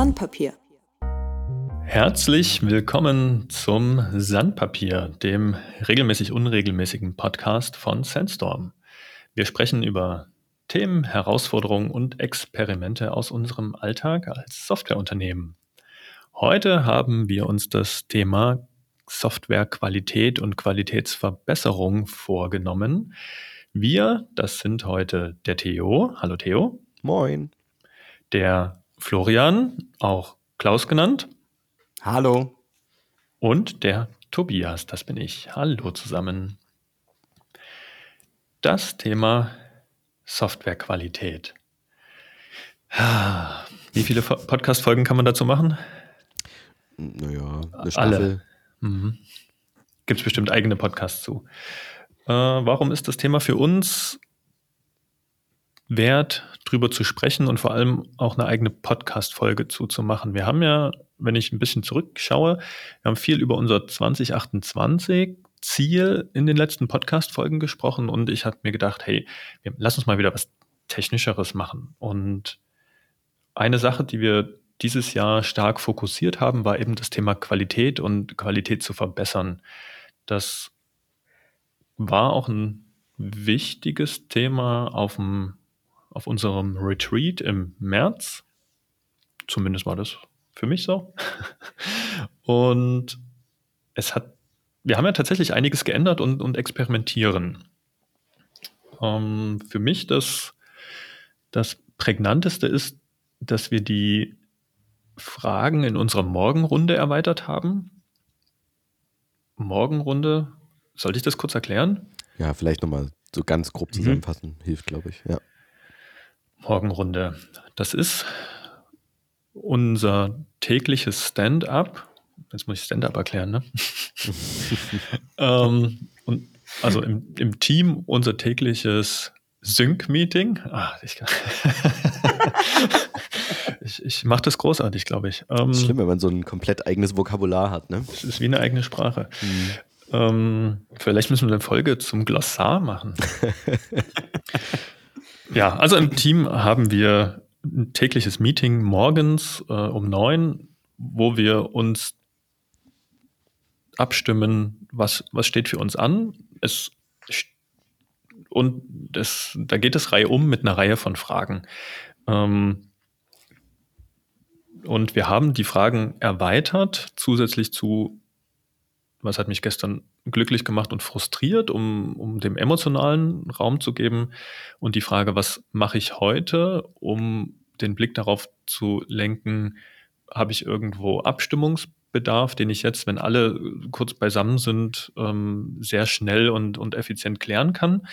Sandpapier. Herzlich willkommen zum Sandpapier, dem regelmäßig unregelmäßigen Podcast von Sandstorm. Wir sprechen über Themen, Herausforderungen und Experimente aus unserem Alltag als Softwareunternehmen. Heute haben wir uns das Thema Softwarequalität und Qualitätsverbesserung vorgenommen. Wir, das sind heute der Theo. Hallo Theo. Moin. Der Florian, auch Klaus genannt. Hallo. Und der Tobias, das bin ich. Hallo zusammen. Das Thema Softwarequalität. Wie viele Podcast-Folgen kann man dazu machen? Naja, eine Staffel. Alle. Mhm. Gibt es bestimmt eigene Podcasts zu. Äh, warum ist das Thema für uns wert, drüber zu sprechen und vor allem auch eine eigene Podcast-Folge zuzumachen? Wir haben ja, wenn ich ein bisschen zurückschaue, wir haben viel über unser 2028 Ziel in den letzten Podcast-Folgen gesprochen und ich habe mir gedacht, hey, lass uns mal wieder was Technischeres machen. Und eine Sache, die wir dieses Jahr stark fokussiert haben, war eben das Thema Qualität und Qualität zu verbessern. Das war auch ein wichtiges Thema auf, dem, auf unserem Retreat im März. Zumindest war das für mich so. Und es hat wir haben ja tatsächlich einiges geändert und, und experimentieren. Ähm, für mich das, das prägnanteste ist, dass wir die Fragen in unserer Morgenrunde erweitert haben. Morgenrunde, sollte ich das kurz erklären? Ja, vielleicht nochmal so ganz grob mhm. zusammenfassen, mhm. hilft, glaube ich. Ja. Morgenrunde. Das ist unser tägliches Stand-up Jetzt muss ich Stand-up erklären, ne? ähm, und also im, im Team unser tägliches Sync-Meeting. Ah, ich, ich, ich mache das großartig, glaube ich. Ähm, schlimm, wenn man so ein komplett eigenes Vokabular hat, ne? Es ist wie eine eigene Sprache. Mhm. Ähm, vielleicht müssen wir eine Folge zum Glossar machen. ja, also im Team haben wir ein tägliches Meeting morgens äh, um neun, wo wir uns abstimmen, was, was steht für uns an. Es, und das, da geht es Reihe um mit einer Reihe von Fragen. Ähm, und wir haben die Fragen erweitert, zusätzlich zu, was hat mich gestern glücklich gemacht und frustriert, um, um dem emotionalen Raum zu geben. Und die Frage, was mache ich heute, um den Blick darauf zu lenken, habe ich irgendwo Abstimmungs Bedarf, den ich jetzt, wenn alle kurz beisammen sind, ähm, sehr schnell und, und effizient klären kann,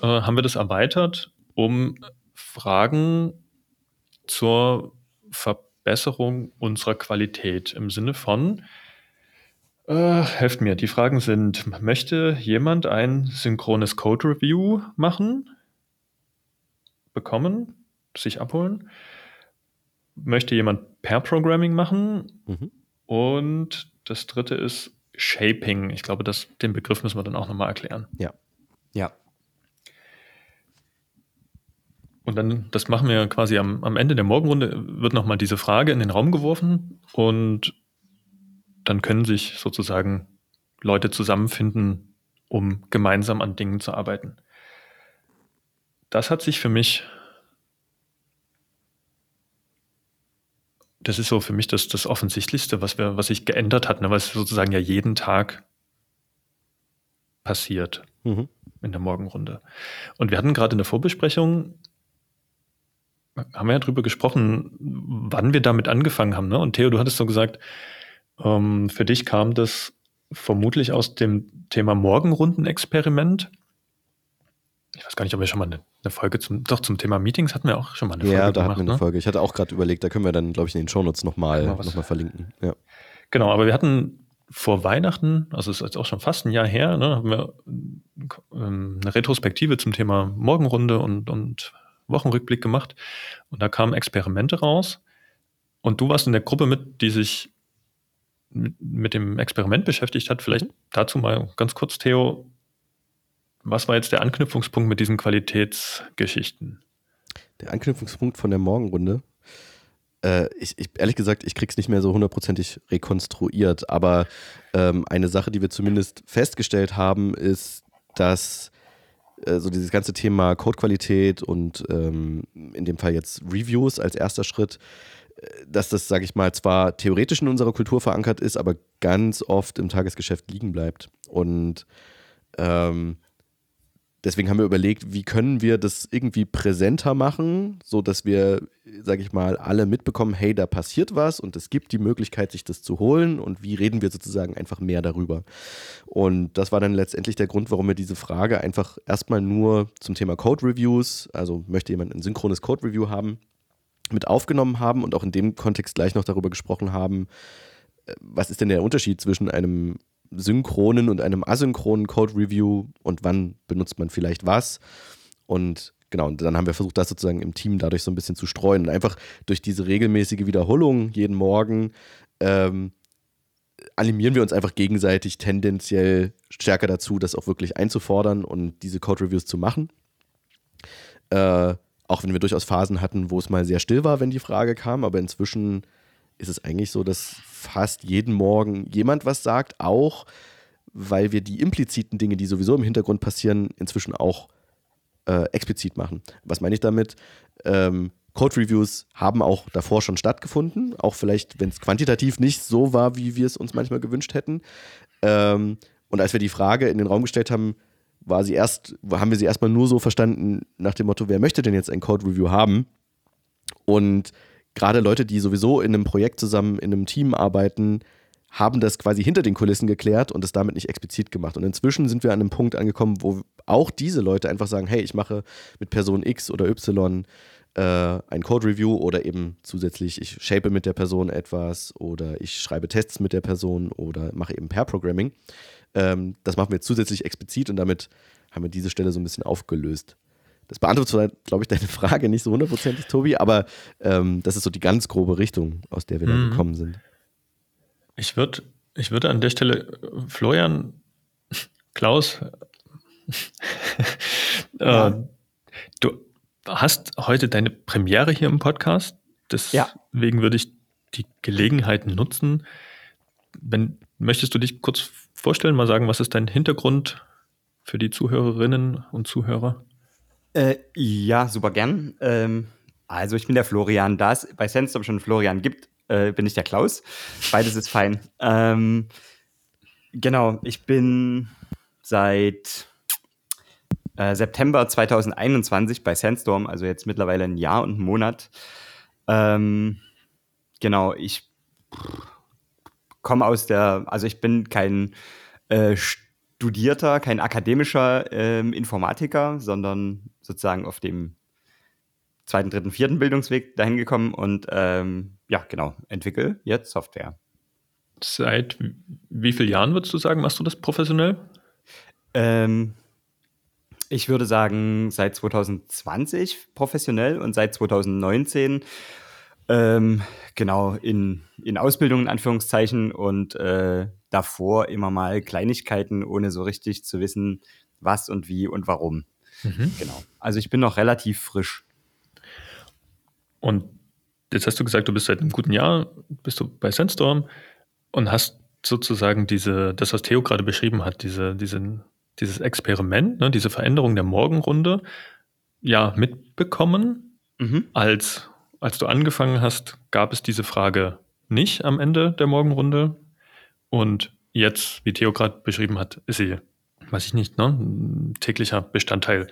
äh, haben wir das erweitert, um Fragen zur Verbesserung unserer Qualität im Sinne von, äh, helft mir, die Fragen sind, möchte jemand ein synchrones Code Review machen, bekommen, sich abholen? Möchte jemand Pair Programming machen? Mhm und das dritte ist Shaping. Ich glaube, das, den Begriff müssen wir dann auch nochmal erklären. Ja. Ja. Und dann, das machen wir quasi am, am Ende der Morgenrunde, wird nochmal diese Frage in den Raum geworfen und dann können sich sozusagen Leute zusammenfinden, um gemeinsam an Dingen zu arbeiten. Das hat sich für mich das ist so für mich das, das Offensichtlichste, was, wir, was sich geändert hat, ne? weil es sozusagen ja jeden Tag passiert mhm. in der Morgenrunde. Und wir hatten gerade in der Vorbesprechung, haben wir ja drüber gesprochen, wann wir damit angefangen haben. Ne? Und Theo, du hattest so gesagt, ähm, für dich kam das vermutlich aus dem Thema Morgenrunden-Experiment ich weiß gar nicht, ob wir schon mal eine, eine, Folge zum, doch zum Thema Meetings hatten wir auch schon mal eine Folge Ja, da gemacht, hatten wir eine ne? Folge. Ich hatte auch gerade überlegt, da können wir dann, glaube ich, in den Shownotes nochmal noch mal verlinken. Ja. Genau, aber wir hatten vor Weihnachten, also es ist jetzt auch schon fast ein Jahr her, ne, haben wir ähm, eine Retrospektive zum Thema Morgenrunde und, und Wochenrückblick gemacht. Und da kamen Experimente raus. Und du warst in der Gruppe mit, die sich mit, mit dem Experiment beschäftigt hat. Vielleicht mhm. dazu mal ganz kurz, Theo, was war jetzt der Anknüpfungspunkt mit diesen Qualitätsgeschichten? Der Anknüpfungspunkt von der Morgenrunde Äh, ich, ich, ehrlich gesagt, ich krieg's nicht mehr so hundertprozentig rekonstruiert, aber ähm, eine Sache, die wir zumindest festgestellt haben, ist, dass äh, so dieses ganze Thema Codequalität und ähm, in dem Fall jetzt Reviews als erster Schritt, dass das, sage ich mal, zwar theoretisch in unserer Kultur verankert ist, aber ganz oft im Tagesgeschäft liegen bleibt. Und ähm, deswegen haben wir überlegt, wie können wir das irgendwie präsenter machen, so dass wir, sage ich mal, alle mitbekommen, hey, da passiert was und es gibt die Möglichkeit, sich das zu holen und wie reden wir sozusagen einfach mehr darüber. Und das war dann letztendlich der Grund, warum wir diese Frage einfach erstmal nur zum Thema Code Reviews, also möchte jemand ein synchrones Code Review haben, mit aufgenommen haben und auch in dem Kontext gleich noch darüber gesprochen haben, äh, was ist denn der Unterschied zwischen einem synchronen und einem asynchronen Code Review und wann benutzt man vielleicht was. Und genau, und dann haben wir versucht, das sozusagen im Team dadurch so ein bisschen zu streuen und einfach durch diese regelmäßige Wiederholung jeden Morgen ähm, animieren wir uns einfach gegenseitig tendenziell stärker dazu, das auch wirklich einzufordern und diese Code Reviews zu machen. Äh, auch wenn wir durchaus Phasen hatten, wo es mal sehr still war, wenn die Frage kam, aber inzwischen ist es eigentlich so, dass fast jeden Morgen jemand was sagt, auch weil wir die impliziten Dinge, die sowieso im Hintergrund passieren, inzwischen auch äh, explizit machen. Was meine ich damit? Ähm, Code Reviews haben auch davor schon stattgefunden, auch vielleicht, wenn es quantitativ nicht so war, wie wir es uns manchmal gewünscht hätten. Ähm, und als wir die Frage in den Raum gestellt haben, war sie erst, haben wir sie erstmal nur so verstanden nach dem Motto, wer möchte denn jetzt ein Code Review haben? Und gerade Leute, die sowieso in einem Projekt zusammen, in einem Team arbeiten, haben das quasi hinter den Kulissen geklärt und es damit nicht explizit gemacht. Und inzwischen sind wir an einem Punkt angekommen, wo auch diese Leute einfach sagen, hey, ich mache mit Person X oder Y äh, ein Code-Review oder eben zusätzlich, ich shape mit der Person etwas oder ich schreibe Tests mit der Person oder mache eben Pair-Programming. Ähm, das machen wir zusätzlich explizit und damit haben wir diese Stelle so ein bisschen aufgelöst. Das beantwortet, glaube ich, deine Frage nicht so hundertprozentig, Tobi, aber ähm, das ist so die ganz grobe Richtung, aus der wir mhm. da gekommen sind. Ich würde ich würd an der Stelle Florian, Klaus, ja. äh, du hast heute deine Premiere hier im Podcast. Deswegen ja. würde ich die Gelegenheit nutzen. Wenn, möchtest du dich kurz vorstellen, mal sagen, was ist dein Hintergrund für die Zuhörerinnen und Zuhörer? Äh, ja, super gern. Ähm, also ich bin der Florian. Da es bei Sandstorm schon Florian gibt, äh, bin ich der Klaus. Beides ist fein. Ähm, genau, ich bin seit äh, September 2021 bei Sandstorm, also jetzt mittlerweile ein Jahr und einen Monat. Ähm, genau, ich komme aus der, also ich bin kein äh, studierter, kein akademischer ähm, Informatiker, sondern sozusagen auf dem zweiten, dritten, vierten Bildungsweg dahin gekommen und ähm, ja, genau, entwickle jetzt Software. Seit wie vielen Jahren würdest du sagen, machst du das professionell? Ähm, ich würde sagen, seit 2020 professionell und seit 2019 ähm, genau in, in Ausbildung in Anführungszeichen und äh, davor immer mal Kleinigkeiten, ohne so richtig zu wissen, was und wie und warum. Mhm. Genau. Also ich bin noch relativ frisch. Und jetzt hast du gesagt, du bist seit einem guten Jahr, bist du bei Sandstorm und hast sozusagen diese, das, was Theo gerade beschrieben hat, diese, diese, dieses Experiment, ne, diese Veränderung der Morgenrunde, ja, mitbekommen. Mhm. Als, als du angefangen hast, gab es diese Frage nicht am Ende der Morgenrunde. Und jetzt, wie Theo gerade beschrieben hat, ist sie, weiß ich nicht, ne, ein täglicher Bestandteil.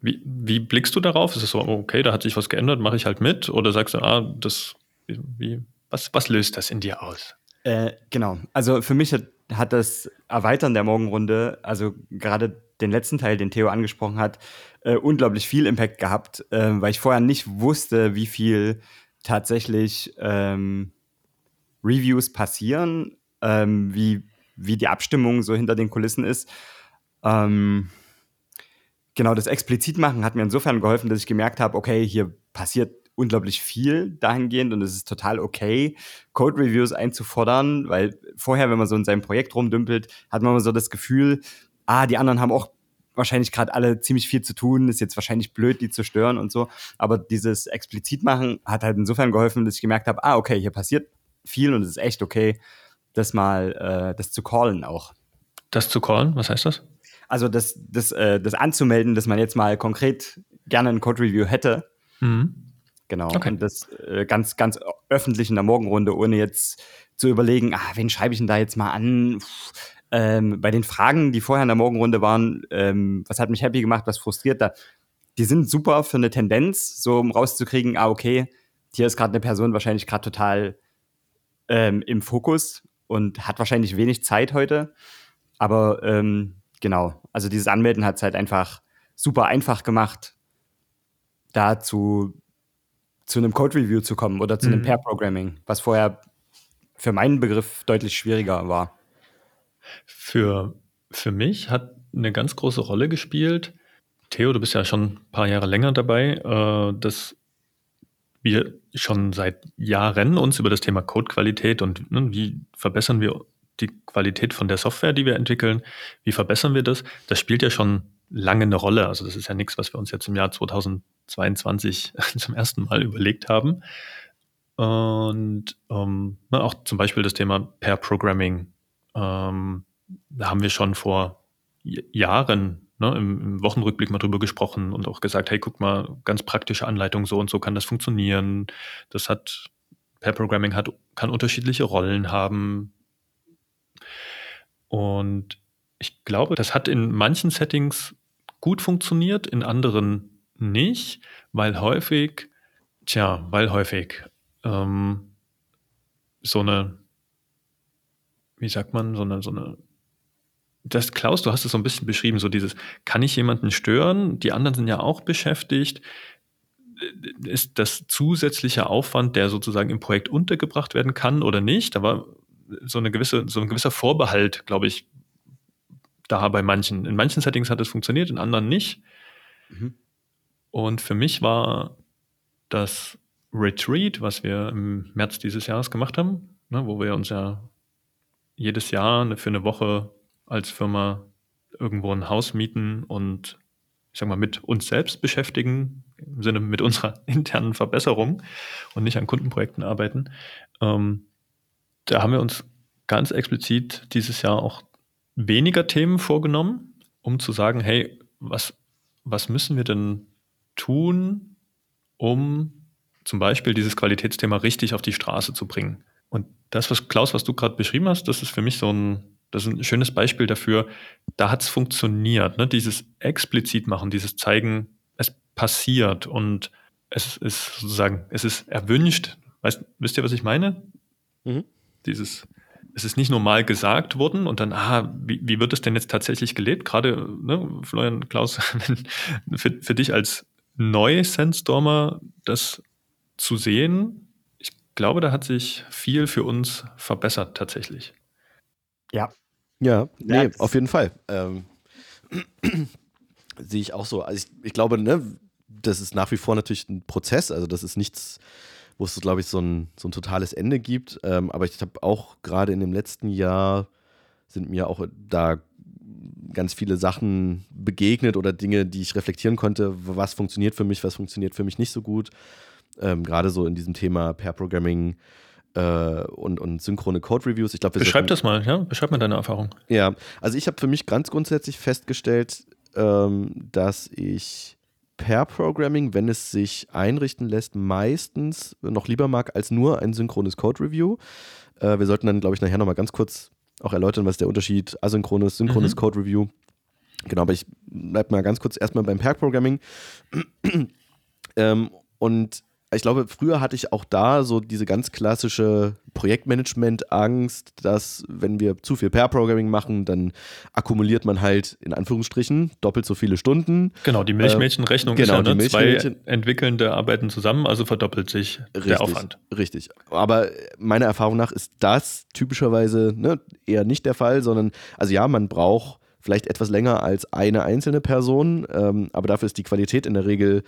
Wie, wie blickst du darauf? Ist es so, okay, da hat sich was geändert, mache ich halt mit? Oder sagst du, ah, das, wie, was, was löst das in dir aus? Äh, genau. Also für mich hat, hat das Erweitern der Morgenrunde, also gerade den letzten Teil, den Theo angesprochen hat, äh, unglaublich viel Impact gehabt, äh, weil ich vorher nicht wusste, wie viel tatsächlich ähm, Reviews passieren ähm, wie, wie die Abstimmung so hinter den Kulissen ist. Ähm, genau, das explizit machen hat mir insofern geholfen, dass ich gemerkt habe, okay, hier passiert unglaublich viel dahingehend und es ist total okay, Code-Reviews einzufordern, weil vorher, wenn man so in seinem Projekt rumdümpelt, hat man immer so das Gefühl, ah, die anderen haben auch wahrscheinlich gerade alle ziemlich viel zu tun, ist jetzt wahrscheinlich blöd, die zu stören und so. Aber dieses explizit machen hat halt insofern geholfen, dass ich gemerkt habe, ah, okay, hier passiert viel und es ist echt okay, das mal, äh, das zu callen auch. Das zu callen, was heißt das? Also das, das, äh, das anzumelden, dass man jetzt mal konkret gerne ein Code-Review hätte. Mhm. Genau. Okay. Und das äh, ganz, ganz öffentlich in der Morgenrunde, ohne jetzt zu überlegen, ah, wen schreibe ich denn da jetzt mal an? Ähm, bei den Fragen, die vorher in der Morgenrunde waren, ähm, was hat mich happy gemacht, was frustriert, da, die sind super für eine Tendenz, so um rauszukriegen, ah, okay, hier ist gerade eine Person wahrscheinlich gerade total ähm, im Fokus und hat wahrscheinlich wenig Zeit heute. Aber ähm, genau, also dieses Anmelden hat es halt einfach super einfach gemacht, da zu, zu einem Code-Review zu kommen oder zu mhm. einem Pair-Programming, was vorher für meinen Begriff deutlich schwieriger war. Für, für mich hat eine ganz große Rolle gespielt, Theo, du bist ja schon ein paar Jahre länger dabei, äh, dass wir schon seit Jahren uns über das Thema Codequalität und ne, wie verbessern wir die Qualität von der Software, die wir entwickeln, wie verbessern wir das, das spielt ja schon lange eine Rolle. Also das ist ja nichts, was wir uns jetzt im Jahr 2022 zum ersten Mal überlegt haben. Und ähm, ne, auch zum Beispiel das Thema Pair Programming ähm, da haben wir schon vor Jahren ne, im, im, Wochenrückblick mal drüber gesprochen und auch gesagt, hey, guck mal, ganz praktische Anleitung, so und so kann das funktionieren. Das hat, Pair Programming hat, kann unterschiedliche Rollen haben. Und ich glaube, das hat in manchen Settings gut funktioniert, in anderen nicht, weil häufig, tja, weil häufig ähm, so eine wie sagt man, so eine, so eine das, Klaus, du hast es so ein bisschen beschrieben, so dieses, kann ich jemanden stören? Die anderen sind ja auch beschäftigt. Ist das zusätzliche Aufwand, der sozusagen im Projekt untergebracht werden kann oder nicht? Da war so eine gewisse, so ein gewisser Vorbehalt, glaube ich, da bei manchen. In manchen Settings hat es funktioniert, in anderen nicht. Mhm. Und für mich war das Retreat, was wir im März dieses Jahres gemacht haben, ne, wo wir uns ja jedes Jahr für eine Woche als Firma irgendwo ein Haus mieten und ich sag mal, mit uns selbst beschäftigen, im Sinne mit unserer internen Verbesserung und nicht an Kundenprojekten arbeiten. Ähm, da haben wir uns ganz explizit dieses Jahr auch weniger Themen vorgenommen, um zu sagen, hey, was, was müssen wir denn tun, um zum Beispiel dieses Qualitätsthema richtig auf die Straße zu bringen? Und das, was Klaus, was du gerade beschrieben hast, das ist für mich so ein, das ist ein schönes Beispiel dafür, da hat es funktioniert. Ne? Dieses explizit machen, dieses zeigen, es passiert und es ist sozusagen, es ist erwünscht. Weißt, wisst ihr, was ich meine? Mhm. Dieses, es ist nicht normal gesagt worden und dann, ah, wie, wie wird es denn jetzt tatsächlich gelebt? Gerade, ne, Florian, Klaus, für, für dich als Neu-Sandstormer das zu sehen, glaube, da hat sich viel für uns verbessert tatsächlich. Ja. Ja, nee, ja, auf jeden Fall. Ähm, sehe ich auch so. Also ich, ich glaube, ne, das ist nach wie vor natürlich ein Prozess. Also das ist nichts, wo es, glaube ich, so ein, so ein totales Ende gibt. Ähm, aber ich habe auch gerade in dem letzten Jahr sind mir auch da ganz viele Sachen begegnet oder Dinge, die ich reflektieren konnte, was funktioniert für mich, was funktioniert für mich nicht so gut ähm, gerade so in diesem Thema Pair-Programming äh, und, und synchrone Code-Reviews. Ich Beschreib das mal, ja? Beschreib mal deine Erfahrung. Ja, also ich habe für mich ganz grundsätzlich festgestellt, ähm, dass ich Pair-Programming, wenn es sich einrichten lässt, meistens noch lieber mag als nur ein synchrones Code-Review. Äh, wir sollten dann, glaube ich, nachher nochmal ganz kurz auch erläutern, was der Unterschied asynchrones, synchrones mhm. Code-Review. Genau, aber ich bleibe mal ganz kurz erstmal beim Pair-Programming. ähm, und ich glaube, früher hatte ich auch da so diese ganz klassische Projektmanagement-Angst, dass wenn wir zu viel Pair-Programming machen, dann akkumuliert man halt in Anführungsstrichen doppelt so viele Stunden. Genau, die Milchmädchenrechnung äh, genau, ist ja, ne? zwei Entwickelnde arbeiten zusammen, also verdoppelt sich richtig, der Aufwand. Richtig. Aber meiner Erfahrung nach ist das typischerweise ne, eher nicht der Fall, sondern, also ja, man braucht vielleicht etwas länger als eine einzelne Person, ähm, aber dafür ist die Qualität in der Regel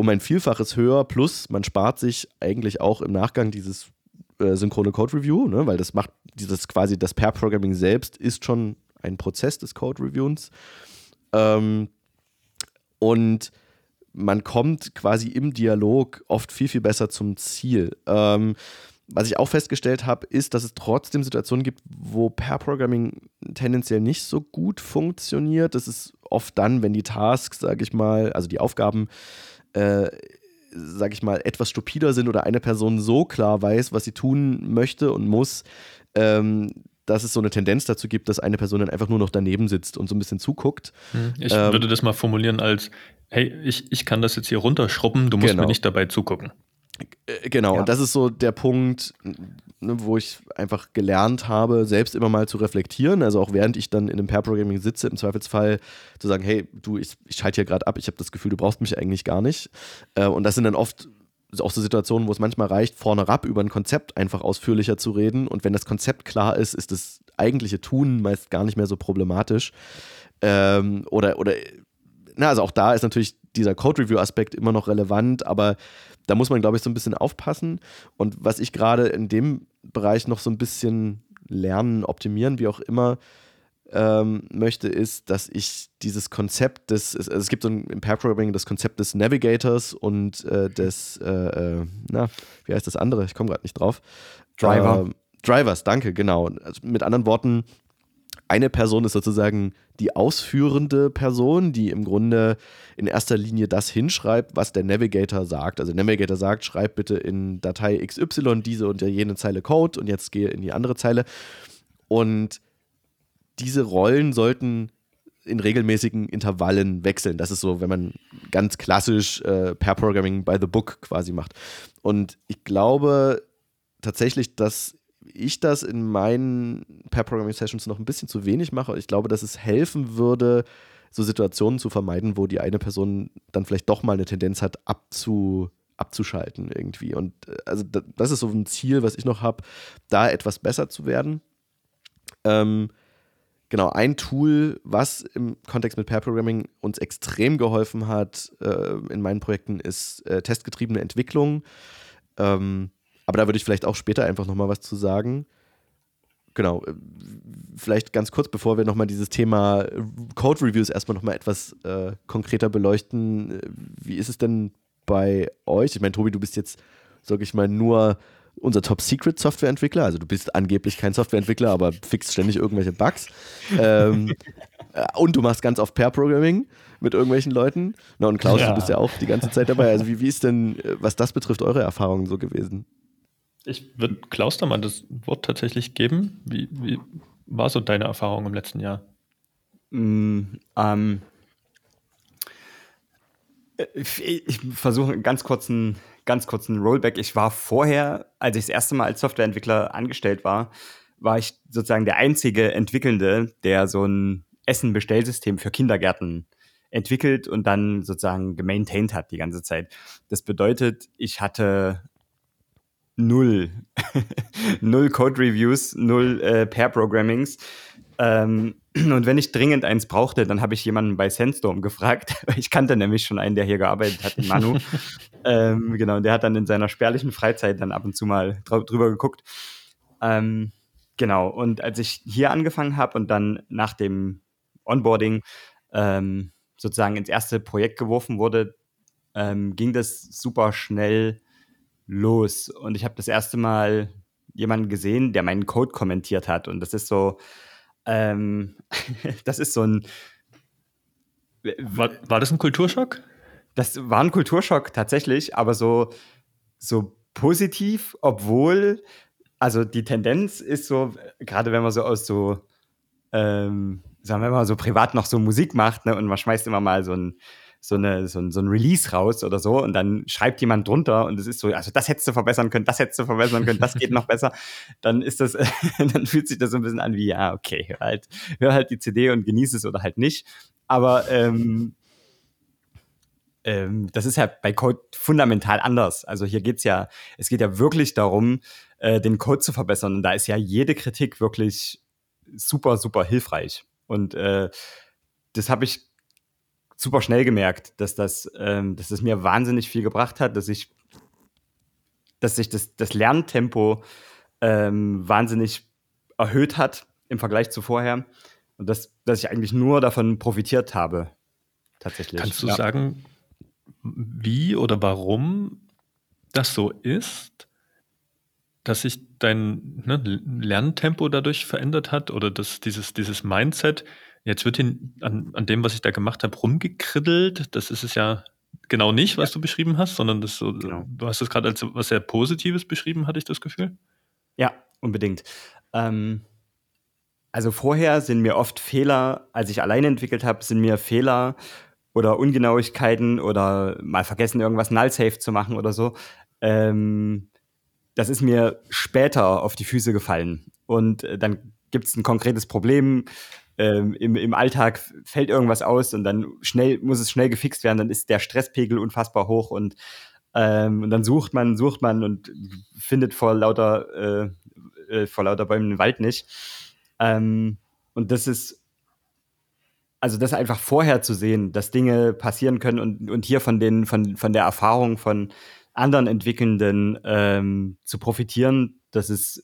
um ein Vielfaches höher, plus man spart sich eigentlich auch im Nachgang dieses äh, synchrone Code Review, ne, weil das macht dieses quasi das Pair Programming selbst ist schon ein Prozess des Code Reviewens. Ähm, und man kommt quasi im Dialog oft viel, viel besser zum Ziel. Ähm, was ich auch festgestellt habe, ist, dass es trotzdem Situationen gibt, wo Pair-Programming tendenziell nicht so gut funktioniert. Das ist oft dann, wenn die Tasks, sage ich mal, also die Aufgaben, äh, sage ich mal, etwas stupider sind oder eine Person so klar weiß, was sie tun möchte und muss, ähm, dass es so eine Tendenz dazu gibt, dass eine Person dann einfach nur noch daneben sitzt und so ein bisschen zuguckt. Hm, ich ähm, würde das mal formulieren als, hey, ich, ich kann das jetzt hier runterschrubben, du musst genau. mir nicht dabei zugucken. Äh, genau, ja. und das ist so der Punkt, ne, wo ich einfach gelernt habe, selbst immer mal zu reflektieren. Also auch während ich dann in einem Pair-Programming sitze, im Zweifelsfall zu sagen, hey, du, ich, ich schalte hier gerade ab, ich habe das Gefühl, du brauchst mich eigentlich gar nicht. Äh, und das sind dann oft auch so Situationen, wo es manchmal reicht, vorne ab über ein Konzept einfach ausführlicher zu reden. Und wenn das Konzept klar ist, ist das eigentliche Tun meist gar nicht mehr so problematisch. Ähm, oder, oder, na, also auch da ist natürlich dieser Code-Review-Aspekt immer noch relevant, aber da muss man, glaube ich, so ein bisschen aufpassen. Und was ich gerade in dem Bereich noch so ein bisschen lernen, optimieren, wie auch immer, ähm, möchte, ist, dass ich dieses Konzept des, es, also es gibt so ein, im Pair-Programming das Konzept des Navigators und äh, des, äh, äh, na, wie heißt das andere? Ich komme gerade nicht drauf. Driver. Ähm, Drivers, danke, genau. Also mit anderen Worten, eine Person ist sozusagen die ausführende Person, die im Grunde in erster Linie das hinschreibt, was der Navigator sagt. Also der Navigator sagt, schreib bitte in Datei XY diese und jene Zeile Code und jetzt gehe in die andere Zeile. Und diese Rollen sollten in regelmäßigen Intervallen wechseln. Das ist so, wenn man ganz klassisch äh, per Programming by the Book quasi macht. Und ich glaube tatsächlich, dass ich das in meinen Pair-Programming-Sessions noch ein bisschen zu wenig mache. Ich glaube, dass es helfen würde, so Situationen zu vermeiden, wo die eine Person dann vielleicht doch mal eine Tendenz hat, abzu, abzuschalten irgendwie. Und äh, also das ist so ein Ziel, was ich noch habe, da etwas besser zu werden. Ähm, genau, ein Tool, was im Kontext mit Pair Programming uns extrem geholfen hat äh, in meinen Projekten, ist äh, testgetriebene Entwicklung. Ähm, aber da würde ich vielleicht auch später einfach nochmal was zu sagen. Genau, äh, vielleicht ganz kurz, bevor wir nochmal dieses Thema Code Reviews erstmal nochmal etwas äh, konkreter beleuchten. Äh, wie ist es denn bei euch? Ich meine, Tobi, du bist jetzt, sag ich mal, nur unser Top-Secret-Softwareentwickler. Also du bist angeblich kein Softwareentwickler, aber fixst ständig irgendwelche Bugs. ähm, äh, und du machst ganz oft Pair-Programming mit irgendwelchen Leuten. Na, und Klaus, ja. du bist ja auch die ganze Zeit dabei. Also wie, wie ist denn, was das betrifft, eure Erfahrungen so gewesen? Ich würde Klaus da mal das Wort tatsächlich geben. Wie, wie war so deine Erfahrung im letzten Jahr? Mm, ähm, ich, ich versuche einen ganz kurzen, ganz kurzen Rollback. Ich war vorher, als ich das erste Mal als Softwareentwickler angestellt war, war ich sozusagen der einzige Entwickelnde, der so ein Essen-Bestellsystem für Kindergärten entwickelt und dann sozusagen gemaintained hat die ganze Zeit. Das bedeutet, ich hatte null. null Code-Reviews, null äh, Pair-Programmings. Ähm, und wenn ich dringend eins brauchte, dann habe ich jemanden bei Sandstorm gefragt. Ich kannte nämlich schon einen, der hier gearbeitet hat, den Manu. ähm, genau, der hat dann in seiner spärlichen Freizeit dann ab und zu mal drüber geguckt. Ähm, genau, und als ich hier angefangen habe und dann nach dem Onboarding ähm, sozusagen ins erste Projekt geworfen wurde, ähm, ging das super schnell los. Und ich habe das erste Mal jemanden gesehen, der meinen Code kommentiert hat. Und das ist so, ähm, das ist so ein. War, war das ein Kulturschock? Das war ein Kulturschock tatsächlich, aber so, so positiv, obwohl, also die Tendenz ist so, gerade wenn man so aus so, ähm, sagen wir mal, so privat noch so Musik macht, ne, und man schmeißt immer mal so ein so, eine, so, ein, so ein Release raus oder so und dann schreibt jemand drunter und es ist so, also das hättest du verbessern können, das hättest du verbessern können, das geht noch besser, dann ist das, dann fühlt sich das so ein bisschen an wie, ja, okay, hör halt, hör halt die CD und genieße es oder halt nicht. Aber ähm, ähm, das ist ja bei Code fundamental anders. Also hier geht's ja, es geht ja wirklich darum, äh, den Code zu verbessern. Und da ist ja jede Kritik wirklich super, super hilfreich. Und äh, das habe ich super schnell gemerkt, dass das, ähm, dass das mir wahnsinnig viel gebracht hat, dass ich, dass sich das, das Lerntempo ähm, wahnsinnig erhöht hat im Vergleich zu vorher. Und das, dass ich eigentlich nur davon profitiert habe. Tatsächlich. Kannst du ja. sagen, wie oder warum das so ist, dass sich dein ne, Lerntempo dadurch verändert hat oder dass dieses, dieses Mindset, jetzt wird hin, an, an dem, was ich da gemacht habe, rumgekriddelt. Das ist es ja genau nicht, was ja. du beschrieben hast, sondern das so, genau. du hast es gerade als was sehr Positives beschrieben, hatte ich das Gefühl. Ja, unbedingt. Ähm, also vorher sind mir oft Fehler, als ich alleine entwickelt habe, sind mir Fehler oder Ungenauigkeiten oder mal vergessen, irgendwas null safe zu machen oder so. Ähm, das ist mir später auf die Füße gefallen. Und äh, dann gibt es ein konkretes Problem. Ähm, im, Im Alltag fällt irgendwas aus und dann schnell muss es schnell gefixt werden. Dann ist der Stresspegel unfassbar hoch und, ähm, und dann sucht man, sucht man und findet vor lauter, äh, äh, vor lauter Bäumen den Wald nicht. Ähm, und das ist, also das einfach vorher zu sehen, dass Dinge passieren können und, und hier von, den, von, von der Erfahrung von anderen Entwickelnden ähm, zu profitieren, das ist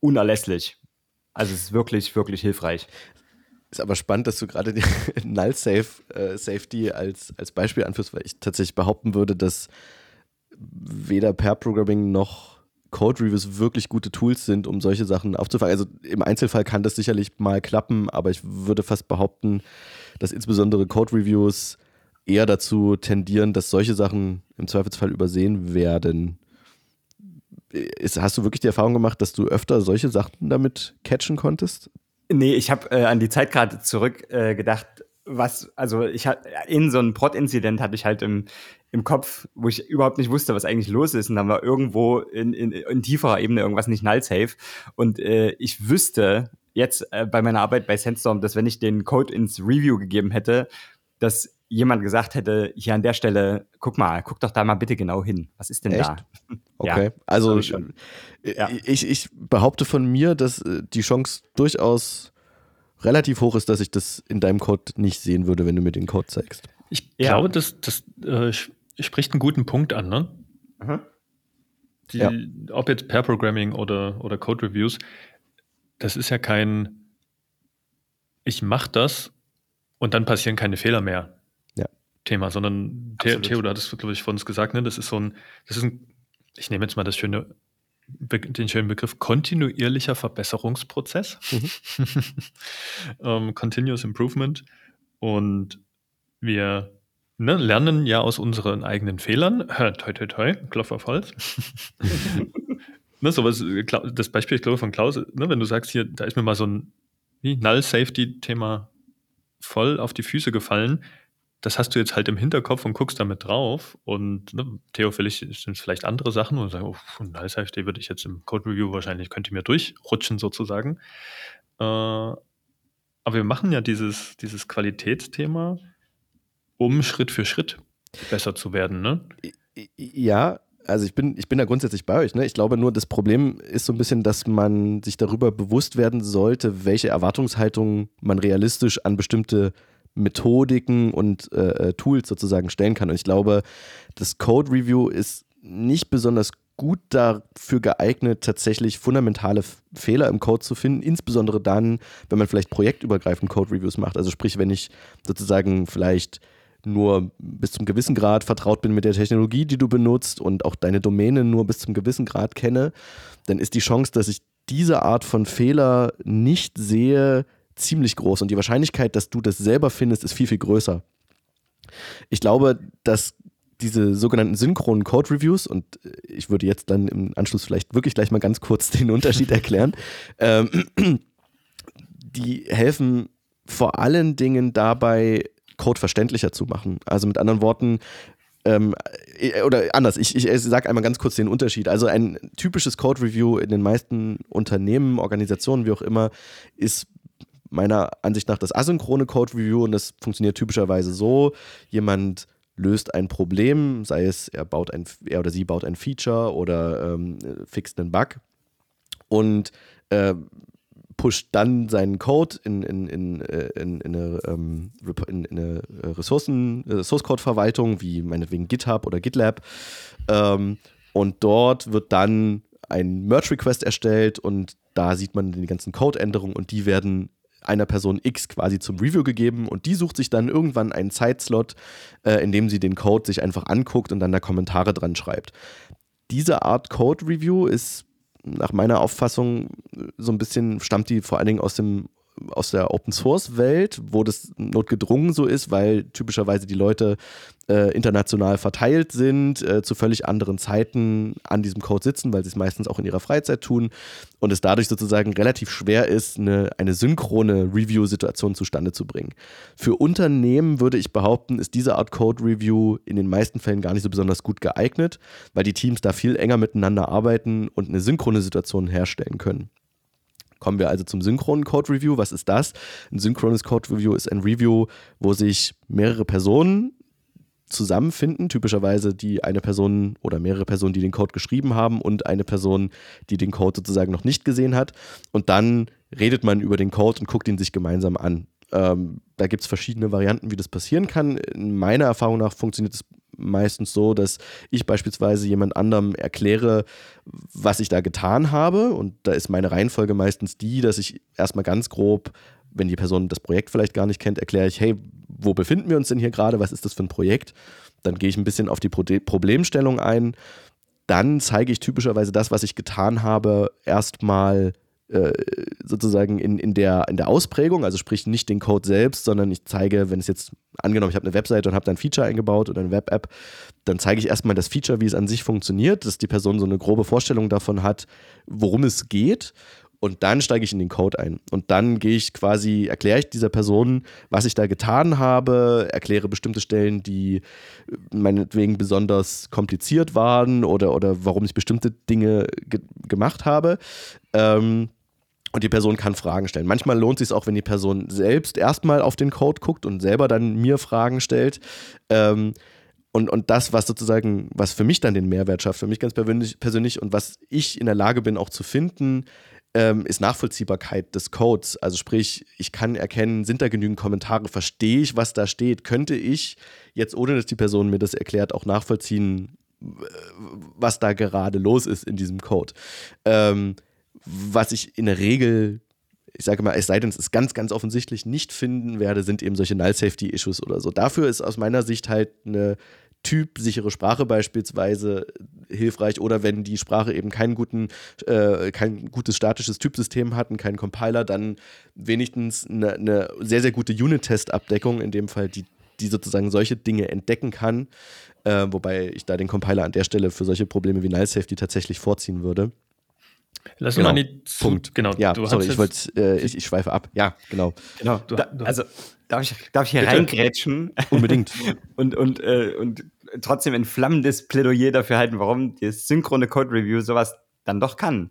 unerlässlich. Also es ist wirklich, wirklich hilfreich. Ist aber spannend, dass du gerade die Null Safe, äh, Safety als, als Beispiel anführst, weil ich tatsächlich behaupten würde, dass weder Pair Programming noch Code Reviews wirklich gute Tools sind, um solche Sachen aufzufangen. Also im Einzelfall kann das sicherlich mal klappen, aber ich würde fast behaupten, dass insbesondere Code Reviews eher dazu tendieren, dass solche Sachen im Zweifelsfall übersehen werden. Ist, hast du wirklich die Erfahrung gemacht, dass du öfter solche Sachen damit catchen konntest? Nee, ich habe äh, an die Zeit gerade zurück äh, gedacht, was, also ich hatte in so einem Prot-Inzident hatte ich halt im, im Kopf, wo ich überhaupt nicht wusste, was eigentlich los ist. Und dann war irgendwo in, in, in tieferer Ebene irgendwas nicht null safe. Und äh, ich wüsste jetzt äh, bei meiner Arbeit bei Sandstorm, dass wenn ich den Code ins Review gegeben hätte, dass jemand gesagt hätte, hier an der Stelle, guck mal, guck doch da mal bitte genau hin. Was ist denn Echt? da? Okay, ja, also ich, ja. ich, ich behaupte von mir, dass äh, die Chance durchaus relativ hoch ist, dass ich das in deinem Code nicht sehen würde, wenn du mir den Code zeigst. Ich ja. glaube, das, das äh, spricht einen guten Punkt an, ne? Mhm. Die, ja. Ob jetzt Pair Programming oder, oder Code Reviews, das ist ja kein, ich mache das und dann passieren keine Fehler mehr. Thema, sondern Theo, Theo, du hattest, glaube ich, von uns gesagt, ne, das ist so ein, das ist ein, ich nehme jetzt mal das schöne, den schönen Begriff kontinuierlicher Verbesserungsprozess. Mhm. um, Continuous Improvement. Und wir ne, lernen ja aus unseren eigenen Fehlern. toi, toi, toi, Klopf auf Holz. ne, sowas, das Beispiel, ich glaube, von Klaus, ne, wenn du sagst, hier, da ist mir mal so ein Null-Safety-Thema voll auf die Füße gefallen, das hast du jetzt halt im Hinterkopf und guckst damit drauf. Und ne, Theo, vielleicht sind vielleicht andere Sachen und sagen, oh, Null Safety würde ich jetzt im Code Review wahrscheinlich, könnte mir durchrutschen sozusagen. Äh, aber wir machen ja dieses, dieses Qualitätsthema um Schritt für Schritt besser zu werden, ne? Ja, also ich bin, ich bin da grundsätzlich bei euch. Ne? Ich glaube nur, das Problem ist so ein bisschen, dass man sich darüber bewusst werden sollte, welche Erwartungshaltungen man realistisch an bestimmte Methodiken und äh, äh Tools sozusagen stellen kann. Und ich glaube, das Code Review ist nicht besonders gut dafür geeignet, tatsächlich fundamentale Fehler im Code zu finden, insbesondere dann, wenn man vielleicht projektübergreifend Code Reviews macht. Also sprich, wenn ich sozusagen vielleicht nur bis zum gewissen Grad vertraut bin mit der Technologie, die du benutzt und auch deine Domäne nur bis zum gewissen Grad kenne, dann ist die Chance, dass ich diese Art von Fehler nicht sehe, ziemlich groß. Und die Wahrscheinlichkeit, dass du das selber findest, ist viel, viel größer. Ich glaube, dass diese sogenannten synchronen Code Reviews, und ich würde jetzt dann im Anschluss vielleicht wirklich gleich mal ganz kurz den Unterschied erklären, ähm, die helfen vor allen Dingen dabei, Code verständlicher zu machen. Also mit anderen Worten, ähm, äh, oder anders, ich, ich sage einmal ganz kurz den Unterschied. Also ein typisches Code Review in den meisten Unternehmen, Organisationen, wie auch immer, ist meiner Ansicht nach das asynchrone Code Review und das funktioniert typischerweise so: jemand löst ein Problem, sei es er baut ein, er oder sie baut ein Feature oder ähm, fixt einen Bug und äh, pusht dann seinen Code in, in, in, äh, in, in eine, ähm, in, eine Ressourcen, äh, Source Code Verwaltung, wie meinetwegen GitHub oder GitLab. Ähm, und dort wird dann ein Merge Request erstellt und da sieht man die ganzen Code-Änderungen und die werden einer Person X quasi zum Review gegeben und die sucht sich dann irgendwann einen Zeitslot, äh, in dem sie den Code sich einfach anguckt und dann da Kommentare dran schreibt. Diese Art Code Review ist nach meiner Auffassung so ein bisschen, stammt die vor allen Dingen aus dem aus der Open Source Welt, wo das notgedrungen so ist, weil typischerweise die Leute äh, international verteilt sind, äh, zu völlig anderen Zeiten an diesem Code sitzen, weil sie es meistens auch in ihrer Freizeit tun und es dadurch sozusagen relativ schwer ist, eine, eine synchrone Review-Situation zustande zu bringen. Für Unternehmen würde ich behaupten, ist diese Art Code Review in den meisten Fällen gar nicht so besonders gut geeignet, weil die Teams da viel enger miteinander arbeiten und eine synchrone Situation herstellen können. Kommen wir also zum synchronen Code Review. Was ist das? Ein synchrones Code Review ist ein Review, wo sich mehrere Personen zusammenfinden, typischerweise die eine Person oder mehrere Personen, die den Code geschrieben haben und eine Person, die den Code sozusagen noch nicht gesehen hat. Und dann redet man über den Code und guckt ihn sich gemeinsam an. Ähm, da gibt es verschiedene Varianten, wie das passieren kann. In meiner Erfahrung nach funktioniert es meistens so, dass ich beispielsweise jemand anderem erkläre, was ich da getan habe. Und da ist meine Reihenfolge meistens die, dass ich erstmal ganz grob, wenn die Person das Projekt vielleicht gar nicht kennt, erkläre ich, hey, wo befinden wir uns denn hier gerade? Was ist das für ein Projekt? Dann gehe ich ein bisschen auf die Problemstellung ein. Dann zeige ich typischerweise das, was ich getan habe, erstmal sozusagen in, in, der, in der Ausprägung, also sprich nicht den Code selbst, sondern ich zeige, wenn es jetzt angenommen, ich habe eine Webseite und habe da ein Feature eingebaut oder eine Web-App, dann zeige ich erstmal das Feature, wie es an sich funktioniert, dass die Person so eine grobe Vorstellung davon hat, worum es geht und dann steige ich in den Code ein. Und dann gehe ich quasi, erkläre ich dieser Person, was ich da getan habe, erkläre bestimmte Stellen, die meinetwegen besonders kompliziert waren oder, oder warum ich bestimmte Dinge ge gemacht habe. Ähm, und die Person kann Fragen stellen. Manchmal lohnt es sich auch, wenn die Person selbst erstmal auf den Code guckt und selber dann mir Fragen stellt. Ähm, und, und das, was sozusagen, was für mich dann den Mehrwert schafft, für mich ganz persönlich, persönlich und was ich in der Lage bin auch zu finden, ähm, ist Nachvollziehbarkeit des Codes. Also sprich, ich kann erkennen, sind da genügend Kommentare, verstehe ich, was da steht, könnte ich jetzt, ohne dass die Person mir das erklärt, auch nachvollziehen, was da gerade los ist in diesem Code. Ähm, was ich in der Regel, ich sage mal, es sei denn, es ist ganz, ganz offensichtlich nicht finden werde, sind eben solche Null-Safety-Issues oder so. Dafür ist aus meiner Sicht halt eine typsichere Sprache beispielsweise hilfreich oder wenn die Sprache eben keinen guten, äh, kein gutes statisches Typsystem hat und keinen Compiler, dann wenigstens eine, eine sehr, sehr gute Unit-Test-Abdeckung, in dem Fall, die, die sozusagen solche Dinge entdecken kann, äh, wobei ich da den Compiler an der Stelle für solche Probleme wie Null Safety tatsächlich vorziehen würde. Lass genau. mal die Punkt. Genau. Ja, sorry, ich, wollte, äh, ich, ich schweife ab. Ja, genau. Genau. Du, da, also darf ich, darf ich hier Bitte. reingrätschen? Unbedingt. und, und, äh, und trotzdem ein flammendes Plädoyer dafür halten, warum das synchrone Code Review sowas dann doch kann.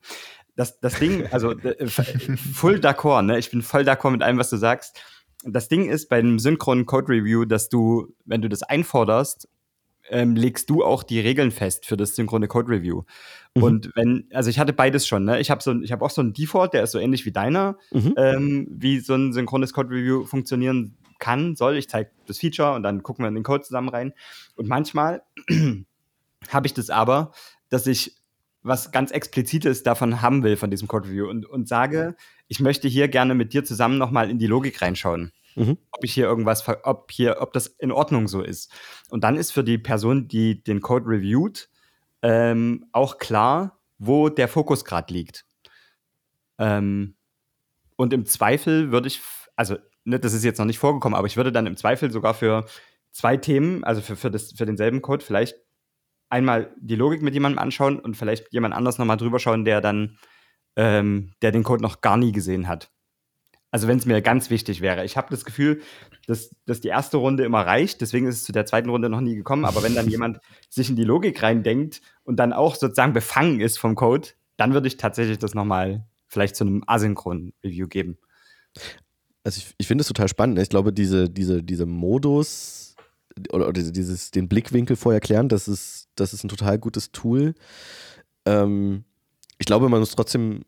Das, das Ding, also äh, full d'accord, ne? Ich bin voll d'accord mit allem, was du sagst. Das Ding ist bei einem synchronen Code Review, dass du, wenn du das einforderst, ähm, legst du auch die Regeln fest für das synchrone Code Review. Mhm. Und wenn, also ich hatte beides schon, ne? Ich habe so, ich habe auch so einen Default, der ist so ähnlich wie deiner, mhm. ähm, wie so ein synchrones Code Review funktionieren kann, soll. Ich zeige das Feature und dann gucken wir in den Code zusammen rein. Und manchmal habe ich das aber, dass ich was ganz Explizites davon haben will von diesem Code Review und, und sage, ich möchte hier gerne mit dir zusammen nochmal in die Logik reinschauen. Mhm. Ob ich hier irgendwas, ob hier, ob das in Ordnung so ist. Und dann ist für die Person, die den Code reviewt, ähm, auch klar, wo der Fokus gerade liegt. Ähm, und im Zweifel würde ich, also ne, das ist jetzt noch nicht vorgekommen, aber ich würde dann im Zweifel sogar für zwei Themen, also für, für, das, für denselben Code, vielleicht einmal die Logik mit jemandem anschauen und vielleicht jemand anders nochmal drüber schauen, der dann, ähm, der den Code noch gar nie gesehen hat. Also wenn es mir ganz wichtig wäre. Ich habe das Gefühl, dass, dass die erste Runde immer reicht, deswegen ist es zu der zweiten Runde noch nie gekommen. Aber wenn dann jemand sich in die Logik reindenkt und dann auch sozusagen befangen ist vom Code, dann würde ich tatsächlich das nochmal vielleicht zu einem asynchronen Review geben. Also ich, ich finde es total spannend. Ich glaube, diese, diese, diese Modus oder, oder dieses, den Blickwinkel vorher klären, das ist, das ist ein total gutes Tool. Ähm, ich glaube, man muss trotzdem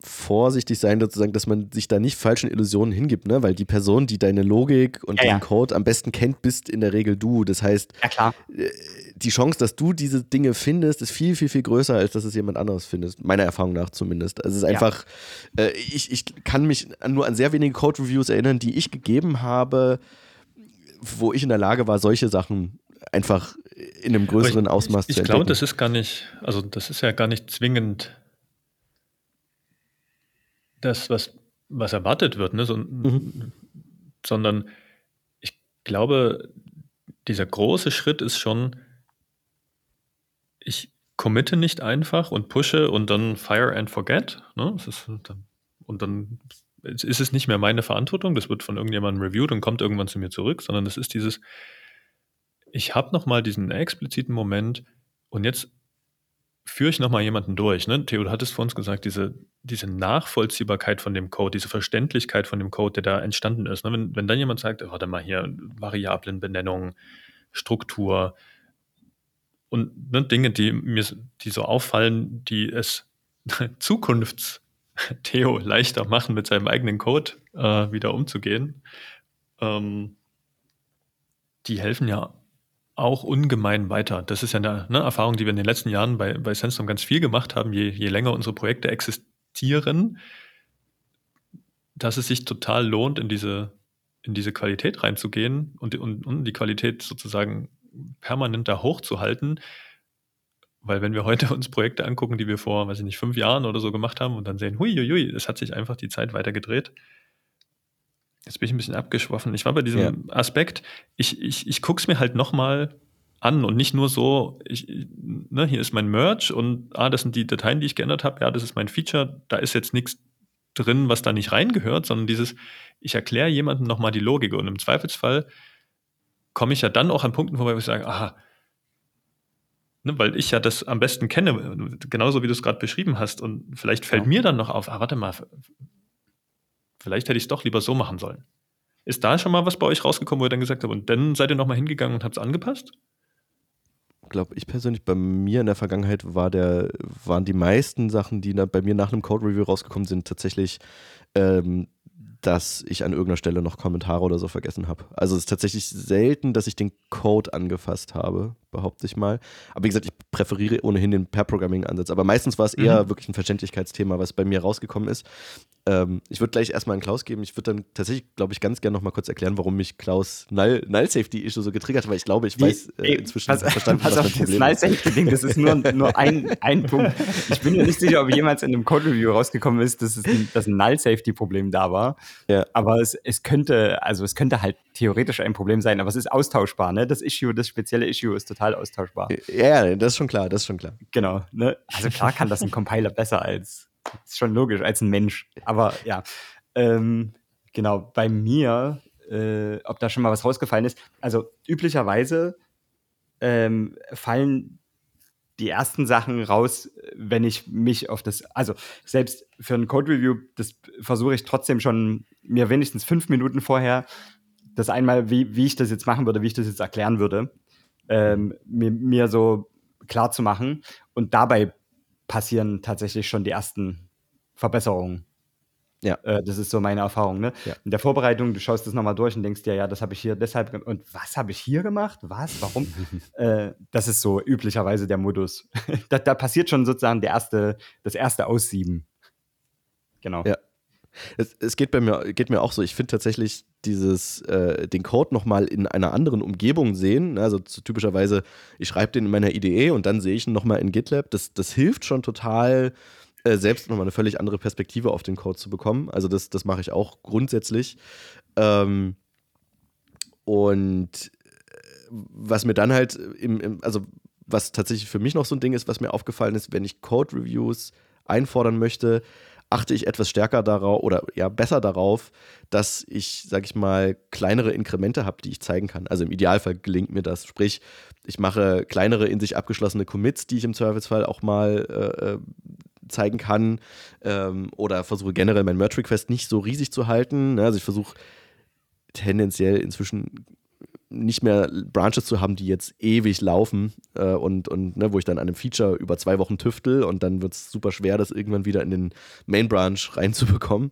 vorsichtig sein, sozusagen, dass man sich da nicht falschen Illusionen hingibt, ne? Weil die Person, die deine Logik und Ja, den ja. Code am besten kennt, bist in der Regel du. Das heißt, Ja, klar. äh, die Chance, dass du diese Dinge findest, ist viel, viel, viel größer, als dass es jemand anderes findet. Meiner Erfahrung nach zumindest. Also es ist Ja. einfach, äh, ich, ich kann mich nur an sehr wenige Code-Reviews erinnern, die ich gegeben habe, wo ich in der Lage war, solche Sachen einfach in einem größeren ich, Ausmaß ich, zu ich glaube, entdecken. das ist gar nicht, also das ist ja gar nicht zwingend das, was, was erwartet wird, ne? so, Mhm. sondern ich glaube, dieser große Schritt ist schon, ich committe nicht einfach und pushe und dann fire and forget. Ne? Ist, dann, und dann ist es nicht mehr meine Verantwortung, das wird von irgendjemandem reviewed und kommt irgendwann zu mir zurück, sondern das ist dieses, ich habe nochmal diesen expliziten Moment und jetzt führe ich nochmal jemanden durch. Ne? Theo, du hattest vor uns gesagt, diese, diese Nachvollziehbarkeit von dem Code, diese Verständlichkeit von dem Code, der da entstanden ist. Ne? Wenn, wenn dann jemand sagt, warte mal hier, Variablenbenennung, Struktur und ne, Dinge, die mir die so auffallen, die es Zukunfts-Theo leichter machen, mit seinem eigenen Code äh, wieder umzugehen, ähm, die helfen ja auch ungemein weiter. Das ist ja eine, ne, Erfahrung, die wir in den letzten Jahren bei, bei Sandstorm ganz viel gemacht haben, je, je länger unsere Projekte existieren, dass es sich total lohnt, in diese, in diese Qualität reinzugehen und, und, und die Qualität sozusagen permanent da hochzuhalten. Weil wenn wir heute uns Projekte angucken, die wir vor, weiß ich nicht, fünf Jahren oder so gemacht haben und dann sehen, hui, hui, hui, es hat sich einfach die Zeit weiter gedreht. Jetzt bin ich ein bisschen abgeschwoffen. Ich war bei diesem Ja. Aspekt, ich, ich, ich gucke es mir halt nochmal an und nicht nur so, ich, ne, hier ist mein Merch und ah, das sind die Dateien, die ich geändert habe, ja, das ist mein Feature, da ist jetzt nichts drin, was da nicht reingehört, sondern dieses, ich erkläre jemandem nochmal die Logik und im Zweifelsfall komme ich ja dann auch an Punkten vorbei, wo ich sage, aha, ne, weil ich ja das am besten kenne, genauso wie du es gerade beschrieben hast und vielleicht fällt Ja. mir dann noch auf, ah, warte mal, vielleicht hätte ich es doch lieber so machen sollen. Ist da schon mal was bei euch rausgekommen, wo ihr dann gesagt habt, und dann seid ihr nochmal hingegangen und habt es angepasst? glaube ich persönlich, bei mir in der Vergangenheit war der, waren die meisten Sachen, die bei mir nach einem Code-Review rausgekommen sind, tatsächlich, ähm, dass ich an irgendeiner Stelle noch Kommentare oder so vergessen habe. Also es ist tatsächlich selten, dass ich den Code angefasst habe, behaupte ich mal. Aber wie gesagt, ich präferiere ohnehin den Pair-Programming-Ansatz. Aber meistens war es eher Mhm. wirklich ein Verständlichkeitsthema, was bei mir rausgekommen ist. Ähm, ich würde gleich erstmal an Klaus geben. Ich würde dann tatsächlich, glaube ich, ganz gerne noch mal kurz erklären, warum mich Klaus Null, Null Safety Issue so getriggert hat, weil ich glaube, ich Wie- weiß äh, inzwischen pass, verstanden, pass was auf, das Problem Null ist. Safety Ding, das ist nur, nur ein, ein Punkt. Ich bin mir nicht sicher, ob jemals in einem Code Review rausgekommen ist, dass, es ein, dass ein Null Safety Problem da war. Ja. Aber es, es könnte, also es könnte halt theoretisch ein Problem sein, aber es ist austauschbar, ne? Das Issue, das spezielle Issue ist total austauschbar. Ja, ja, das ist schon klar, das ist schon klar. Genau, ne? Also klar kann das ein Compiler besser als, ist schon logisch, als ein Mensch. Aber ja, ähm, genau, bei mir, äh, ob da schon mal was rausgefallen ist, also üblicherweise ähm, fallen die ersten Sachen raus, wenn ich mich auf das, also selbst für ein Code-Review, das versuche ich trotzdem schon mir wenigstens fünf Minuten vorher das einmal, wie, wie ich das jetzt machen würde, wie ich das jetzt erklären würde, ähm, mir, mir so klar zu machen. Und dabei passieren tatsächlich schon die ersten Verbesserungen. Ja. Äh, das ist so meine Erfahrung. Ne? Ja. In der Vorbereitung, du schaust das nochmal durch und denkst dir, ja, das habe ich hier deshalb und was habe ich hier gemacht? Was? Warum? äh, das ist so üblicherweise der Modus. da, da passiert schon sozusagen der erste, das erste Aussieben. Genau. Ja. Es, es geht bei mir geht mir auch so. Ich finde tatsächlich dieses äh, den Code nochmal in einer anderen Umgebung sehen. ne, Also so typischerweise, ich schreibe den in meiner IDE und dann sehe ich ihn nochmal in GitLab. Das, das hilft schon total, äh, selbst nochmal eine völlig andere Perspektive auf den Code zu bekommen. Also das, das mache ich auch grundsätzlich. Ähm, und äh, was mir dann halt im, im, also was tatsächlich für mich noch so ein Ding ist, was mir aufgefallen ist, wenn ich Code-Reviews einfordern möchte, achte ich etwas stärker darauf oder ja besser darauf, dass ich, sag ich mal, kleinere Inkremente habe, die ich zeigen kann. Also im Idealfall gelingt mir das. Sprich, ich mache kleinere in sich abgeschlossene Commits, die ich im Zweifelsfall auch mal äh, äh, zeigen kann. Ähm, oder versuche generell mein Merge-Request nicht so riesig zu halten. ne? Also ich versuche tendenziell inzwischen nicht mehr Branches zu haben, die jetzt ewig laufen äh, und, und ne, wo ich dann an einem Feature über zwei Wochen tüftel und dann wird es super schwer, das irgendwann wieder in den Main Branch reinzubekommen.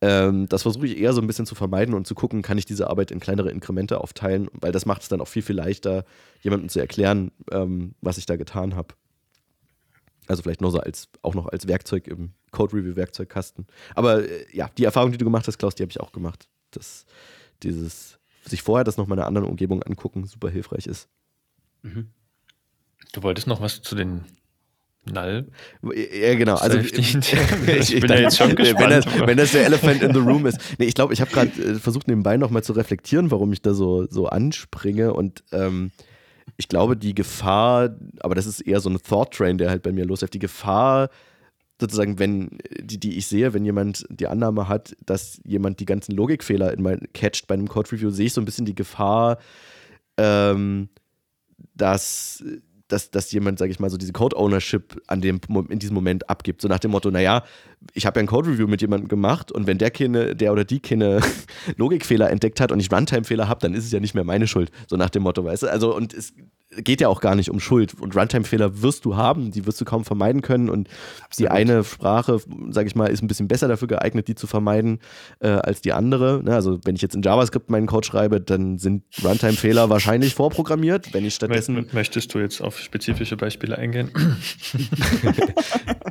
Ähm, das versuche ich eher so ein bisschen zu vermeiden und zu gucken, kann ich diese Arbeit in kleinere Inkremente aufteilen, weil das macht es dann auch viel, viel leichter, jemandem zu erklären, ähm, was ich da getan habe. Also vielleicht nur so als, auch noch als Werkzeug im Code-Review-Werkzeugkasten. Aber äh, ja, die Erfahrung, die du gemacht hast, Klaus, die habe ich auch gemacht. Dass dieses, sich vorher das nochmal in einer anderen Umgebung angucken, super hilfreich ist. Mhm. Du wolltest noch was zu den Null? Ja, genau. Also, ich, ich, bin ja jetzt schon gespannt. Wenn das, wenn das, der Elephant in the Room ist. Nee, ich glaube, ich habe gerade äh, versucht, nebenbei nochmal zu reflektieren, warum ich da so, so anspringe. Und ähm, ich glaube, die Gefahr, aber das ist eher so ein Thought-Train, der halt bei mir losläuft, die Gefahr, sozusagen, wenn, die, die ich sehe, wenn jemand die Annahme hat, dass jemand die ganzen Logikfehler in mein, catcht bei einem Code-Review, sehe ich so ein bisschen die Gefahr, ähm, dass dass, dass jemand, sage ich mal, so diese Code-Ownership an dem, in diesem Moment abgibt. So nach dem Motto, naja, ich habe ja ein Code-Review mit jemandem gemacht und wenn der keine, der oder die keine Logikfehler entdeckt hat und ich Runtime-Fehler habe, dann ist es ja nicht mehr meine Schuld. So nach dem Motto, weißt du? Also, und es geht ja auch gar nicht um Schuld. Und Runtime-Fehler wirst du haben, die wirst du kaum vermeiden können. Und Absolut. die eine Sprache, sage ich mal, ist ein bisschen besser dafür geeignet, die zu vermeiden, äh, als die andere. Ne? Also wenn ich jetzt in JavaScript meinen Code schreibe, dann sind Runtime-Fehler wahrscheinlich vorprogrammiert. Wenn ich stattdessen. Möchtest du jetzt auf spezifische Beispiele eingehen?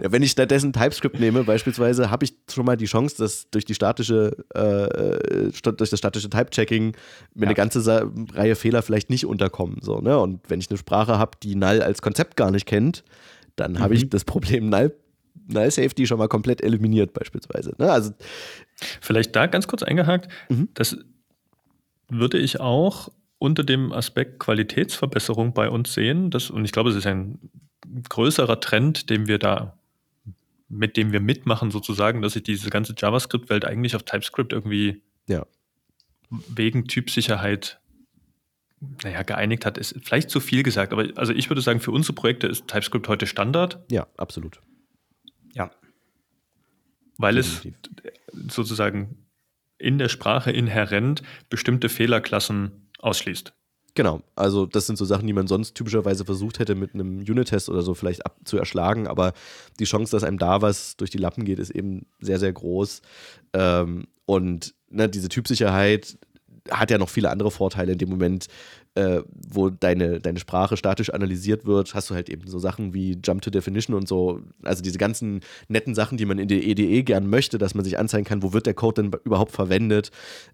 wenn ich stattdessen TypeScript nehme, beispielsweise, habe ich schon mal die Chance, dass durch die statische, äh, durch das statische Type-Checking mir ja. eine ganze Reihe Fehler vielleicht nicht unterkommen. So, ne? Und wenn ich eine Sprache habe, die Null als Konzept gar nicht kennt, dann mhm. habe ich das Problem Null, Null Safety schon mal komplett eliminiert, beispielsweise. Ne? Also, Vielleicht da ganz kurz eingehakt, mhm. das würde ich auch unter dem Aspekt Qualitätsverbesserung bei uns sehen. Das, und ich glaube, es ist ein größerer Trend, den wir da, mit dem wir mitmachen, sozusagen, dass sich diese ganze JavaScript-Welt eigentlich auf TypeScript irgendwie ja. wegen Typsicherheit naja, geeinigt hat, ist vielleicht zu viel gesagt, aber also ich würde sagen, für unsere Projekte ist TypeScript heute Standard. Ja, absolut. Ja. Weil Definitiv. es sozusagen in der Sprache inhärent bestimmte Fehlerklassen ausschließt. Genau, also das sind so Sachen, die man sonst typischerweise versucht hätte, mit einem Unit-Test oder so vielleicht zu erschlagen, aber die Chance, dass einem da was durch die Lappen geht, ist eben sehr, sehr groß. Ähm, und ne, diese Typsicherheit hat ja noch viele andere Vorteile in dem Moment, äh, wo deine, deine Sprache statisch analysiert wird, hast du halt eben so Sachen wie Jump to Definition und so, also diese ganzen netten Sachen, die man in der EDE e gern möchte, dass man sich anzeigen kann, wo wird der Code denn überhaupt verwendet.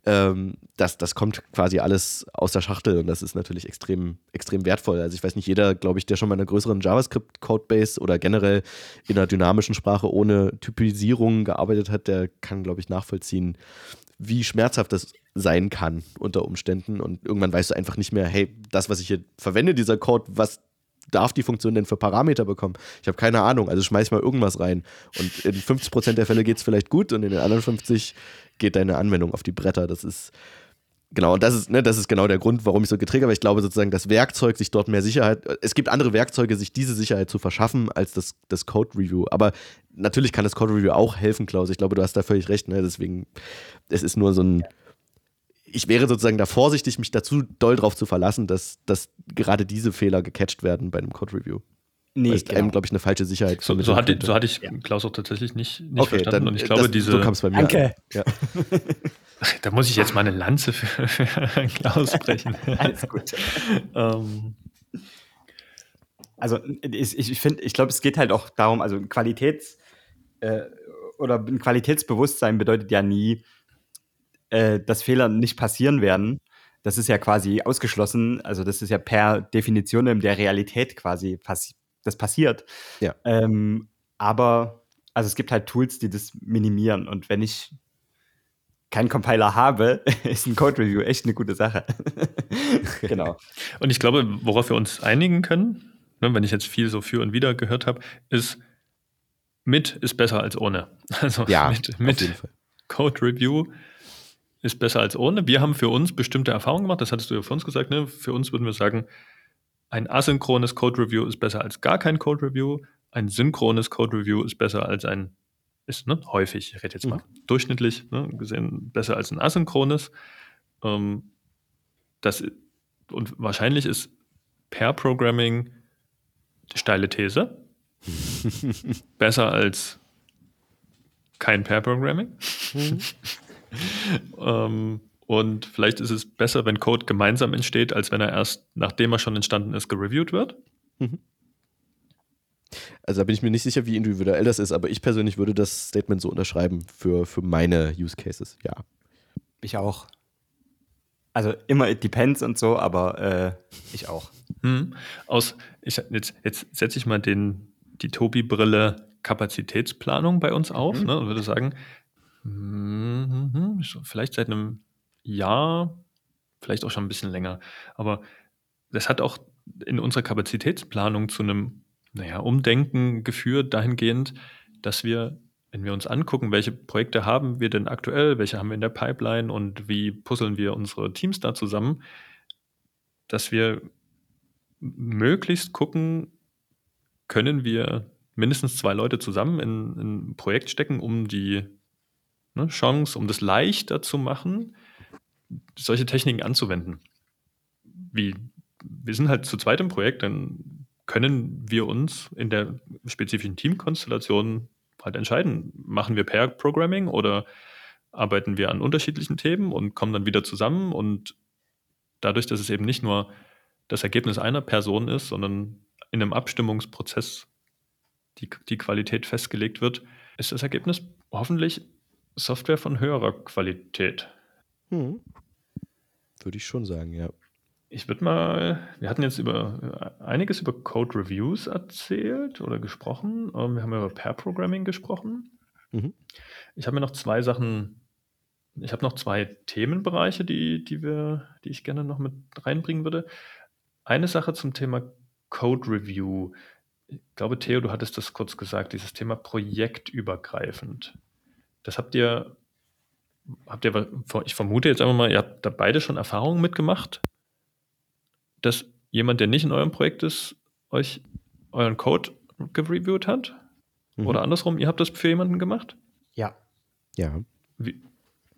Ähm, das, das kommt quasi alles aus der Schachtel und das ist natürlich extrem, extrem wertvoll. Also ich weiß nicht, jeder, glaube ich, der schon mal in einer größeren JavaScript-Codebase oder generell in einer dynamischen Sprache ohne Typisierung gearbeitet hat, der kann, glaube ich, nachvollziehen, wie schmerzhaft das sein kann unter Umständen. Und irgendwann weißt du einfach nicht mehr, hey, das, was ich hier verwende, dieser Code, was darf die Funktion denn für Parameter bekommen? Ich habe keine Ahnung, also schmeiß mal irgendwas rein. Und in 50% der Fälle geht es vielleicht gut und in den anderen 50 geht deine Anwendung auf die Bretter. Das ist Genau, und das ist, ne, das ist genau der Grund, warum ich so getriggert habe. Ich glaube sozusagen, das Werkzeug, sich dort mehr Sicherheit, es gibt andere Werkzeuge, sich diese Sicherheit zu verschaffen, als das, das Code-Review. Aber natürlich kann das Code-Review auch helfen, Klaus. Ich glaube, du hast da völlig recht. Ne? Deswegen, es ist nur so ein, ich wäre sozusagen da vorsichtig, mich dazu doll drauf zu verlassen, dass, dass gerade diese Fehler gecatcht werden bei einem Code-Review. Nee, Weil genau. einem, glaube ich, eine falsche Sicherheit so, so, hatte, so hatte ich ja. Klaus auch tatsächlich nicht, nicht okay, verstanden. Dann, und ich glaube, das, diese. So kam es bei mir. Danke. Ja. Da muss ich jetzt mal eine Lanze für, für Klaus sprechen. Alles gut. ähm. Also ich, ich finde, ich glaube, es geht halt auch darum, also Qualitäts- äh, oder ein Qualitätsbewusstsein bedeutet ja nie, äh, dass Fehler nicht passieren werden. Das ist ja quasi ausgeschlossen. Also das ist ja per Definition in der Realität quasi passi das passiert. Ja. Ähm, aber also es gibt halt Tools, die das minimieren. Und wenn ich keinen Compiler habe, ist ein Code Review echt eine gute Sache. genau. Und ich glaube, worauf wir uns einigen können, ne, wenn ich jetzt viel so für und wieder gehört habe, ist, mit ist besser als ohne. Also ja, mit, mit Code Review ist besser als ohne. Wir haben für uns bestimmte Erfahrungen gemacht, das hattest du ja für uns gesagt, ne? für uns würden wir sagen, ein asynchrones Code Review ist besser als gar kein Code Review, ein synchrones Code Review ist besser als ein ist ne, häufig, ich rede jetzt mal mhm. durchschnittlich ne, gesehen, besser als ein asynchrones. Ähm, das Und wahrscheinlich ist Pair-Programming steile These. Besser als kein Pair-Programming. Mhm. ähm, und vielleicht ist es besser, wenn Code gemeinsam entsteht, als wenn er erst, nachdem er schon entstanden ist, gereviewt wird. Mhm. Also da bin ich mir nicht sicher, wie individuell das ist, aber ich persönlich würde das Statement so unterschreiben für, für meine Use Cases, ja. Ich auch. Also immer it depends und so, aber äh, ich auch. Hm. Aus, ich, jetzt, jetzt setze ich mal den, die Tobi-Brille Kapazitätsplanung bei uns auf mhm. ne, und würde sagen, mm, vielleicht seit einem Jahr, vielleicht auch schon ein bisschen länger, aber das hat auch in unserer Kapazitätsplanung zu einem naja, Umdenken geführt, dahingehend, dass wir, wenn wir uns angucken, welche Projekte haben wir denn aktuell, welche haben wir in der Pipeline und wie puzzeln wir unsere Teams da zusammen, dass wir möglichst gucken, können wir mindestens zwei Leute zusammen in, in ein Projekt stecken, um die ne, Chance, um das leichter zu machen, solche Techniken anzuwenden. Wie wir sind halt zu zweit im Projekt, dann können wir uns in der spezifischen Teamkonstellation halt entscheiden, machen wir Pair-Programming oder arbeiten wir an unterschiedlichen Themen und kommen dann wieder zusammen und dadurch, dass es eben nicht nur das Ergebnis einer Person ist, sondern in einem Abstimmungsprozess die, die Qualität festgelegt wird, ist das Ergebnis hoffentlich Software von höherer Qualität. Hm. Würde ich schon sagen, ja. Ich würde mal, wir hatten jetzt über äh, einiges über Code Reviews erzählt oder gesprochen. Ähm, wir haben über Pair Programming gesprochen. Mhm. Ich habe mir noch zwei Sachen, ich habe noch zwei Themenbereiche, die, die, wir, die ich gerne noch mit reinbringen würde. Eine Sache zum Thema Code Review. Ich glaube, Theo, du hattest das kurz gesagt, dieses Thema projektübergreifend. Das habt ihr, habt ihr, ich vermute jetzt einfach mal, ihr habt da beide schon Erfahrungen mitgemacht dass jemand, der nicht in eurem Projekt ist, euch euren Code gereviewt hat? Mhm. Oder andersrum, ihr habt das für jemanden gemacht? Ja. Ja. Wie,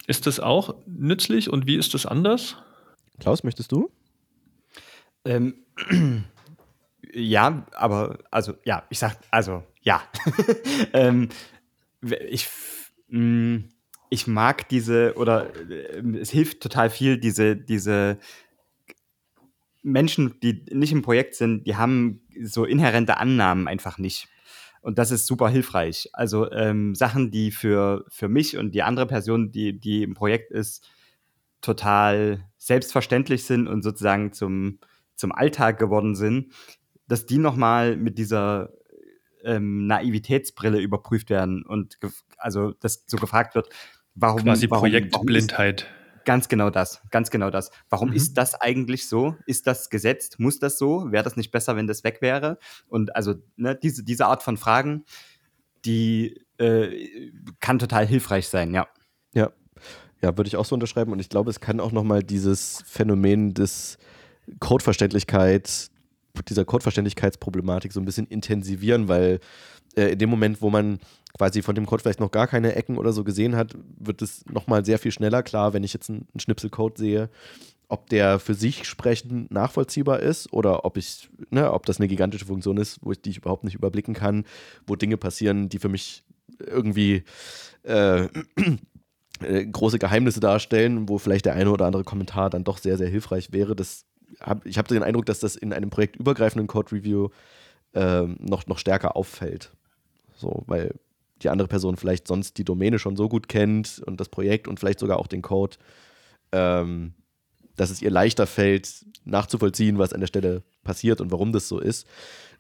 ist das auch nützlich und wie ist das anders? Klaus, möchtest du? Ähm, ja, aber also ja, ich sag also ja. ähm, ich, mh, mm, ich mag diese oder äh, es hilft total viel diese diese Menschen, die nicht im Projekt sind, die haben so inhärente Annahmen einfach nicht. Und das ist super hilfreich. Also ähm, Sachen, die für, für mich und die andere Person, die, die im Projekt ist, total selbstverständlich sind und sozusagen zum, zum Alltag geworden sind, dass die nochmal mit dieser ähm, Naivitätsbrille überprüft werden und also dass so gefragt wird, warum. Quasi warum, Projektblindheit. Ganz genau das, ganz genau das. Warum mhm. ist das eigentlich so? Ist das gesetzt? Muss das so? Wäre das nicht besser, wenn das weg wäre? Und also ne, diese, diese Art von Fragen, die äh, kann total hilfreich sein, ja. Ja, ja, würde ich auch so unterschreiben. Und ich glaube, es kann auch nochmal dieses Phänomen des Codeverständlichkeit, dieser Codeverständlichkeitsproblematik so ein bisschen intensivieren, weil äh, in dem Moment, wo man quasi von dem Code vielleicht noch gar keine Ecken oder so gesehen hat, wird es nochmal sehr viel schneller klar, wenn ich jetzt einen, einen Schnipselcode sehe, ob der für sich sprechend nachvollziehbar ist oder ob ich, ne, ob das eine gigantische Funktion ist, wo ich die ich überhaupt nicht überblicken kann, wo Dinge passieren, die für mich irgendwie äh, äh, große Geheimnisse darstellen, wo vielleicht der eine oder andere Kommentar dann doch sehr, sehr hilfreich wäre. Das hab, ich habe den Eindruck, dass das in einem projektübergreifenden Code-Review äh, noch, noch stärker auffällt. So, weil die andere Person vielleicht sonst die Domäne schon so gut kennt und das Projekt und vielleicht sogar auch den Code, ähm, dass es ihr leichter fällt, nachzuvollziehen, was an der Stelle passiert und warum das so ist.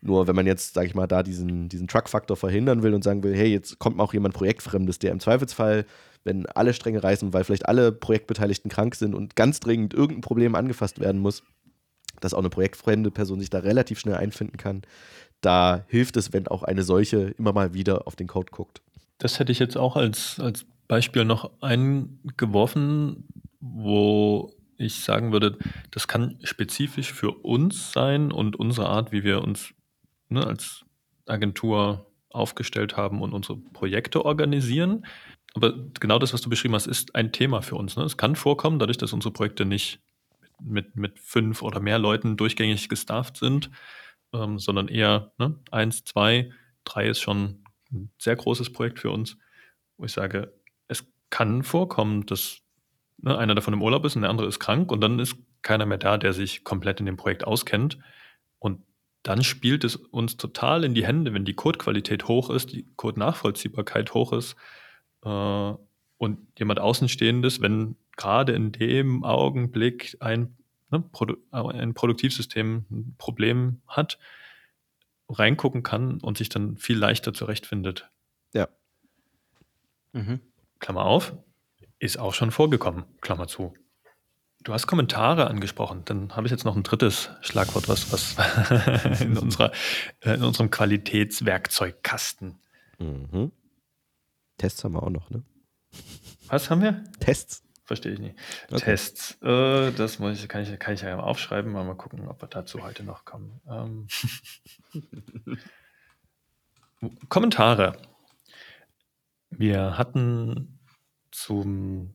Nur wenn man jetzt, sage ich mal, da diesen, diesen Truck-Faktor verhindern will und sagen will, hey, jetzt kommt mal auch jemand Projektfremdes, der im Zweifelsfall, wenn alle Stränge reißen, weil vielleicht alle Projektbeteiligten krank sind und ganz dringend irgendein Problem angefasst werden muss, dass auch eine projektfremde Person sich da relativ schnell einfinden kann, da hilft es, wenn auch eine solche immer mal wieder auf den Code guckt. Das hätte ich jetzt auch als, als Beispiel noch eingeworfen, wo ich sagen würde, das kann spezifisch für uns sein und unsere Art, wie wir uns ne, als Agentur aufgestellt haben und unsere Projekte organisieren. Aber genau das, was du beschrieben hast, ist ein Thema für uns. Ne? Es kann vorkommen, dadurch, dass unsere Projekte nicht mit, mit fünf oder mehr Leuten durchgängig gestafft sind, ähm, sondern eher ne, eins, zwei, drei ist schon ein sehr großes Projekt für uns, wo ich sage, es kann vorkommen, dass ne, einer davon im Urlaub ist und der andere ist krank und dann ist keiner mehr da, der sich komplett in dem Projekt auskennt. Und dann spielt es uns total in die Hände, wenn die Codequalität hoch ist, die Code-Nachvollziehbarkeit hoch ist äh, und jemand Außenstehendes, wenn gerade in dem Augenblick ein, ne, Produ ein Produktivsystem ein Problem hat, reingucken kann und sich dann viel leichter zurechtfindet. Ja. Mhm. Klammer auf, ist auch schon vorgekommen, Klammer zu. Du hast Kommentare angesprochen. Dann habe ich jetzt noch ein drittes Schlagwort, was, was in, unserer, äh, in unserem Qualitätswerkzeugkasten. Mhm. Tests haben wir auch noch, ne? Was haben wir? Tests. Verstehe ich nicht. Okay. Tests. Äh, das muss ich, kann, ich, kann ich ja mal aufschreiben. Mal, mal gucken, ob wir dazu heute noch kommen. Ähm. Kommentare. Wir hatten zum,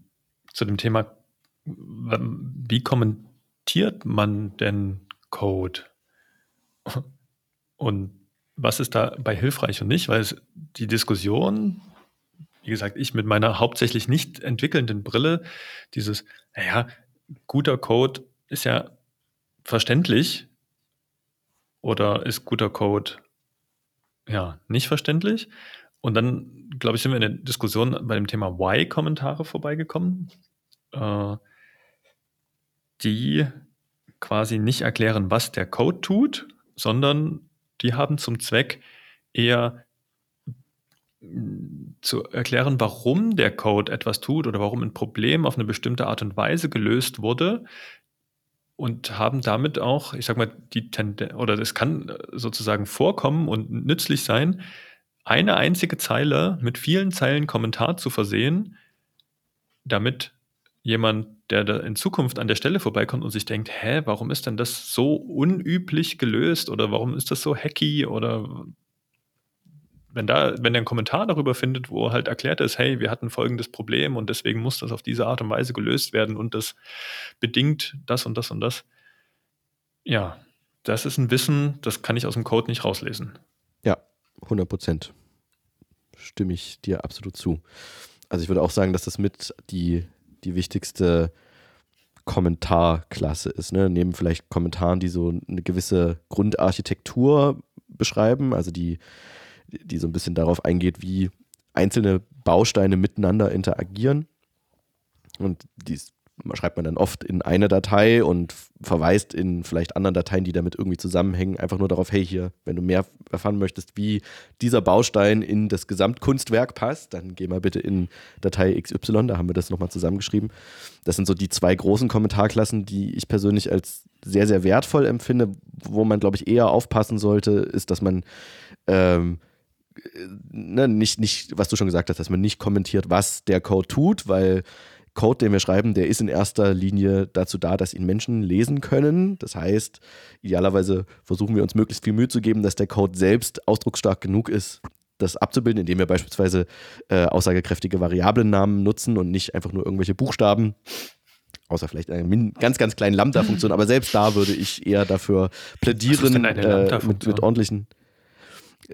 zu dem Thema wie kommentiert man denn Code? Und was ist dabei hilfreich und nicht? Weil es die Diskussion, wie gesagt, ich mit meiner hauptsächlich nicht entwickelnden Brille, dieses, naja, guter Code ist ja verständlich oder ist guter Code ja nicht verständlich? Und dann, glaube ich, sind wir in der Diskussion bei dem Thema Why-Kommentare vorbeigekommen. Äh, die quasi nicht erklären, was der Code tut, sondern die haben zum Zweck eher zu erklären, warum der Code etwas tut oder warum ein Problem auf eine bestimmte Art und Weise gelöst wurde und haben damit auch, ich sag mal, die Tendenz, oder es kann sozusagen vorkommen und nützlich sein, eine einzige Zeile mit vielen Zeilen Kommentar zu versehen, damit jemand, der da in Zukunft an der Stelle vorbeikommt und sich denkt, hä, warum ist denn das so unüblich gelöst oder warum ist das so hacky oder wenn da, wenn der einen Kommentar darüber findet, wo halt erklärt ist, hey, wir hatten folgendes Problem und deswegen muss das auf diese Art und Weise gelöst werden und das bedingt das und das und das. Ja, das ist ein Wissen, das kann ich aus dem Code nicht rauslesen. Ja, 100 Prozent. Stimme ich dir absolut zu. Also ich würde auch sagen, dass das mit die die wichtigste Kommentarklasse ist. Ne? Neben vielleicht Kommentaren, die so eine gewisse Grundarchitektur beschreiben, also die, die so ein bisschen darauf eingeht, wie einzelne Bausteine miteinander interagieren. Und die schreibt man dann oft in eine Datei und verweist in vielleicht anderen Dateien, die damit irgendwie zusammenhängen, einfach nur darauf, hey, hier, wenn du mehr erfahren möchtest, wie dieser Baustein in das Gesamtkunstwerk passt, dann geh mal bitte in Datei XY, da haben wir das nochmal zusammengeschrieben. Das sind so die zwei großen Kommentarklassen, die ich persönlich als sehr, sehr wertvoll empfinde, wo man, glaube ich, eher aufpassen sollte, ist, dass man ähm, ne, nicht, nicht, was du schon gesagt hast, dass man nicht kommentiert, was der Code tut, weil Code, den wir schreiben, der ist in erster Linie dazu da, dass ihn Menschen lesen können. Das heißt, idealerweise versuchen wir uns möglichst viel Mühe zu geben, dass der Code selbst ausdrucksstark genug ist, das abzubilden, indem wir beispielsweise äh, aussagekräftige Variablennamen nutzen und nicht einfach nur irgendwelche Buchstaben. Außer vielleicht eine ganz, ganz kleine Lambda-Funktion. Aber selbst da würde ich eher dafür plädieren, äh, mit, mit ordentlichen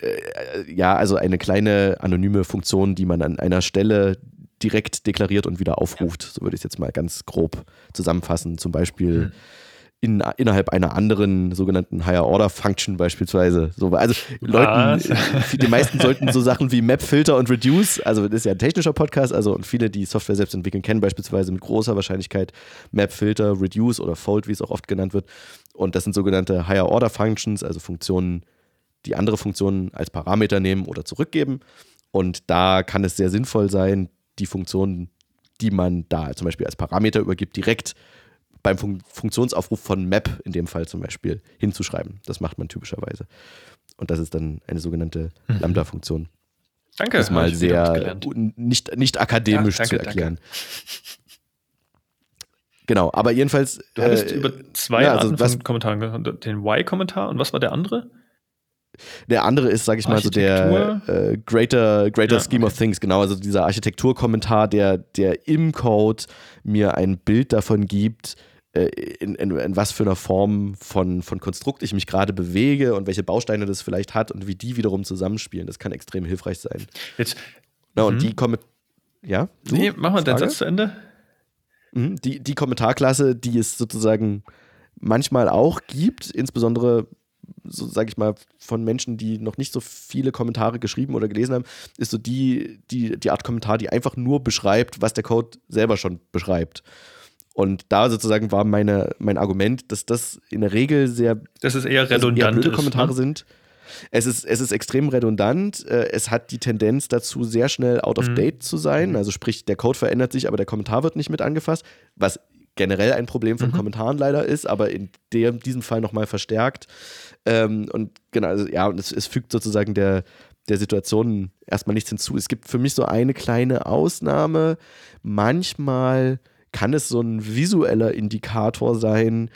äh, ja, also eine kleine anonyme Funktion, die man an einer Stelle direkt deklariert und wieder aufruft. So würde ich es jetzt mal ganz grob zusammenfassen. Zum Beispiel. Mhm. In, innerhalb einer anderen sogenannten Higher Order Function beispielsweise. So, also Leuten, die meisten sollten so Sachen wie Map, Filter und Reduce, also das ist ja ein technischer Podcast, also und viele, die Software selbst entwickeln, kennen beispielsweise mit großer Wahrscheinlichkeit Map, Filter, Reduce oder Fold, wie es auch oft genannt wird. Und das sind sogenannte Higher Order Functions, also Funktionen, die andere Funktionen als Parameter nehmen oder zurückgeben. Und da kann es sehr sinnvoll sein, die Funktionen, die man da zum Beispiel als Parameter übergibt, direkt beim Fun Funktionsaufruf von Map in dem Fall zum Beispiel hinzuschreiben. Das macht man typischerweise. Und das ist dann eine sogenannte mhm. Lambda-Funktion. Danke. Das ist mal sehr nicht, nicht akademisch ja, danke, zu erklären. Danke. Genau, aber jedenfalls. Du hattest äh, über zwei ja, also Arten von Kommentaren gehört. Den Y-Kommentar und was war der andere? Der andere ist, sag ich mal, so der äh, Greater, greater ja, Scheme okay. of Things, genau, also dieser Architekturkommentar, der, der im Code mir ein Bild davon gibt, äh, in, in, in, was für einer Form von, von Konstrukt ich mich gerade bewege und welche Bausteine das vielleicht hat und wie die wiederum zusammenspielen. Das kann extrem hilfreich sein. Jetzt, Na, und mhm. die kommen. Ja? Du? Nee, mach mal den Satz zu Ende. Mhm, die, die Kommentarklasse, die es sozusagen manchmal auch gibt, insbesondere so sage ich mal, von Menschen, die noch nicht so viele Kommentare geschrieben oder gelesen haben, ist so die, die, die Art Kommentar, die einfach nur beschreibt, was der Code selber schon beschreibt. Und da sozusagen war meine, mein Argument, dass das in der Regel sehr, das ist eher redundant eher blöde Kommentare ist, ne? sind. Es ist, es ist extrem redundant. Äh, es hat die Tendenz dazu, sehr schnell out of mhm. date zu sein. Mhm. Also sprich, der Code verändert sich, aber der Kommentar wird nicht mit angefasst. Was generell ein Problem von mhm. Kommentaren leider ist, aber in dem, diesem Fall nochmal verstärkt. Ähm, und genau, also, ja, und es, es fügt sozusagen der, der Situation erstmal nichts hinzu. Es gibt für mich so eine kleine Ausnahme. Manchmal kann es so ein visueller Indikator sein,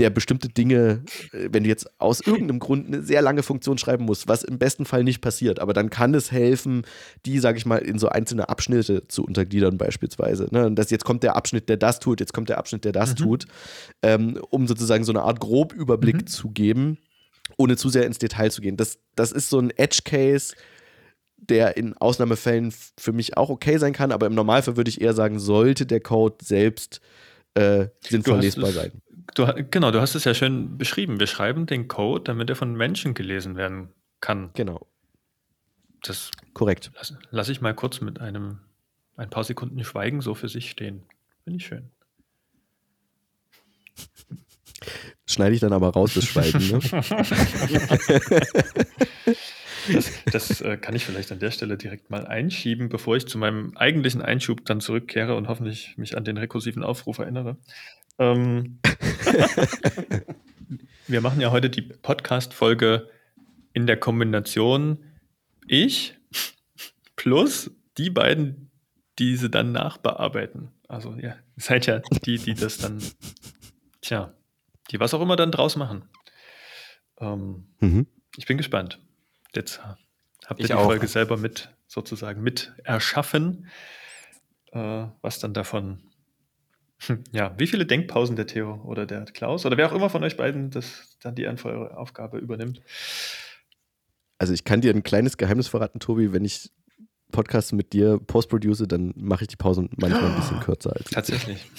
der bestimmte Dinge, äh, wenn du jetzt aus irgendeinem Grund eine sehr lange Funktion schreiben musst, was im besten Fall nicht passiert, aber dann kann es helfen, die, sage ich mal, in so einzelne Abschnitte zu untergliedern beispielsweise. Ne? Und das, jetzt kommt der Abschnitt, der das tut, jetzt kommt der Abschnitt, der das mhm. tut, ähm, um sozusagen so eine Art Grobüberblick mhm. zu geben, ohne zu sehr ins Detail zu gehen. Das, das ist so ein Edge-Case, der in Ausnahmefällen für mich auch okay sein kann, aber im Normalfall würde ich eher sagen, sollte der Code selbst äh, sinnvoll lesbar sein. Du, genau, du hast es ja schön beschrieben. Wir schreiben den Code, damit er von Menschen gelesen werden kann. Genau. Das korrekt. Lasse lass ich mal kurz mit einem ein paar Sekunden Schweigen so für sich stehen. Finde ich schön. Schneide ich dann aber raus, das Schweigen. Ne? Das, das äh, kann ich vielleicht an der Stelle direkt mal einschieben, bevor ich zu meinem eigentlichen Einschub dann zurückkehre und hoffentlich mich an den rekursiven Aufruf erinnere. Ähm, wir machen ja heute die Podcast-Folge in der Kombination ich plus die beiden, die sie dann nachbearbeiten. Also ja, seid ja die, die das dann, tja, die was auch immer dann draus machen. Ähm, mhm. Ich bin gespannt. Jetzt habt ihr ich die auch. Folge selber mit sozusagen mit erschaffen, äh, was dann davon Ja, wie viele Denkpausen der Theo oder der Klaus oder wer auch immer von euch beiden das dann die ehrenvolle Aufgabe übernimmt? Also ich kann dir ein kleines Geheimnis verraten, Tobi, wenn ich Podcasts mit dir postproduce, dann mache ich die Pausen manchmal ein bisschen kürzer als. Tatsächlich.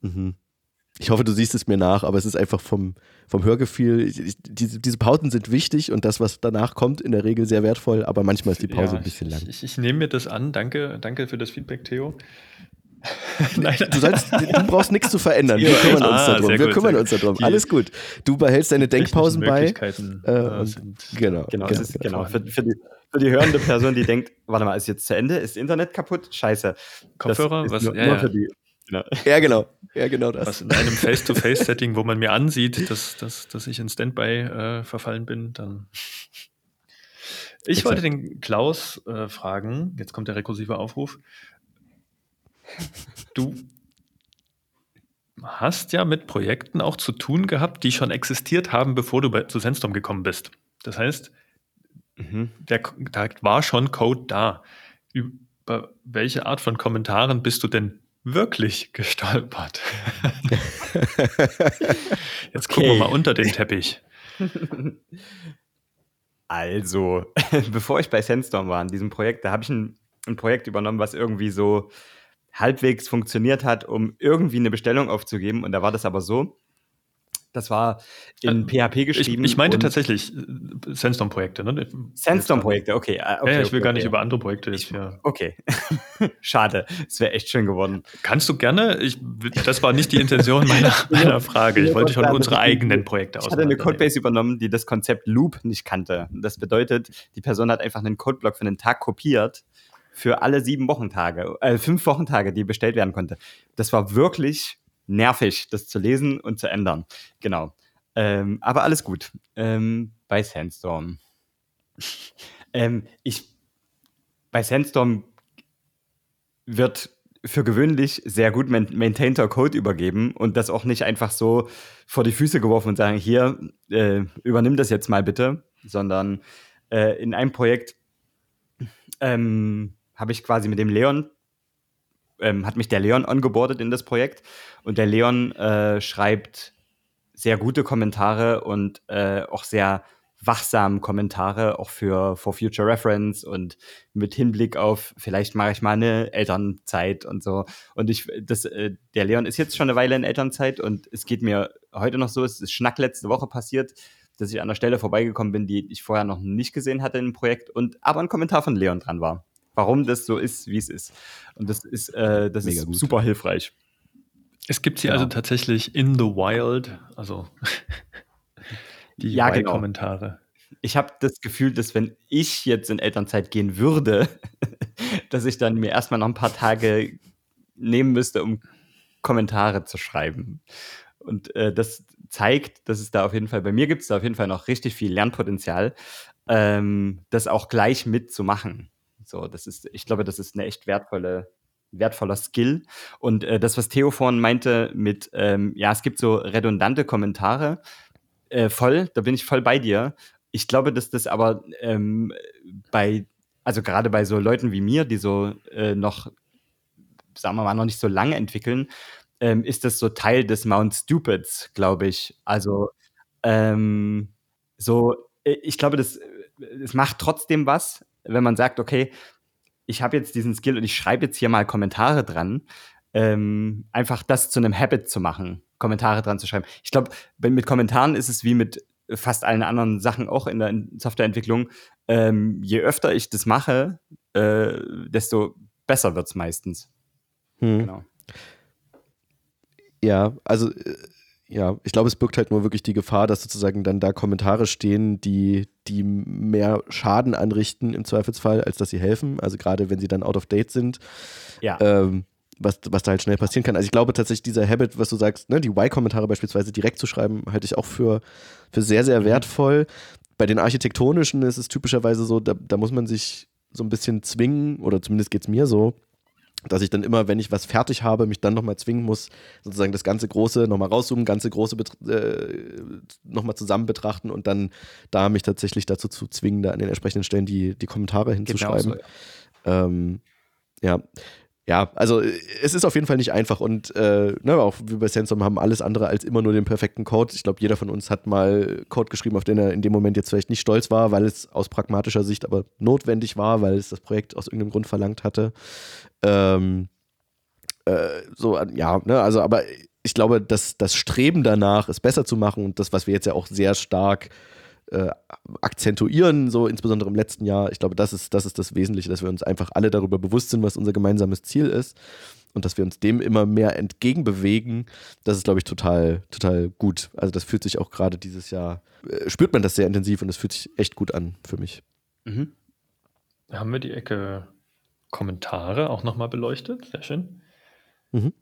mhm. Ich hoffe, du siehst es mir nach, aber es ist einfach vom, vom Hörgefühl, ich, ich, diese, diese Pausen sind wichtig und das, was danach kommt, in der Regel sehr wertvoll, aber manchmal ist die Pause ja, ein bisschen ich, lang. Ich, ich, nehme mir das an, danke, danke für das Feedback, Theo. Nein, du, sollst, du brauchst nichts zu verändern. Wir kümmern uns ah, darum. Wir gut, kümmern uns darum. Alles gut. Du behältst deine Denkpausen bei. Äh, genau, genau, genau, ist, genau. Für, für, die, für, die, hörende Person, die denkt, warte mal, ist jetzt zu Ende? Ist Internet kaputt? Scheiße. Kopfhörer? Was? Nur, ja, nur ja. Die, genau. Ja, genau. Ja, genau das. Was in einem Face-to-Face-Setting, wo man mir ansieht, dass, dass, dass ich in Standby äh, verfallen bin, dann. Ich Exakt. wollte den Klaus äh, fragen, jetzt kommt der rekursive Aufruf. Du hast ja mit Projekten auch zu tun gehabt, die schon existiert haben, bevor du bei, zu Sandstorm gekommen bist. Das heißt, mhm. der, da war schon Code da. Über welche Art von Kommentaren bist du denn wirklich gestolpert? Jetzt okay. gucken wir mal unter den Teppich. Also, bevor ich bei Sandstorm war in diesem Projekt, da habe ich ein, ein Projekt übernommen, was irgendwie so halbwegs funktioniert hat, um irgendwie eine Bestellung aufzugeben. Und da war das aber so, das war in äh, PHP geschrieben. Ich, ich meinte tatsächlich äh, Sandstorm-Projekte. Ne? Sandstorm-Projekte, okay. Ah, okay. Ja, ich will okay, gar nicht über andere Projekte jetzt hier. Okay. Schade. Es wäre echt schön geworden. Kannst du gerne? Ich, das war nicht die Intention meiner, meiner Frage. Ich wollte schon unsere eigenen Projekte aus. Ich hatte eine Codebase übernommen, die das Konzept Loop nicht kannte. Das bedeutet, die Person hat einfach einen Codeblock für einen Tag kopiert für alle sieben Wochentage, äh, fünf Wochentage, die bestellt werden konnte. Das war wirklich nervig, das zu lesen und zu ändern. Genau. Ähm, aber alles gut. Ähm, bei Sandstorm. ähm, ich, bei Sandstorm wird für gewöhnlich sehr gut maintainter Code übergeben und das auch nicht einfach so vor die Füße geworfen und sagen, hier, äh, übernimm das jetzt mal bitte, sondern äh, in einem Projekt ähm, habe ich quasi mit dem Leon ähm, hat mich der Leon angebotet in das Projekt und der Leon äh, schreibt sehr gute Kommentare und äh, auch sehr wachsamen Kommentare, auch für For Future Reference und mit Hinblick auf, vielleicht mache ich mal eine Elternzeit und so. Und ich, das, äh, der Leon ist jetzt schon eine Weile in Elternzeit und es geht mir heute noch so, es ist Schnack letzte Woche passiert, dass ich an der Stelle vorbeigekommen bin, die ich vorher noch nicht gesehen hatte im Projekt und aber ein Kommentar von Leon dran war. Warum das so ist, wie es ist. Und das ist, äh, das Mega ist gut. super hilfreich. Es gibt sie genau. also tatsächlich in the wild, also die ja, genau. Kommentare. Ich habe das Gefühl, dass wenn ich jetzt in Elternzeit gehen würde, dass ich dann mir erstmal noch ein paar Tage nehmen müsste, um Kommentare zu schreiben. Und äh, das zeigt, dass es da auf jeden Fall, bei mir gibt es da auf jeden Fall noch richtig viel Lernpotenzial, ähm, das auch gleich mitzumachen. So, das ist, ich glaube, das ist eine echt wertvolle, wertvoller Skill. Und äh, das, was Theo vorhin meinte mit, ähm, ja, es gibt so redundante Kommentare, äh, voll, da bin ich voll bei dir. Ich glaube, dass das aber ähm, bei, also gerade bei so Leuten wie mir, die so äh, noch, sagen wir mal, noch nicht so lange entwickeln, ähm, ist das so Teil des Mount Stupids, glaube ich. Also ähm, so, äh, ich glaube, das, es macht trotzdem was, wenn man sagt, okay, ich habe jetzt diesen Skill und ich schreibe jetzt hier mal Kommentare dran. Ähm, einfach das zu einem Habit zu machen, Kommentare dran zu schreiben. Ich glaube, mit Kommentaren ist es wie mit fast allen anderen Sachen auch in der Softwareentwicklung. Ähm, je öfter ich das mache, äh, desto besser wird es meistens. Hm. Genau. Ja, also äh, ja, ich glaube, es birgt halt nur wirklich die Gefahr, dass sozusagen dann da Kommentare stehen, die, die mehr Schaden anrichten im Zweifelsfall, als dass sie helfen. Also gerade wenn sie dann out of date sind. Ja. Ähm, was, was da halt schnell passieren kann. Also ich glaube tatsächlich, dieser Habit, was du sagst, ne, die Y-Kommentare beispielsweise direkt zu schreiben, halte ich auch für, für sehr, sehr mhm. wertvoll. Bei den architektonischen ist es typischerweise so, da, da muss man sich so ein bisschen zwingen, oder zumindest geht es mir so, dass ich dann immer, wenn ich was fertig habe, mich dann nochmal zwingen muss, sozusagen das ganze Große nochmal rauszoomen, ganze Große äh, nochmal zusammen betrachten und dann da mich tatsächlich dazu zu zwingen, da an den entsprechenden Stellen die, die Kommentare hinzuschreiben. Genau so, ja. Ähm, ja. Ja, also es ist auf jeden Fall nicht einfach und äh, ne, auch wie bei Sandstorm haben alles andere als immer nur den perfekten Code. Ich glaube, jeder von uns hat mal Code geschrieben, auf den er in dem Moment jetzt vielleicht nicht stolz war, weil es aus pragmatischer Sicht aber notwendig war, weil es das Projekt aus irgendeinem Grund verlangt hatte. Ähm, äh, so, ja, ne, also, aber ich glaube, dass das Streben danach, es besser zu machen und das, was wir jetzt ja auch sehr stark äh, akzentuieren, so insbesondere im letzten Jahr, ich glaube, das ist, das ist das Wesentliche, dass wir uns einfach alle darüber bewusst sind, was unser gemeinsames Ziel ist und dass wir uns dem immer mehr entgegenbewegen, das ist, glaube ich, total, total gut. Also das fühlt sich auch gerade dieses Jahr, äh, spürt man das sehr intensiv und das fühlt sich echt gut an für mich. Mhm. Haben wir die Ecke Kommentare auch nochmal beleuchtet. Sehr schön. Mhm.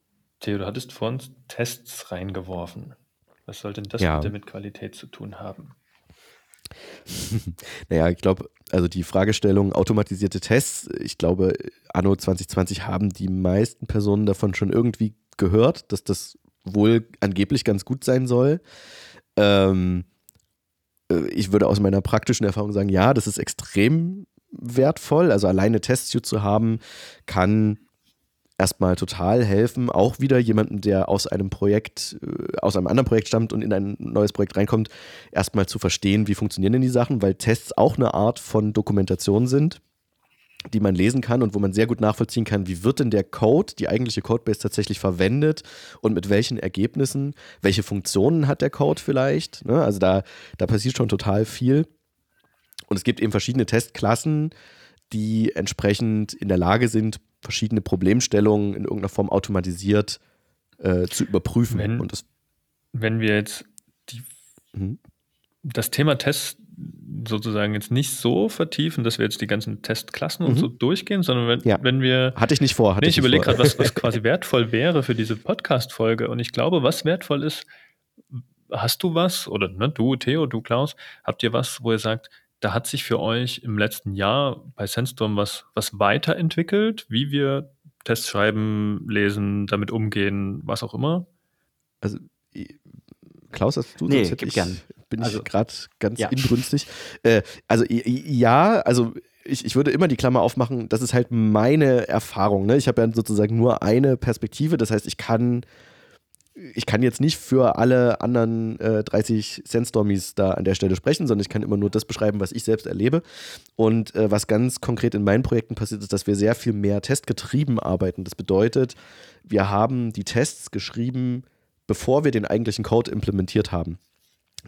Theo, du hattest vor uns Tests reingeworfen. Was soll denn das ja. bitte mit Qualität zu tun haben? naja, ich glaube, also die Fragestellung automatisierte Tests, ich glaube, Anno 2020 haben die meisten Personen davon schon irgendwie gehört, dass das wohl angeblich ganz gut sein soll. Ähm, äh, ich würde aus meiner praktischen Erfahrung sagen, ja, das ist extrem wertvoll. Also alleine Testsuite zu haben, kann erstmal total helfen. Auch wieder jemanden, der aus einem Projekt, äh, aus einem anderen Projekt stammt und in ein neues Projekt reinkommt, erstmal zu verstehen, wie funktionieren denn die Sachen, weil Tests auch eine Art von Dokumentation sind, die man lesen kann und wo man sehr gut nachvollziehen kann, wie wird denn der Code, die eigentliche Codebase tatsächlich verwendet und mit welchen Ergebnissen, welche Funktionen hat der Code vielleicht. Ne? Also da, da passiert schon total viel. Und es gibt eben verschiedene Testklassen, die entsprechend in der Lage sind, verschiedene Problemstellungen in irgendeiner Form automatisiert äh, zu überprüfen. Wenn, Und das, wenn wir jetzt die, mhm. das Thema Test sozusagen jetzt nicht so vertiefen, dass wir jetzt die ganzen Testklassen mhm. und so durchgehen, sondern wenn, ja. wenn wir. Hatte ich nicht vor. Hatte nee, ich, ich überlege gerade, was, was quasi wertvoll wäre für diese Podcast-Folge. Und ich glaube, was wertvoll ist, hast du was, oder ne, du, Theo, du, Klaus, habt ihr was, wo ihr sagt, da hat sich für euch im letzten Jahr bei Sandstorm was, was weiterentwickelt, wie wir Tests schreiben, lesen, damit umgehen, was auch immer? Also, Klaus, hast du nee, gib ich, gern. bin also, ich gerade ganz ja. inbrünstig. Äh, also ja, also ich, ich würde immer die Klammer aufmachen, das ist halt meine Erfahrung. Ne? Ich habe ja sozusagen nur eine Perspektive, das heißt, ich kann ich kann jetzt nicht für alle anderen äh, 30 Sandstormies da an der Stelle sprechen, sondern ich kann immer nur das beschreiben, was ich selbst erlebe. Und äh, was ganz konkret in meinen Projekten passiert ist, dass wir sehr viel mehr testgetrieben arbeiten. Das bedeutet, wir haben die Tests geschrieben, bevor wir den eigentlichen Code implementiert haben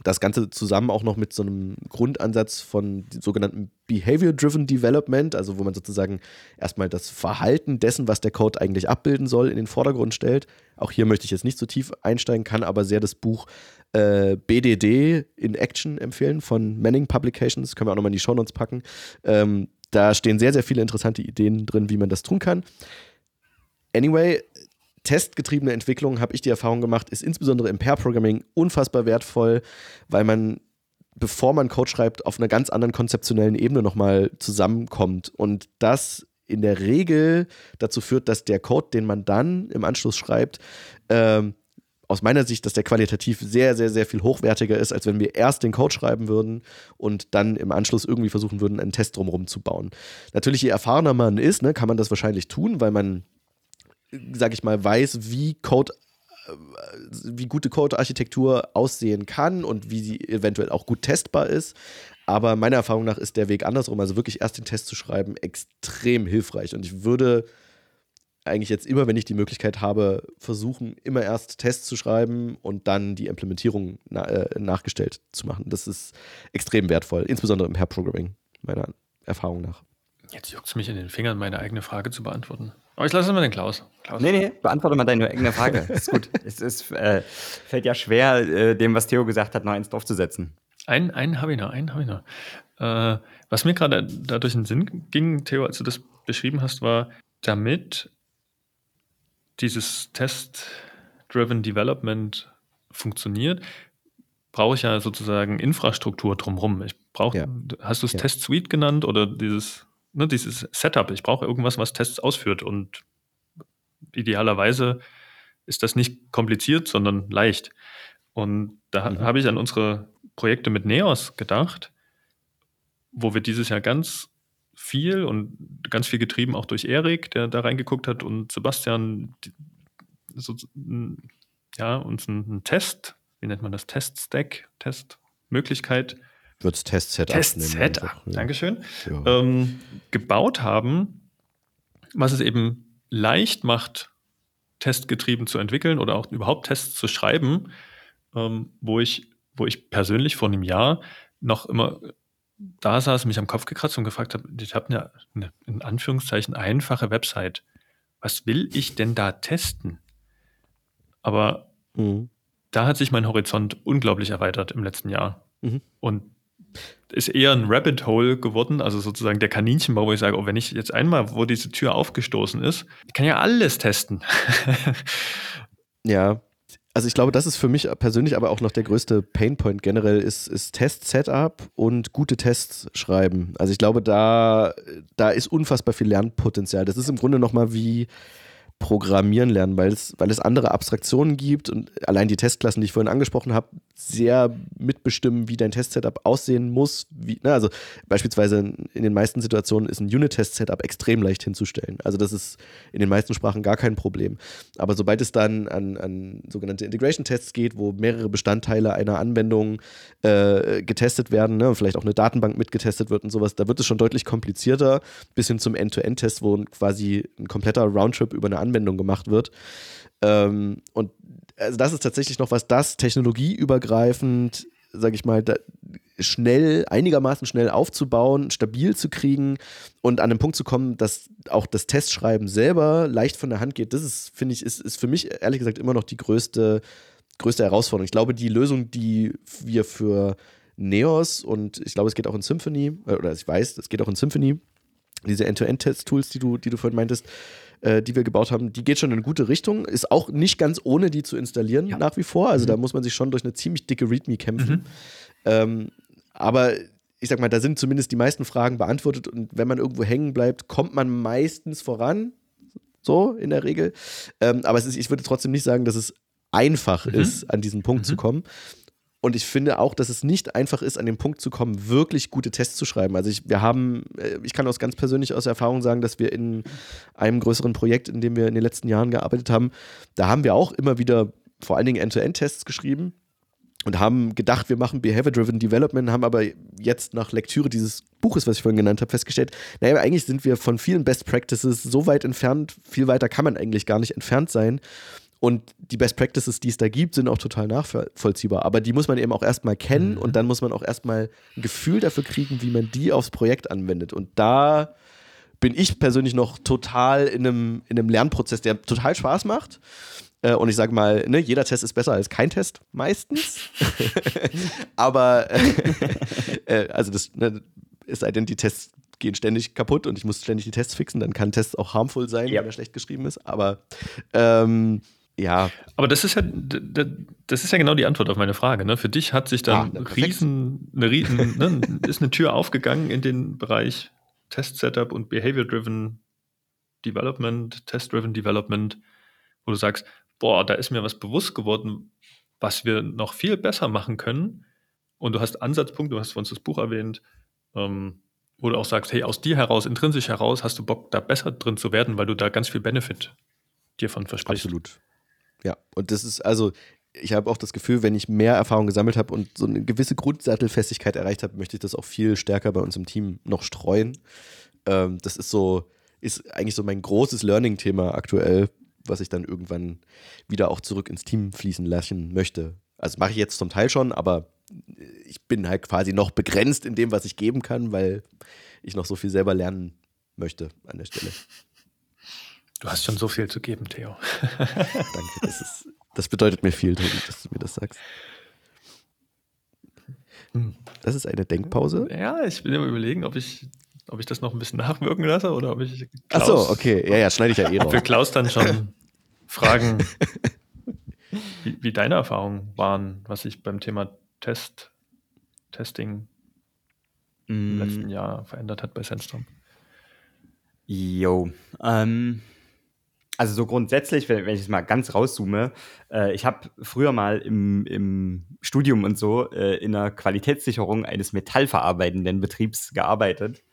das Ganze zusammen auch noch mit so einem Grundansatz von sogenannten Behavior-Driven Development, also wo man sozusagen erstmal das Verhalten dessen, was der Code eigentlich abbilden soll, in den Vordergrund stellt. Auch hier möchte ich jetzt nicht so tief einsteigen, kann aber sehr das Buch äh, BDD in Action empfehlen von Manning Publications. Können wir auch nochmal in die Shownotes packen. Ähm, da stehen sehr, sehr viele interessante Ideen drin, wie man das tun kann. Anyway, testgetriebene Entwicklung, habe ich die Erfahrung gemacht, ist insbesondere im Pair-Programming unfassbar wertvoll, weil man, bevor man Code schreibt, auf einer ganz anderen konzeptionellen Ebene nochmal zusammenkommt. Und das in der Regel dazu führt, dass der Code, den man dann im Anschluss schreibt, ähm, aus meiner Sicht, dass der qualitativ sehr, sehr, sehr viel hochwertiger ist, als wenn wir erst den Code schreiben würden und dann im Anschluss irgendwie versuchen würden, einen Test drumherum zu bauen. Natürlich, je erfahrener man ist, ne, kann man das wahrscheinlich tun, weil man sag ich mal, weiß, wie Code äh, wie gute Code-Architektur aussehen kann und wie sie eventuell auch gut testbar ist. Aber meiner Erfahrung nach ist der Weg andersrum, also wirklich erst den Test zu schreiben, extrem hilfreich. Und ich würde eigentlich jetzt immer, wenn ich die Möglichkeit habe, versuchen, immer erst Tests zu schreiben und dann die Implementierung na äh, nachgestellt zu machen. Das ist extrem wertvoll, insbesondere im Pair-Programming, meiner Erfahrung nach. Jetzt juckt es mich in den Fingern, meine eigene Frage zu beantworten. Aber ich lasse mal den Klaus. Klaus. Nee, nee, beantworte mal deine eigene Frage. ist gut. es ist, äh, fällt ja schwer, äh, dem, was Theo gesagt hat, noch eins draufzusetzen. Einen, einen habe ich noch, einen habe ich noch. Äh, was mir gerade da durch den Sinn ging, Theo, als du das beschrieben hast, war, damit dieses Test-Driven Development funktioniert, brauche ich ja sozusagen Infrastruktur drumherum. Ich brauche, ja. hast du es ja. Test Suite genannt oder dieses ne, dieses Setup. Ich brauche irgendwas, was Tests ausführt. Und idealerweise ist das nicht kompliziert, sondern leicht. Und da mhm. habe ich an unsere Projekte mit Neos gedacht, wo wir dieses Jahr ganz viel und ganz viel getrieben auch durch Erik, der da reingeguckt hat, und Sebastian, die, so, ja, uns einen Test, wie nennt man das, Test-Stack, Testmöglichkeit wird es Test-Setup Test-Setup, ja. Dankeschön. Ja. Ähm, gebaut haben, was es eben leicht macht, testgetrieben zu entwickeln oder auch überhaupt Tests zu schreiben, ähm, wo, ich, wo ich persönlich vor einem Jahr noch immer da saß, mich am Kopf gekratzt und gefragt habe, ich habe eine, eine, in Anführungszeichen, einfache Website. Was will ich denn da testen? Aber mhm. da hat sich mein Horizont unglaublich erweitert im letzten Jahr. Mhm. Und ist eher ein Rabbit Hole geworden, also sozusagen der Kaninchenbau, wo ich sage, oh, wenn ich jetzt einmal, wo diese Tür aufgestoßen ist, ich kann ja alles testen. ja, also ich glaube, das ist für mich persönlich aber auch noch der größte Painpoint generell, ist, ist Test-Setup und gute Tests schreiben. Also ich glaube, da, da ist unfassbar viel Lernpotenzial. Das ist im Grunde nochmal wie Programmieren lernen, weil es, weil es andere Abstraktionen gibt und allein die Testklassen, die ich vorhin angesprochen habe, sehr mitbestimmen, wie dein Testsetup aussehen muss. Wie, ne, also beispielsweise in den meisten Situationen ist ein Unit-Test-Setup extrem leicht hinzustellen. Also das ist in den meisten Sprachen gar kein Problem. Aber sobald es dann an, an sogenannte Integration-Tests geht, wo mehrere Bestandteile einer Anwendung äh, getestet werden, ne, vielleicht auch eine Datenbank mitgetestet wird und sowas, da wird es schon deutlich komplizierter, bis hin zum End-to-End-Test, wo quasi ein kompletter Roundtrip über eine Anwendung gemacht wird. Ähm, und also das ist tatsächlich noch was, das technologieübergreifend, sage ich mal, schnell, einigermaßen schnell aufzubauen, stabil zu kriegen und an den Punkt zu kommen, dass auch das Testschreiben selber leicht von der Hand geht. Das ist, finde ich, ist, ist für mich ehrlich gesagt immer noch die größte, größte Herausforderung. Ich glaube, die Lösung, die wir für Neos und ich glaube, es geht auch in Symphony, äh, oder ich weiß, es geht auch in Symphony, diese End-to-End-Test-Tools, die du, die du vorhin meintest, äh, die wir gebaut haben, die geht schon in eine gute Richtung. Ist auch nicht ganz ohne die zu installieren ja. nach wie vor. Also mhm. da muss man sich schon durch eine ziemlich dicke README kämpfen. Mhm. Ähm, aber ich sag mal, da sind zumindest die meisten Fragen beantwortet und wenn man irgendwo hängen bleibt, kommt man meistens voran. So in der Regel. Ähm, aber ist, ich würde trotzdem nicht sagen, dass es einfach mhm. ist, an diesen Punkt zu mhm. kommen. Und ich finde auch, dass es nicht einfach ist, an den Punkt zu kommen, wirklich gute Tests zu schreiben. Also ich, wir haben, äh, ich kann aus ganz persönlich aus Erfahrung sagen, dass wir in einem größeren Projekt, in dem wir in den letzten Jahren gearbeitet haben, da haben wir auch immer wieder vor allen Dingen End-to-End-Tests geschrieben und haben gedacht, wir machen Behavior-Driven Development, haben aber jetzt nach Lektüre dieses Buches, was ich vorhin genannt habe, festgestellt, naja, eigentlich sind wir von vielen Best Practices so weit entfernt, viel weiter kann man eigentlich gar nicht entfernt sein. Und die Best Practices, die es da gibt, sind auch total nachvollziehbar. Aber die muss man eben auch erstmal kennen mhm. und dann muss man auch erstmal ein Gefühl dafür kriegen, wie man die aufs Projekt anwendet. Und da bin ich persönlich noch total in einem, in einem Lernprozess, der total Spaß macht. Äh, und ich sage mal, ne, jeder Test ist besser als kein Test, meistens. Aber, äh, also das, ne, denn, die Tests gehen ständig kaputt und ich muss ständig die Tests fixen, dann kann ein Test auch harmful sein, ja. wenn er schlecht geschrieben ist. Aber ähm, ja. Aber das ist ja, das ist ja genau die Antwort auf meine Frage. Ne? Für dich hat sich dann ah, riesen, eine riesen, ne, ist eine Tür aufgegangen in den Bereich Test Setup und Behavior-Driven Development, Test-Driven Development, wo du sagst, boah, da ist mir was bewusst geworden, was wir noch viel besser machen können. Und du hast Ansatzpunkte, du hast uns das Buch erwähnt, ähm, wo du auch sagst, hey, aus dir heraus, intrinsisch heraus, hast du Bock, da besser drin zu werden, weil du da ganz viel Benefit dir von versprichst. Absolut. Ja, und das ist also, ich habe auch das Gefühl, wenn ich mehr Erfahrung gesammelt habe und so eine gewisse Grundsattelfestigkeit erreicht habe, möchte ich das auch viel stärker bei uns im Team noch streuen. Ähm, das ist so, ist eigentlich so mein großes Learning-Thema aktuell, was ich dann irgendwann wieder auch zurück ins Team fließen lassen möchte. Also mache ich jetzt zum Teil schon, aber ich bin halt quasi noch begrenzt in dem, was ich geben kann, weil ich noch so viel selber lernen möchte an der Stelle. Du hast schon so viel zu geben, Theo. Danke, das, ist, das bedeutet mir viel, Tobi, dass du mir das sagst. Hm. Das ist eine Denkpause. Ja, ich bin immer überlegen, ob ich, ob ich das noch ein bisschen nachwirken lasse oder ob ich. Klaus, Ach so, okay. Ja, ja, schneide ich ja eh raus. Ob wir Klaus dann schon fragen, wie, wie, deine Erfahrungen waren, was sich beim Thema Test, Testing mm. im letzten Jahr verändert hat bei Sandstorm. Jo, ähm, also so grundsätzlich, wenn, wenn ich es mal ganz rauszoome, äh, ich habe früher mal im, im, Studium und so äh, in der Qualitätssicherung eines metallverarbeitenden Betriebs gearbeitet.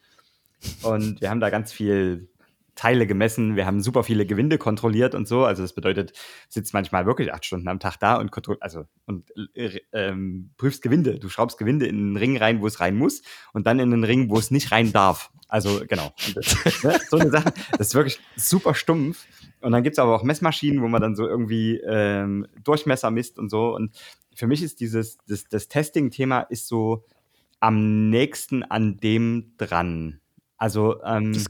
Und wir haben da ganz viel Teile gemessen, wir haben super viele Gewinde kontrolliert und so. Also das bedeutet, sitzt manchmal wirklich acht Stunden am Tag da und also und äh, ähm, prüfst Gewinde. Du schraubst Gewinde in einen Ring rein, wo es rein muss, und dann in einen Ring, wo es nicht rein darf. Also genau. Das, ne? So eine Sache. Das ist wirklich super stumpf. Und dann gibt es aber auch Messmaschinen, wo man dann so irgendwie ähm, Durchmesser misst und so. Und für mich ist dieses, das, das Testing-Thema ist so am nächsten an dem dran. Also ähm, das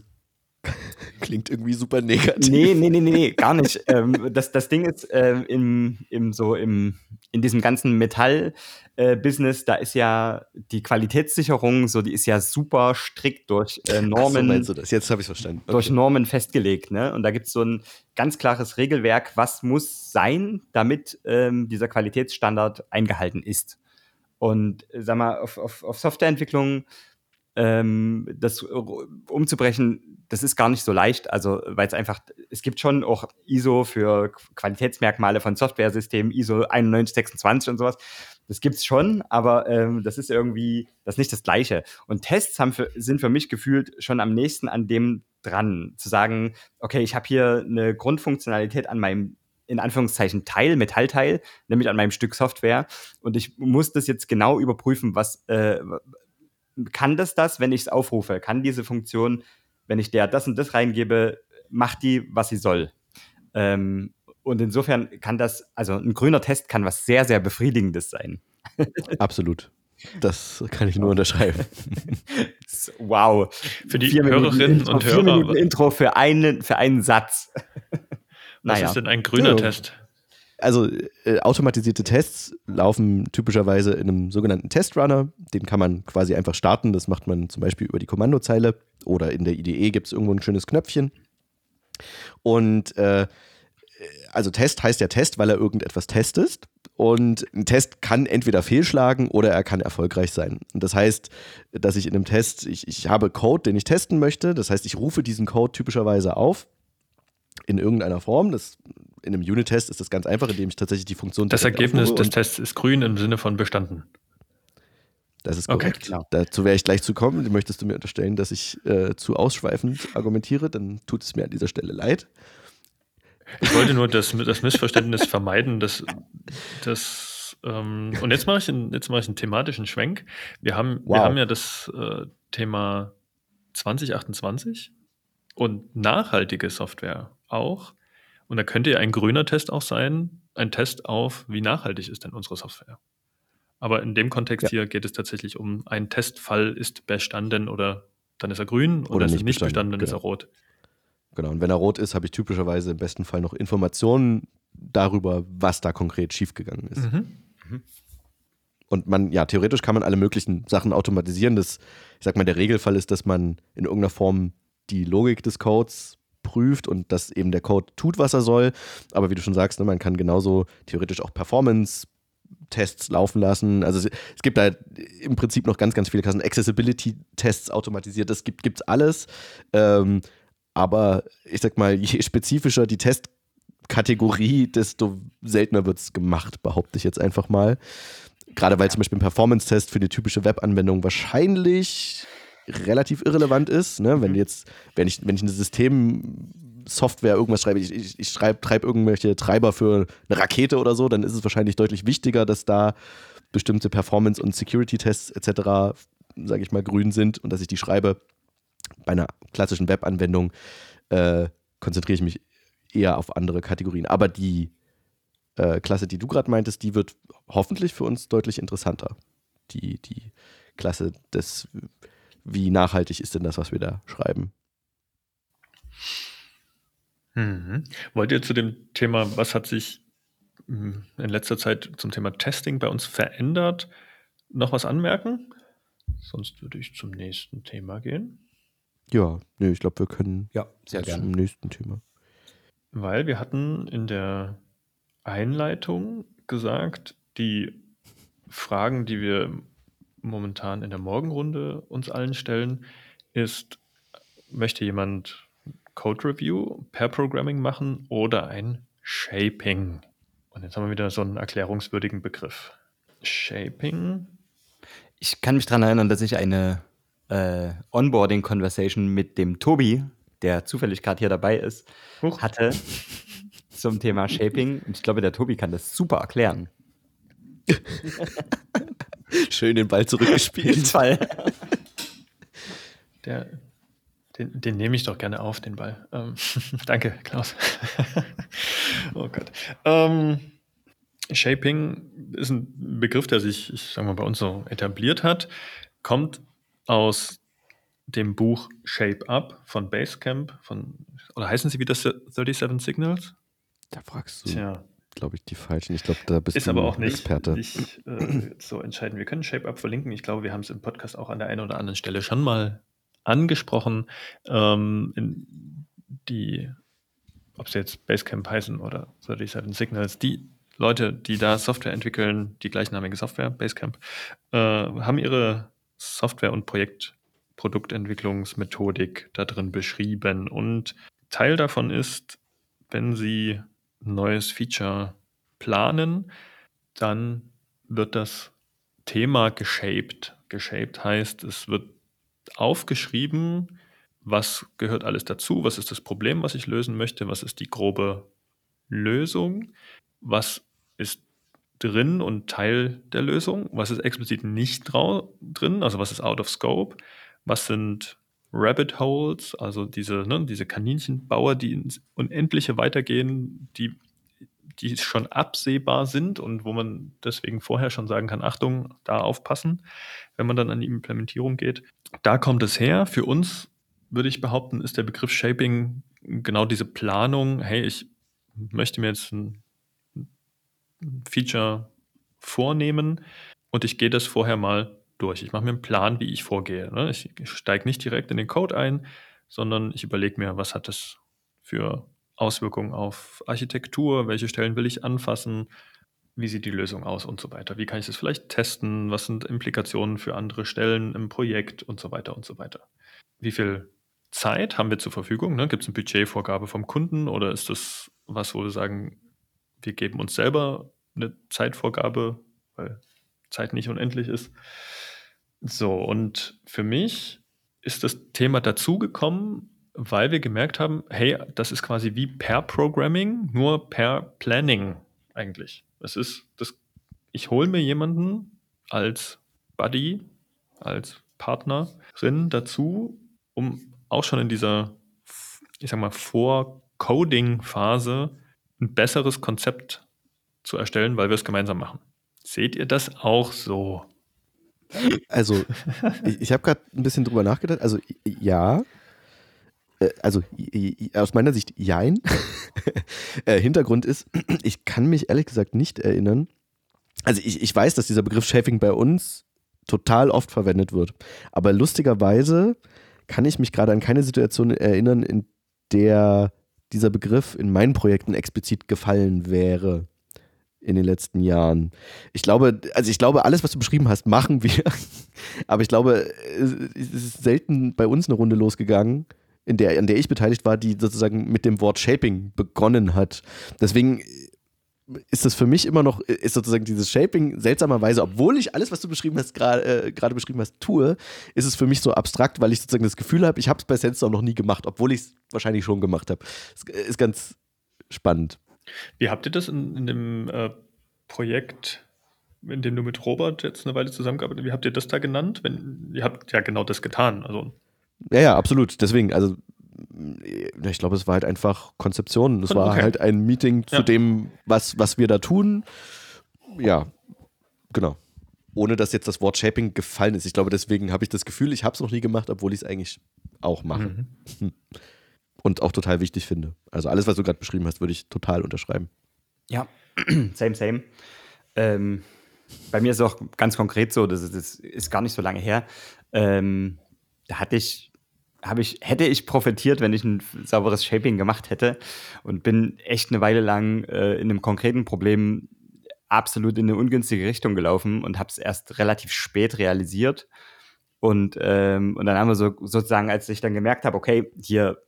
Klingt irgendwie super negativ. Nee, nee, nee, nee, nee gar nicht. ähm, das, das Ding ist, äh, im, im, so im, in diesem ganzen Metall-Business, äh, da ist ja die Qualitätssicherung, so, die ist ja super strikt durch äh, Normen. Ach so, meinst du das? Jetzt habe ich verstanden. Okay. Durch Normen festgelegt, ne? Und da gibt es so ein ganz klares Regelwerk, was muss sein, damit ähm, dieser Qualitätsstandard eingehalten ist. Und sag mal, auf, auf, auf Softwareentwicklung ähm, das umzubrechen, das ist gar nicht so leicht. Also, weil es einfach, es gibt schon auch ISO für Qualitätsmerkmale von Softwaresystemen, ISO 9126 und sowas. Das gibt es schon, aber ähm, das ist irgendwie, das ist nicht das Gleiche. Und Tests haben für, sind für mich gefühlt schon am nächsten an dem dran, zu sagen, okay, ich habe hier eine Grundfunktionalität an meinem in Anführungszeichen Teil, Metallteil, nämlich an meinem Stück Software. Und ich muss das jetzt genau überprüfen, was, äh, kann das das, wenn ich es aufrufe? Kann diese Funktion, wenn ich der das und das reingebe, macht die, was sie soll? Ähm, und insofern kann das, also ein grüner Test kann was sehr, sehr Befriedigendes sein. Absolut. Das kann ich nur unterschreiben. wow. Für die vier Hörerinnen und Hörer. Vier Minuten Intro für einen, für einen Satz. Was ist denn ein grüner ja. Test? Also äh, automatisierte Tests laufen typischerweise in einem sogenannten Testrunner. Den kann man quasi einfach starten. Das macht man zum Beispiel über die Kommandozeile oder in der IDE gibt es irgendwo ein schönes Knöpfchen. Und äh, also Test heißt ja Test, weil er irgendetwas testet. Und ein Test kann entweder fehlschlagen oder er kann erfolgreich sein. Und das heißt, dass ich in einem Test, ich, ich habe Code, den ich testen möchte. Das heißt, ich rufe diesen Code typischerweise auf in irgendeiner Form. Das in einem Unit-Test ist das ganz einfach, indem ich tatsächlich die Funktion. Das Ergebnis des Tests ist grün im Sinne von bestanden. Das ist korrekt. Okay, genau. Dazu werde ich gleich zu kommen. Möchtest du mir unterstellen, dass ich äh, zu ausschweifend argumentiere, dann tut es mir an dieser Stelle leid. Ich wollte nur das, das Missverständnis vermeiden, dass, dass ähm, und jetzt mache ich, einen, jetzt mache ich einen thematischen Schwenk. Wir haben, wow. wir haben ja das äh, Thema 2028 und nachhaltige Software auch. Und da könnte ja ein grüner Test auch sein, ein Test auf, wie nachhaltig ist denn unsere Software. Aber in dem Kontext ja. hier geht es tatsächlich um, ein Testfall ist bestanden oder dann ist er grün oder, oder ist nicht, nicht bestanden, dann genau. ist er rot. Genau, und wenn er rot ist, habe ich typischerweise im besten Fall noch Informationen darüber, was da konkret schiefgegangen ist. Mhm. Mhm. Und man, ja, theoretisch kann man alle möglichen Sachen automatisieren. Das, ich sag mal, der Regelfall ist, dass man in irgendeiner Form die Logik des Codes prüft und dass eben der Code tut, was er soll. Aber wie du schon sagst, ne, man kann genauso theoretisch auch Performance Tests laufen lassen. Also es, es, gibt da im Prinzip noch ganz, ganz viele Klassen. Accessibility-Tests automatisiert, das gibt es alles. Ähm, aber ich sag mal, je spezifischer die Testkategorie, desto seltener wird es gemacht, behaupte ich jetzt einfach mal. Gerade weil zum Beispiel ein Performance-Test für die typische Webanwendung wahrscheinlich relativ irrelevant ist. Ne? Wenn mhm. jetzt, wenn ich, wenn ich ein System Software irgendwas schreibe, ich, ich, ich treibe irgendwelche Treiber für eine Rakete oder so, dann ist es wahrscheinlich deutlich wichtiger, dass da bestimmte Performance- und Security-Tests etc., sage ich mal, grün sind und dass ich die schreibe. Bei einer klassischen Webanwendung äh, konzentriere ich mich eher auf andere Kategorien. Aber die äh, Klasse, die du gerade meintest, die wird hoffentlich für uns deutlich interessanter. Die, die Klasse des, wie nachhaltig ist denn das, was wir da schreiben? Mhm. Wollt ihr zu dem Thema, was hat sich hm, in letzter Zeit zum Thema Testing bei uns verändert, noch was anmerken? Sonst würde ich zum nächsten Thema gehen. Ja, nee, ich glaube, wir können ja, sehr gerne. zum nächsten Thema. Weil wir hatten in der Einleitung gesagt, die Fragen, die wir momentan in der Morgenrunde uns allen stellen, ist, möchte jemand Code Review, Pair Programming machen oder ein Shaping. Und jetzt haben wir wieder so einen erklärungswürdigen Begriff. Shaping. Ich kann mich daran erinnern, dass ich eine äh, Onboarding-Conversation mit dem Tobi, der zufällig gerade hier dabei ist, Huch. hatte zum Thema Shaping. Und ich glaube, der Tobi kann das super erklären. Schön den Ball zurückgespielt. Fall. Der, den, den, nehme ich doch gerne auf, den Ball. Ähm, danke, Klaus. oh Gott. Ähm, Shaping ist ein Begriff, der sich, ich sag mal, bei uns so etabliert hat, kommt aus dem Buch Shape Up von Basecamp, von, oder heißen sie wieder 37 Signals? Da fragst du, glaube ich, die falschen. Ich glaube, da bist ist du aber auch nicht, Experte. nicht äh, so entscheidend. Wir können Shape Up verlinken. Ich glaube, wir haben es im Podcast auch an der einen oder anderen Stelle schon mal angesprochen. Ähm, die, ob sie jetzt Basecamp heißen oder 37 Signals, die Leute, die da Software entwickeln, die gleichnamige Software, Basecamp, äh, haben ihre Software- und Projekt, Produktentwicklungsmethodik da drin beschrieben. Und Teil davon ist, wenn Sie neues Feature planen, dann wird das Thema geshaped. Geshaped heißt, es wird aufgeschrieben, was gehört alles dazu, was ist das Problem, was ich lösen möchte, was ist die grobe Lösung, was ist drin und Teil der Lösung, was ist explizit nicht drin, also was ist out of scope, was sind Rabbit Holes, also diese, ne, diese Kaninchenbauer, die ins Unendliche weitergehen, die, die schon absehbar sind und wo man deswegen vorher schon sagen kann, Achtung, da aufpassen, wenn man dann an die Implementierung geht. Da kommt es her. Für uns würde ich behaupten, ist der Begriff Shaping genau diese Planung, hey, ich möchte mir jetzt ein Feature vornehmen und ich gehe das vorher mal durch. Ich mache mir einen Plan, wie ich vorgehe. Ne? Ich steige nicht direkt in den Code ein, sondern ich überlege mir, was hat das für Auswirkungen auf Architektur, welche Stellen will ich anfassen, wie sieht die Lösung aus und so weiter. Wie kann ich das vielleicht testen, was sind Implikationen für andere Stellen im Projekt und so weiter und so weiter. Wie viel Zeit haben wir zur Verfügung? Ne? Gibt es eine Budgetvorgabe vom Kunden oder ist das was, wo wir sagen, wir geben uns selber eine Zeitvorgabe, weil Zeit nicht unendlich ist. So, und für mich ist das Thema dazugekommen, weil wir gemerkt haben, hey, das ist quasi wie per Programming, nur per Planning eigentlich. Es ist das, ich hole mir jemanden als Buddy, als Partnerin dazu, um auch schon in dieser, ich sag mal, Vor-Coding-Phase ein besseres Konzept zu erstellen, weil wir es gemeinsam machen. Seht ihr das auch so? Also, ich, ich habe gerade ein bisschen drüber nachgedacht. Also, ja. Äh, also, aus meiner Sicht, jein. Äh, Hintergrund ist, ich kann mich ehrlich gesagt nicht erinnern. Also, ich, ich weiß, dass dieser Begriff Shaping bei uns total oft verwendet wird. Aber lustigerweise kann ich mich gerade an keine Situation erinnern, in der dieser Begriff in meinen Projekten explizit gefallen wäre in den letzten Jahren. Ich glaube, also ich glaube, alles, was du beschrieben hast, machen wir. Aber ich glaube, es ist selten bei uns eine Runde losgegangen, in der, an der ich beteiligt war, die sozusagen mit dem Wort Shaping begonnen hat. Deswegen ist das für mich immer noch, ist sozusagen dieses Shaping seltsamerweise, obwohl ich alles, was du beschrieben hast, gerade äh, beschrieben hast, tue, ist es für mich so abstrakt, weil ich sozusagen das Gefühl habe, ich habe es bei Sandstorm noch nie gemacht, obwohl ich es wahrscheinlich schon gemacht habe. Ist ganz spannend. Wie habt ihr das in, in dem äh, Projekt, in dem du mit Robert jetzt eine Weile zusammengearbeitet hast, wie habt ihr das da genannt? Wenn, ihr habt ja genau das getan. Also. Ja, ja, absolut. Deswegen, also ich glaube, es war halt einfach Konzeption. Es war okay. halt ein Meeting zu ja. dem, was, was wir da tun. Ja, genau. Ohne dass jetzt das Wort Shaping gefallen ist. Ich glaube, deswegen habe ich das Gefühl, ich habe es noch nie gemacht, obwohl ich es eigentlich auch mache. Mhm. Und auch total wichtig finde. Also alles, was du gerade beschrieben hast, würde ich total unterschreiben. Ja, same, same. Ähm, bei mir ist es auch ganz konkret so, das ist, das ist gar nicht so lange her. Ähm, da hatte ich, habe ich, hätte ich profitiert, wenn ich ein sauberes Shaping gemacht hätte und bin echt eine Weile lang äh, in einem konkreten Problem absolut in eine ungünstige Richtung gelaufen und habe es erst relativ spät realisiert. Und, ähm, und dann haben wir so sozusagen, als ich dann gemerkt habe, okay, hier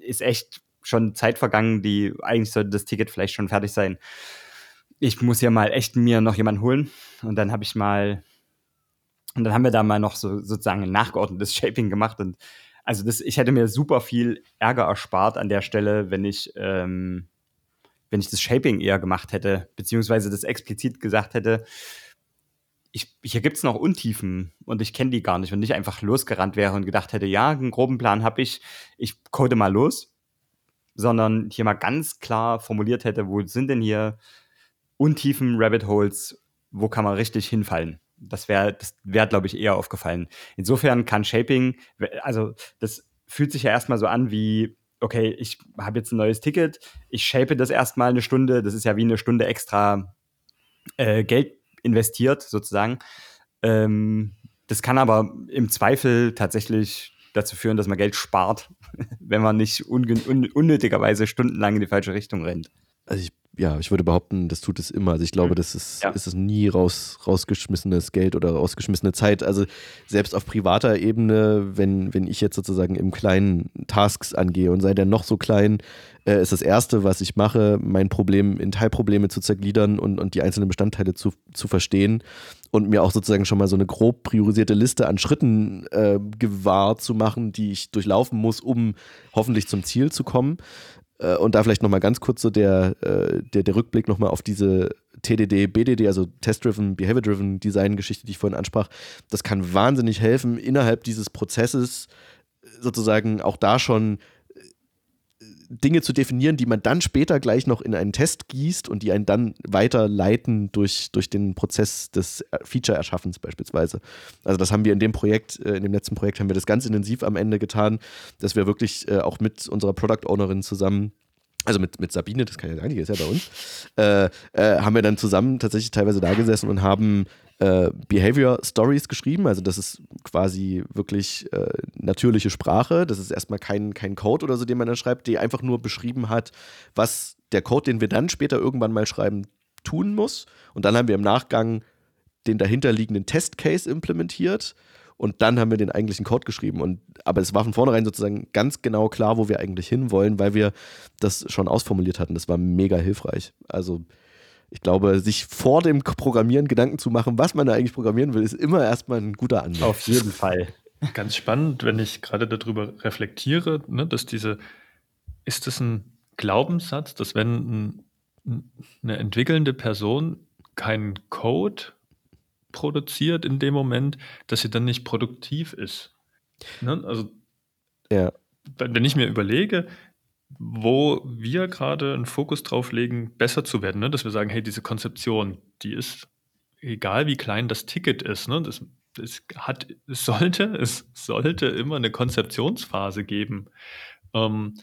ist echt schon Zeit vergangen, die eigentlich sollte das Ticket vielleicht schon fertig sein. Ich muss ja mal echt mir noch jemanden holen. Und dann habe ich mal, und dann haben wir da mal noch so sozusagen ein nachgeordnetes Shaping gemacht. Und also das, ich hätte mir super viel Ärger erspart an der Stelle, wenn ich, ähm, wenn ich das Shaping eher gemacht hätte, beziehungsweise das explizit gesagt hätte, ich, hier gibt es noch Untiefen und ich kenne die gar nicht und nicht einfach losgerannt wäre und gedacht hätte, ja, einen groben Plan habe ich, ich code mal los, sondern hier mal ganz klar formuliert hätte, wo sind denn hier Untiefen, Rabbit Holes, wo kann man richtig hinfallen? Das wäre, das wäre, glaube ich, eher aufgefallen. Insofern kann Shaping, also das fühlt sich ja erstmal so an wie, okay, ich habe jetzt ein neues Ticket, ich shape das erstmal eine Stunde, das ist ja wie eine Stunde extra äh, Geld investiert, sozusagen. Ähm, das kann aber im Zweifel tatsächlich dazu führen, dass man Geld spart, wenn man nicht un unnötigerweise stundenlang in die falsche Richtung rennt. Also ich ja, ich würde behaupten, das tut es immer. Also ich glaube, mhm. das ist, ja. ist es nie raus, rausgeschmissenes Geld oder rausgeschmissene Zeit. Also selbst auf privater Ebene, wenn, wenn ich jetzt sozusagen im Kleinen Tasks angehe und sei der noch so klein, äh, ist das Erste, was ich mache, mein Problem in Teilprobleme zu zergliedern und, und die einzelnen Bestandteile zu, zu verstehen und mir auch sozusagen schon mal so eine grob priorisierte Liste an Schritten äh, gewahr zu machen, die ich durchlaufen muss, um hoffentlich zum Ziel zu kommen. Äh, und da vielleicht nochmal ganz kurz so der, äh, der, der Rückblick nochmal auf diese TDD, BDD, also Test-Driven, Behavior-Driven Design-Geschichte, die ich vorhin ansprach. Das kann wahnsinnig helfen, innerhalb dieses Prozesses sozusagen auch da schon Dinge zu definieren, die man dann später gleich noch in einen Test gießt und die einen dann weiterleiten durch, durch den Prozess des Feature-Erschaffens beispielsweise. Also das haben wir in dem Projekt, äh, in dem letzten Projekt haben wir das ganz intensiv am Ende getan, dass wir wirklich äh, auch mit unserer Product Ownerin zusammen also mit, mit Sabine, das kann ja sein, die ist ja bei uns, äh, äh, haben wir dann zusammen tatsächlich teilweise da gesessen und haben äh, Behavior Stories geschrieben. Also das ist quasi wirklich äh, natürliche Sprache. Das ist erstmal kein, kein Code oder so, den man da schreibt, die einfach nur beschrieben hat, was der Code, den wir dann später irgendwann mal schreiben, tun muss. Und dann haben wir im Nachgang den dahinterliegenden Testcase implementiert und dann haben wir den eigentlichen Code geschrieben. Und, aber es war von vornherein sozusagen ganz genau klar, wo wir eigentlich hinwollen, weil wir das schon ausformuliert hatten. Das war mega hilfreich. Also ich glaube, sich vor dem Programmieren Gedanken zu machen, was man da eigentlich programmieren will, ist immer erstmal ein guter Ansatz. Auf jeden Fall. Ganz spannend, wenn ich gerade darüber reflektiere, ne, dass diese, ist das ein Glaubenssatz, dass wenn ein, eine entwickelnde Person keinen Code produziert in dem Moment, dass sie dann nicht produktiv ist. Ne? Also, ja. wenn ich mir überlege, wo wir gerade einen Fokus drauf legen, besser zu werden, ne? dass wir sagen, hey, diese Konzeption, die ist, egal wie klein das Ticket ist, ne? das, es, hat, es, sollte, es sollte immer eine Konzeptionsphase geben. Ähm,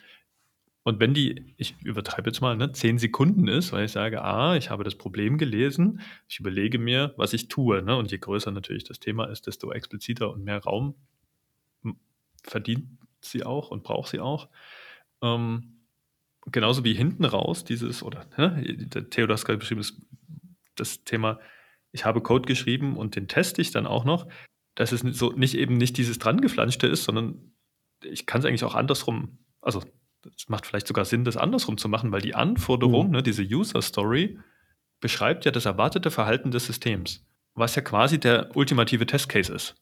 und wenn die, ich übertreibe jetzt mal, ne, zehn Sekunden ist, weil ich sage, ah, ich habe das Problem gelesen, ich überlege mir, was ich tue. Ne? Und je größer natürlich das Thema ist, desto expliziter und mehr Raum verdient sie auch und braucht sie auch. Ähm, genauso wie hinten raus dieses, oder ne, der Theodor hat gerade beschrieben, das, das Thema, ich habe Code geschrieben und den teste ich dann auch noch, dass es so nicht eben nicht dieses drangeflanschte ist, sondern ich kann es eigentlich auch andersrum, also es macht vielleicht sogar Sinn, das andersrum zu machen, weil die Anforderung, mhm. ne, diese User Story, beschreibt ja das erwartete Verhalten des Systems, was ja quasi der ultimative Testcase ist.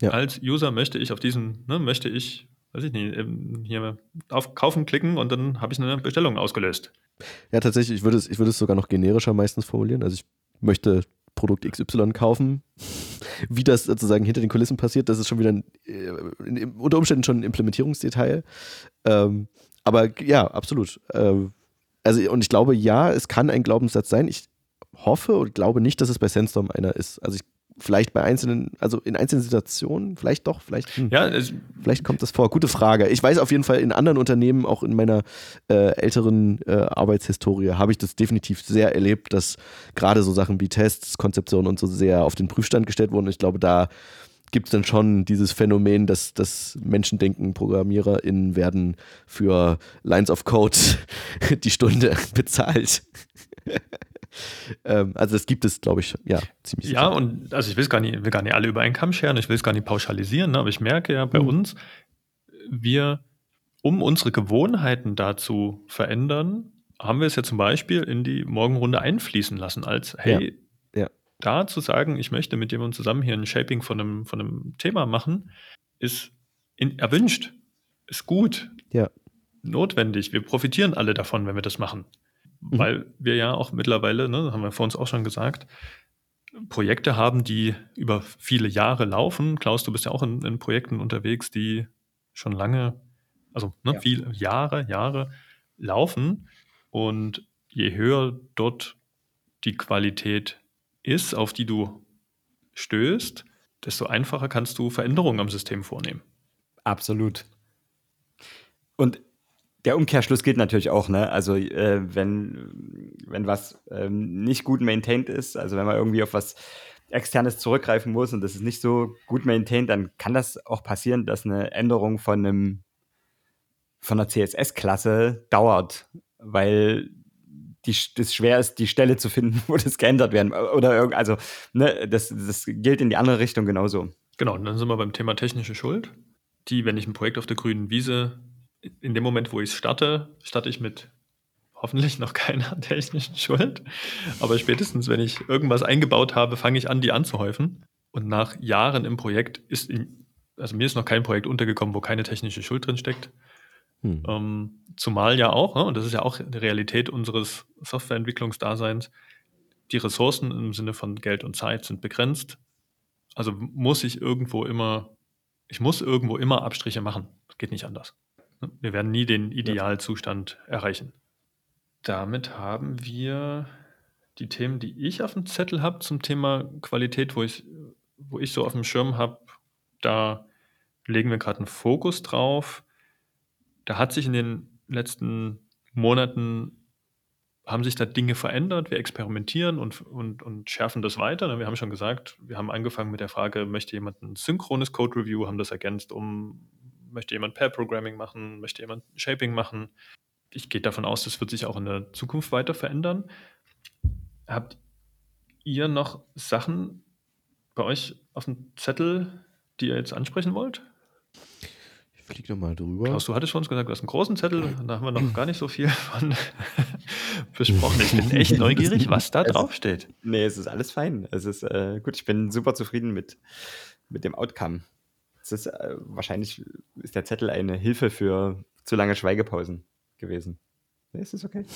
Ja. Als User möchte ich auf diesen, ne, möchte ich, weiß ich nicht, hier auf Kaufen klicken und dann habe ich eine Bestellung ausgelöst. Ja, tatsächlich, ich würde es, ich würde es sogar noch generischer meistens formulieren. Also ich möchte Produkt XY kaufen. Wie das sozusagen hinter den Kulissen passiert, das ist schon wieder ein, äh, unter Umständen schon ein Implementierungsdetail. Ähm, aber ja, absolut. Ähm, also, und ich glaube, ja, es kann ein Glaubenssatz sein. Ich hoffe und glaube nicht, dass es bei Sandstorm einer ist. Also ich vielleicht bei einzelnen, also in einzelnen Situationen, vielleicht doch, vielleicht, hm, ja, vielleicht kommt das vor. Gute Frage. Ich weiß auf jeden Fall, in anderen Unternehmen, auch in meiner äh, älteren äh, Arbeitshistorie, habe ich das definitiv sehr erlebt, dass gerade so Sachen wie Tests, Konzeptionen und so sehr auf den Prüfstand gestellt wurden. Ich glaube, da gibt es dann schon dieses Phänomen, dass, dass Menschen denken, ProgrammiererInnen werden für Lines of Code die Stunde bezahlt. ähm, also das gibt es, glaube ich, ja, ziemlich Ja, sicher. und also ich will es gar nicht, will gar nicht alle über einen Kamm scheren, ich will es gar nicht pauschalisieren, ne, aber ich merke ja bei mhm. uns, wir, um unsere Gewohnheiten dazu verändern, haben wir es ja zum Beispiel in die Morgenrunde einfließen lassen, als hey, da zu sagen, ich möchte mit jemandem zusammen hier ein Shaping von einem, von einem Thema machen, ist in, erwünscht, ist gut, ja. notwendig. Wir profitieren alle davon, wenn wir das machen. Mhm. Weil wir ja auch mittlerweile, ne, haben wir vor uns auch schon gesagt, Projekte haben, die über viele Jahre laufen. Klaus, du bist ja auch in, in Projekten unterwegs, die schon lange, also ne, ja. viele Jahre, Jahre laufen. Und je höher dort die Qualität ist, auf die du stößt, desto einfacher kannst du Veränderungen am System vornehmen. Absolut. Und der Umkehrschluss gilt natürlich auch, ne? Also äh, wenn, wenn was ähm, nicht gut maintained ist, also wenn man irgendwie auf was externes zurückgreifen muss und das ist nicht so gut maintained, dann kann das auch passieren, dass eine Änderung von einem von einer CSS-Klasse dauert, weil die, das schwer ist, die Stelle zu finden, wo das geändert werden. Oder irgend, also, ne, das, das gilt in die andere Richtung genauso. Genau, und dann sind wir beim Thema technische Schuld. Die, wenn ich ein Projekt auf der grünen Wiese, in dem Moment, wo ich es starte, starte ich mit hoffentlich noch keiner technischen Schuld. Aber spätestens, wenn ich irgendwas eingebaut habe, fange ich an, die anzuhäufen. Und nach Jahren im Projekt ist, in, also mir ist noch kein Projekt untergekommen, wo keine technische Schuld drin steckt. Hm. Ähm, zumal ja auch, ne, und das ist ja auch die Realität unseres Softwareentwicklungsdaseins, die Ressourcen im Sinne von Geld und Zeit sind begrenzt. Also muss ich irgendwo immer, ich muss irgendwo immer Abstriche machen. Das geht nicht anders. Ne? Wir werden nie den Idealzustand erreichen. Damit haben wir die Themen, die ich auf dem Zettel habe zum Thema Qualität, wo ich, wo ich so auf dem Schirm habe, da legen wir gerade einen Fokus drauf da hat sich in den letzten Monaten haben sich da Dinge verändert. Wir experimentieren und, und, und schärfen das weiter. Wir haben schon gesagt, wir haben angefangen mit der Frage, möchte jemand ein synchrones Code Review, haben das ergänzt um, möchte jemand Pair Programming machen, möchte jemand Shaping machen. Ich gehe davon aus, das wird sich auch in der Zukunft weiter verändern. Habt ihr noch Sachen bei euch auf dem Zettel, die ihr jetzt ansprechen wollt? Ich fliege nochmal drüber. Klaus, du hattest schon gesagt, du hast einen großen Zettel, da haben wir noch gar nicht so viel von besprochen. Ich bin echt neugierig, was da drauf steht. Nee, es ist alles fein. Es ist äh, gut, ich bin super zufrieden mit, mit dem Outcome. Es ist äh, wahrscheinlich ist der Zettel eine Hilfe für zu lange Schweigepausen gewesen. Nee, es ist okay.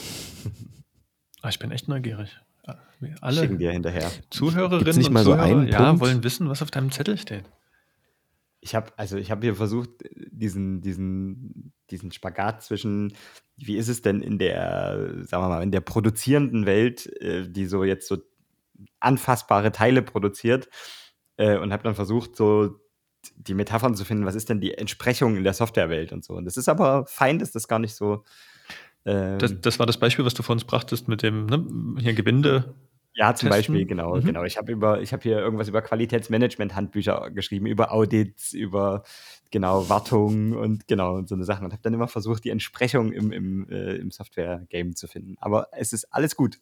Ah, ich bin echt neugierig. Wir Schicken Alle dir hinterher. Zuhörerinnen und mal so Zuhörer einen ja, wollen wissen, was auf deinem Zettel steht. Ich habe also ich habe hier versucht diesen diesen diesen Spagat zwischen wie ist es denn in der sagen wir mal in der produzierenden Welt, äh, die so jetzt so anfassbare Teile produziert äh, und habe dann versucht so die Metaphern zu finden, was ist denn die Entsprechung in der Softwarewelt und so. Und das ist aber fein, ist das gar nicht so ähm, Das, das war das Beispiel, was du vor uns brachtest mit dem ne, hier Gewinde. Ja, zum testen. Beispiel, genau, Mhm. genau. Ich habe über, ich habe hier irgendwas über Qualitätsmanagement-Handbücher geschrieben, über Audits, über genau Wartung und genau und so eine Sachen und habe dann immer versucht, die Entsprechung im, im, äh, im Software-Game zu finden. Aber es ist alles gut.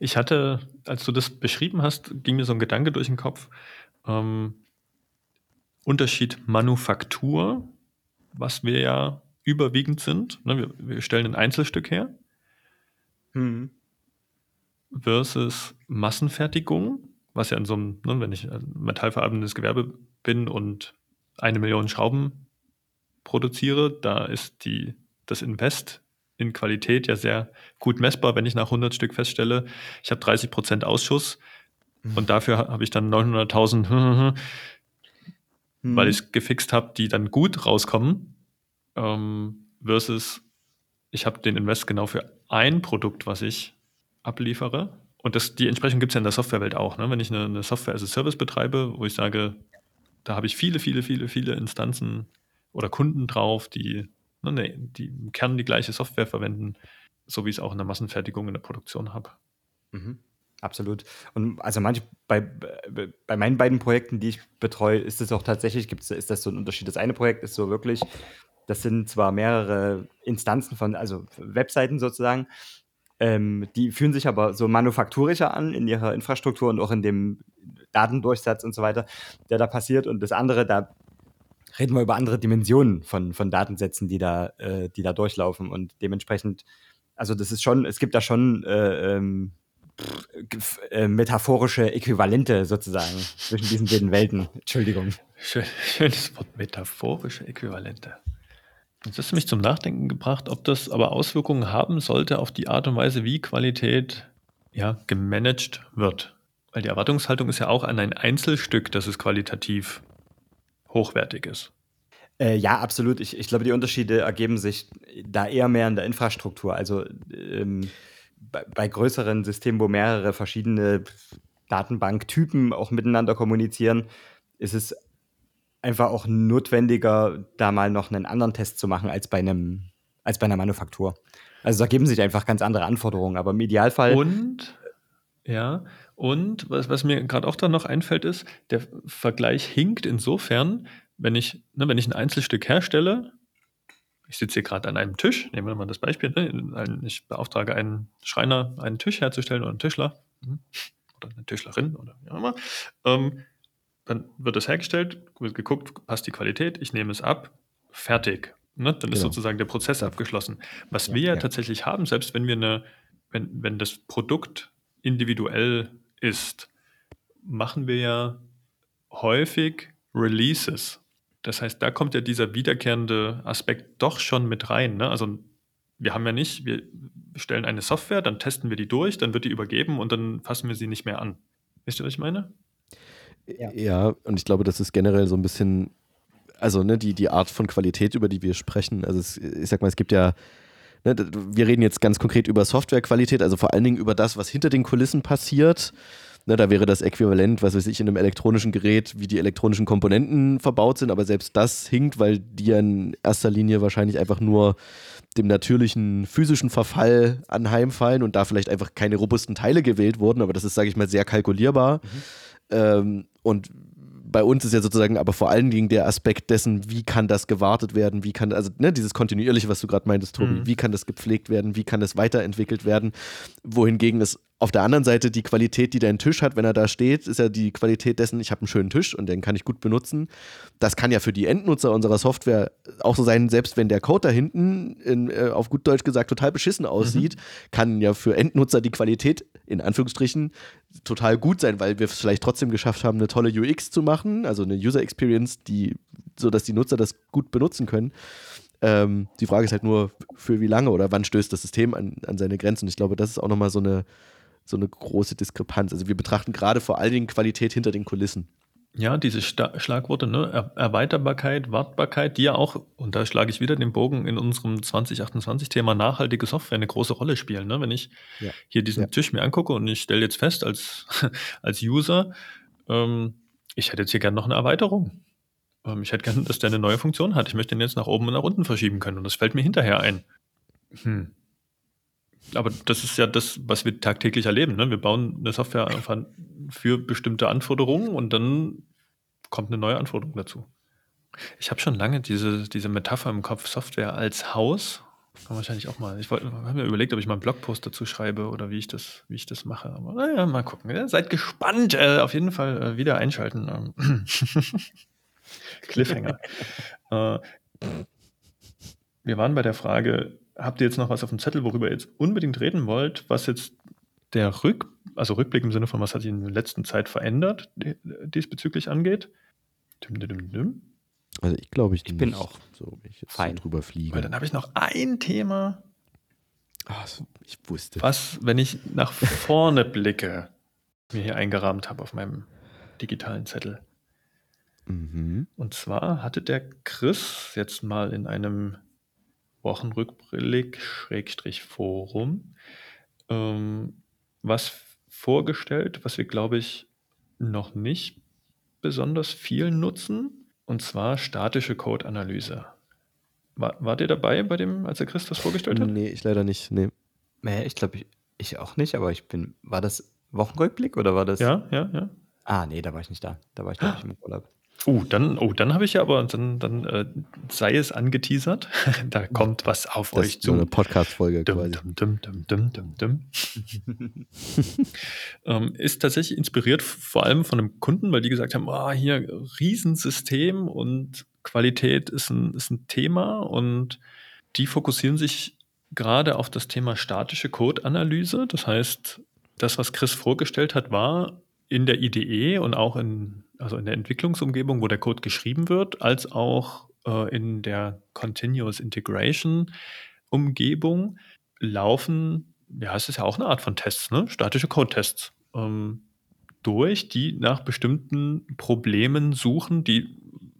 Ich hatte, als du das beschrieben hast, ging mir so ein Gedanke durch den Kopf. Ähm, Unterschied Manufaktur, was wir ja überwiegend sind. Ne, wir, wir stellen ein Einzelstück her. Hm. Versus Massenfertigung, was ja in so einem, ne, wenn ich ein metallverarbeitendes Gewerbe bin und eine Million Schrauben produziere, da ist die, das Invest in Qualität ja sehr gut messbar, wenn ich nach 100 Stück feststelle, ich habe 30 Prozent Ausschuss und dafür ha- habe ich dann 900.000, Hm. weil ich es gefixt habe, die dann gut rauskommen, ähm, versus ich habe den Invest genau für ein Produkt, was ich abliefere. Und das, die Entsprechung gibt es ja in der Softwarewelt auch. Ne? Wenn ich eine, eine Software as a Service betreibe, wo ich sage, da habe ich viele, viele, viele, viele Instanzen oder Kunden drauf, die, ne, die im Kern die gleiche Software verwenden, so wie ich es auch in der Massenfertigung in der Produktion habe. Mhm. Absolut. Und also manch, bei, bei, bei meinen beiden Projekten, die ich betreue, ist es auch tatsächlich, gibt's, ist das so ein Unterschied. Das eine Projekt ist so wirklich, das sind zwar mehrere Instanzen von, also Webseiten sozusagen, ähm, die fühlen sich aber so manufakturischer an in ihrer Infrastruktur und auch in dem Datendurchsatz und so weiter, der da passiert. Und das andere, da reden wir über andere Dimensionen von, von Datensätzen, die da, äh, die da durchlaufen. Und dementsprechend, also das ist schon, es gibt da schon äh, ähm, pff, äh, metaphorische Äquivalente sozusagen zwischen diesen beiden Welten. Entschuldigung. Schön, schönes Wort, metaphorische Äquivalente. Jetzt hast du mich zum Nachdenken gebracht, ob das aber Auswirkungen haben sollte auf die Art und Weise, wie Qualität ja, gemanagt wird. Weil die Erwartungshaltung ist ja auch an ein Einzelstück, dass es qualitativ hochwertig ist. Äh, ja, absolut. Ich, ich glaube, die Unterschiede ergeben sich da eher mehr in der Infrastruktur. Also ähm, bei, bei größeren Systemen, wo mehrere verschiedene Datenbanktypen auch miteinander kommunizieren, ist es einfach auch notwendiger, da mal noch einen anderen Test zu machen als bei einem, als bei einer Manufaktur. Also da ergeben sich einfach ganz andere Anforderungen. Aber im Idealfall. Und, ja, und was, was mir gerade auch dann noch einfällt, ist, der Vergleich hinkt insofern, wenn ich, ne, wenn ich ein Einzelstück herstelle, ich sitze hier gerade an einem Tisch, nehmen wir mal das Beispiel, ne, ich beauftrage einen Schreiner, einen Tisch herzustellen oder einen Tischler mhm, oder eine Tischlerin oder wie auch immer. Ähm, dann wird es hergestellt, wird geguckt, passt die Qualität, ich nehme es ab, fertig. Ne? Dann ist Genau. sozusagen der Prozess abgeschlossen. Was wir ja, ja. tatsächlich haben, selbst wenn wir eine, wenn, wenn das Produkt individuell ist, machen wir ja häufig Releases. Das heißt, da kommt ja dieser wiederkehrende Aspekt doch schon mit rein. Ne? Also wir haben ja nicht, wir stellen eine Software, dann testen wir die durch, dann wird die übergeben und dann fassen wir sie nicht mehr an. Wisst ihr, was ich meine? Ja. Ja. und ich glaube, das ist generell so ein bisschen, also ne, die, die Art von Qualität, über die wir sprechen. Also es, ich sag mal, es gibt ja, ne, wir reden jetzt ganz konkret über Softwarequalität, also vor allen Dingen über das, was hinter den Kulissen passiert. Ne, da wäre das Äquivalent, was weiß ich, in einem elektronischen Gerät, wie die elektronischen Komponenten verbaut sind, aber selbst das hinkt, weil die ja in erster Linie wahrscheinlich einfach nur dem natürlichen physischen Verfall anheimfallen und da vielleicht einfach keine robusten Teile gewählt wurden, aber das ist, sage ich mal, sehr kalkulierbar. Ähm, und bei uns ist ja sozusagen aber vor allen Dingen der Aspekt dessen, wie kann das gewartet werden, wie kann, also ne, dieses kontinuierliche, was du gerade meintest, Tobi, mhm. wie kann das gepflegt werden, wie kann das weiterentwickelt werden, wohingegen es auf der anderen Seite die Qualität, die dein Tisch hat, wenn er da steht, ist ja die Qualität dessen, ich habe einen schönen Tisch und den kann ich gut benutzen. Das kann ja für die Endnutzer unserer Software auch so sein, selbst wenn der Code da hinten in, äh, auf gut Deutsch gesagt total beschissen aussieht, mhm. kann ja für Endnutzer die Qualität in Anführungsstrichen total gut sein, weil wir es vielleicht trotzdem geschafft haben, eine tolle UX zu machen, also eine User Experience, die so dass die Nutzer das gut benutzen können. Ähm, die Frage ist halt nur, für wie lange oder wann stößt das System an, an seine Grenzen. Und ich glaube, das ist auch nochmal so eine, so eine große Diskrepanz. Also wir betrachten gerade vor allen Dingen Qualität hinter den Kulissen. Ja, diese Sta Schlagworte, ne? Er Erweiterbarkeit, Wartbarkeit, die ja auch, und da schlage ich wieder den Bogen in unserem 2028-Thema nachhaltige Software eine große Rolle spielen. Ne? Wenn ich ja. hier diesen ja. Tisch mir angucke und ich stelle jetzt fest als, als User, ähm, ich hätte jetzt hier gerne noch eine Erweiterung. Ähm, ich hätte gerne, dass der eine neue Funktion hat. Ich möchte den jetzt nach oben und nach unten verschieben können und das fällt mir hinterher ein. Hm. Aber das ist ja das, was wir tagtäglich erleben. Ne? Wir bauen eine Software einfach für bestimmte Anforderungen und dann kommt eine neue Anforderung dazu. Ich habe schon lange diese, diese Metapher im Kopf, Software als Haus. Kann wahrscheinlich auch mal. Ich habe mir überlegt, ob ich mal einen Blogpost dazu schreibe oder wie ich das, wie ich das mache. Aber naja, mal gucken. Ja, seid gespannt. Äh, auf jeden Fall äh, wieder einschalten. Ähm. Cliffhanger. äh, wir waren bei der Frage, habt ihr jetzt noch was auf dem Zettel, worüber ihr jetzt unbedingt reden wollt, was jetzt der Rück, also Rückblick im Sinne von, was hat sich in der letzten Zeit verändert, diesbezüglich angeht? Dim, dim, dim. Also ich glaube, ich, ich bin auch so, wenn ich jetzt fein. drüber fliege. Weil dann habe ich noch ein Thema. Ach, ich wusste. Was, wenn ich nach vorne blicke, mir hier eingerahmt habe auf meinem digitalen Zettel. Mhm. Und zwar hatte der Chris jetzt mal in einem Wochenrückblick Schrägstrich Forum ähm, was vorgestellt, was wir, glaube ich, noch nicht besonders viel nutzen, und zwar statische Code-Analyse. War, wart ihr dabei bei dem, als der Chris das vorgestellt hat? Nee, ich leider nicht. Nee. Nee, ich glaube, ich, ich auch nicht, aber ich bin. War das Wochenrückblick oder war das? Ja, ja, ja. Ah, nee, da war ich nicht da. Da war ich, glaube ich, im Urlaub. Oh, dann, oh, dann habe ich ja aber, dann, dann äh, sei es angeteasert. da kommt was auf das euch zu. So eine Podcast-Folge quasi. Dum, dum, dum, ähm, ist tatsächlich inspiriert vor allem von einem Kunden, weil die gesagt haben, oh, hier Riesensystem und Qualität ist ein, ist ein Thema und die fokussieren sich gerade auf das Thema statische Code-Analyse. Das heißt, das, was Chris vorgestellt hat, war in der IDE und auch in, also in der Entwicklungsumgebung, wo der Code geschrieben wird, als auch äh, in der Continuous Integration Umgebung laufen, ja, es ist ja auch eine Art von Tests, ne? statische Code-Tests ähm, durch, die nach bestimmten Problemen suchen, die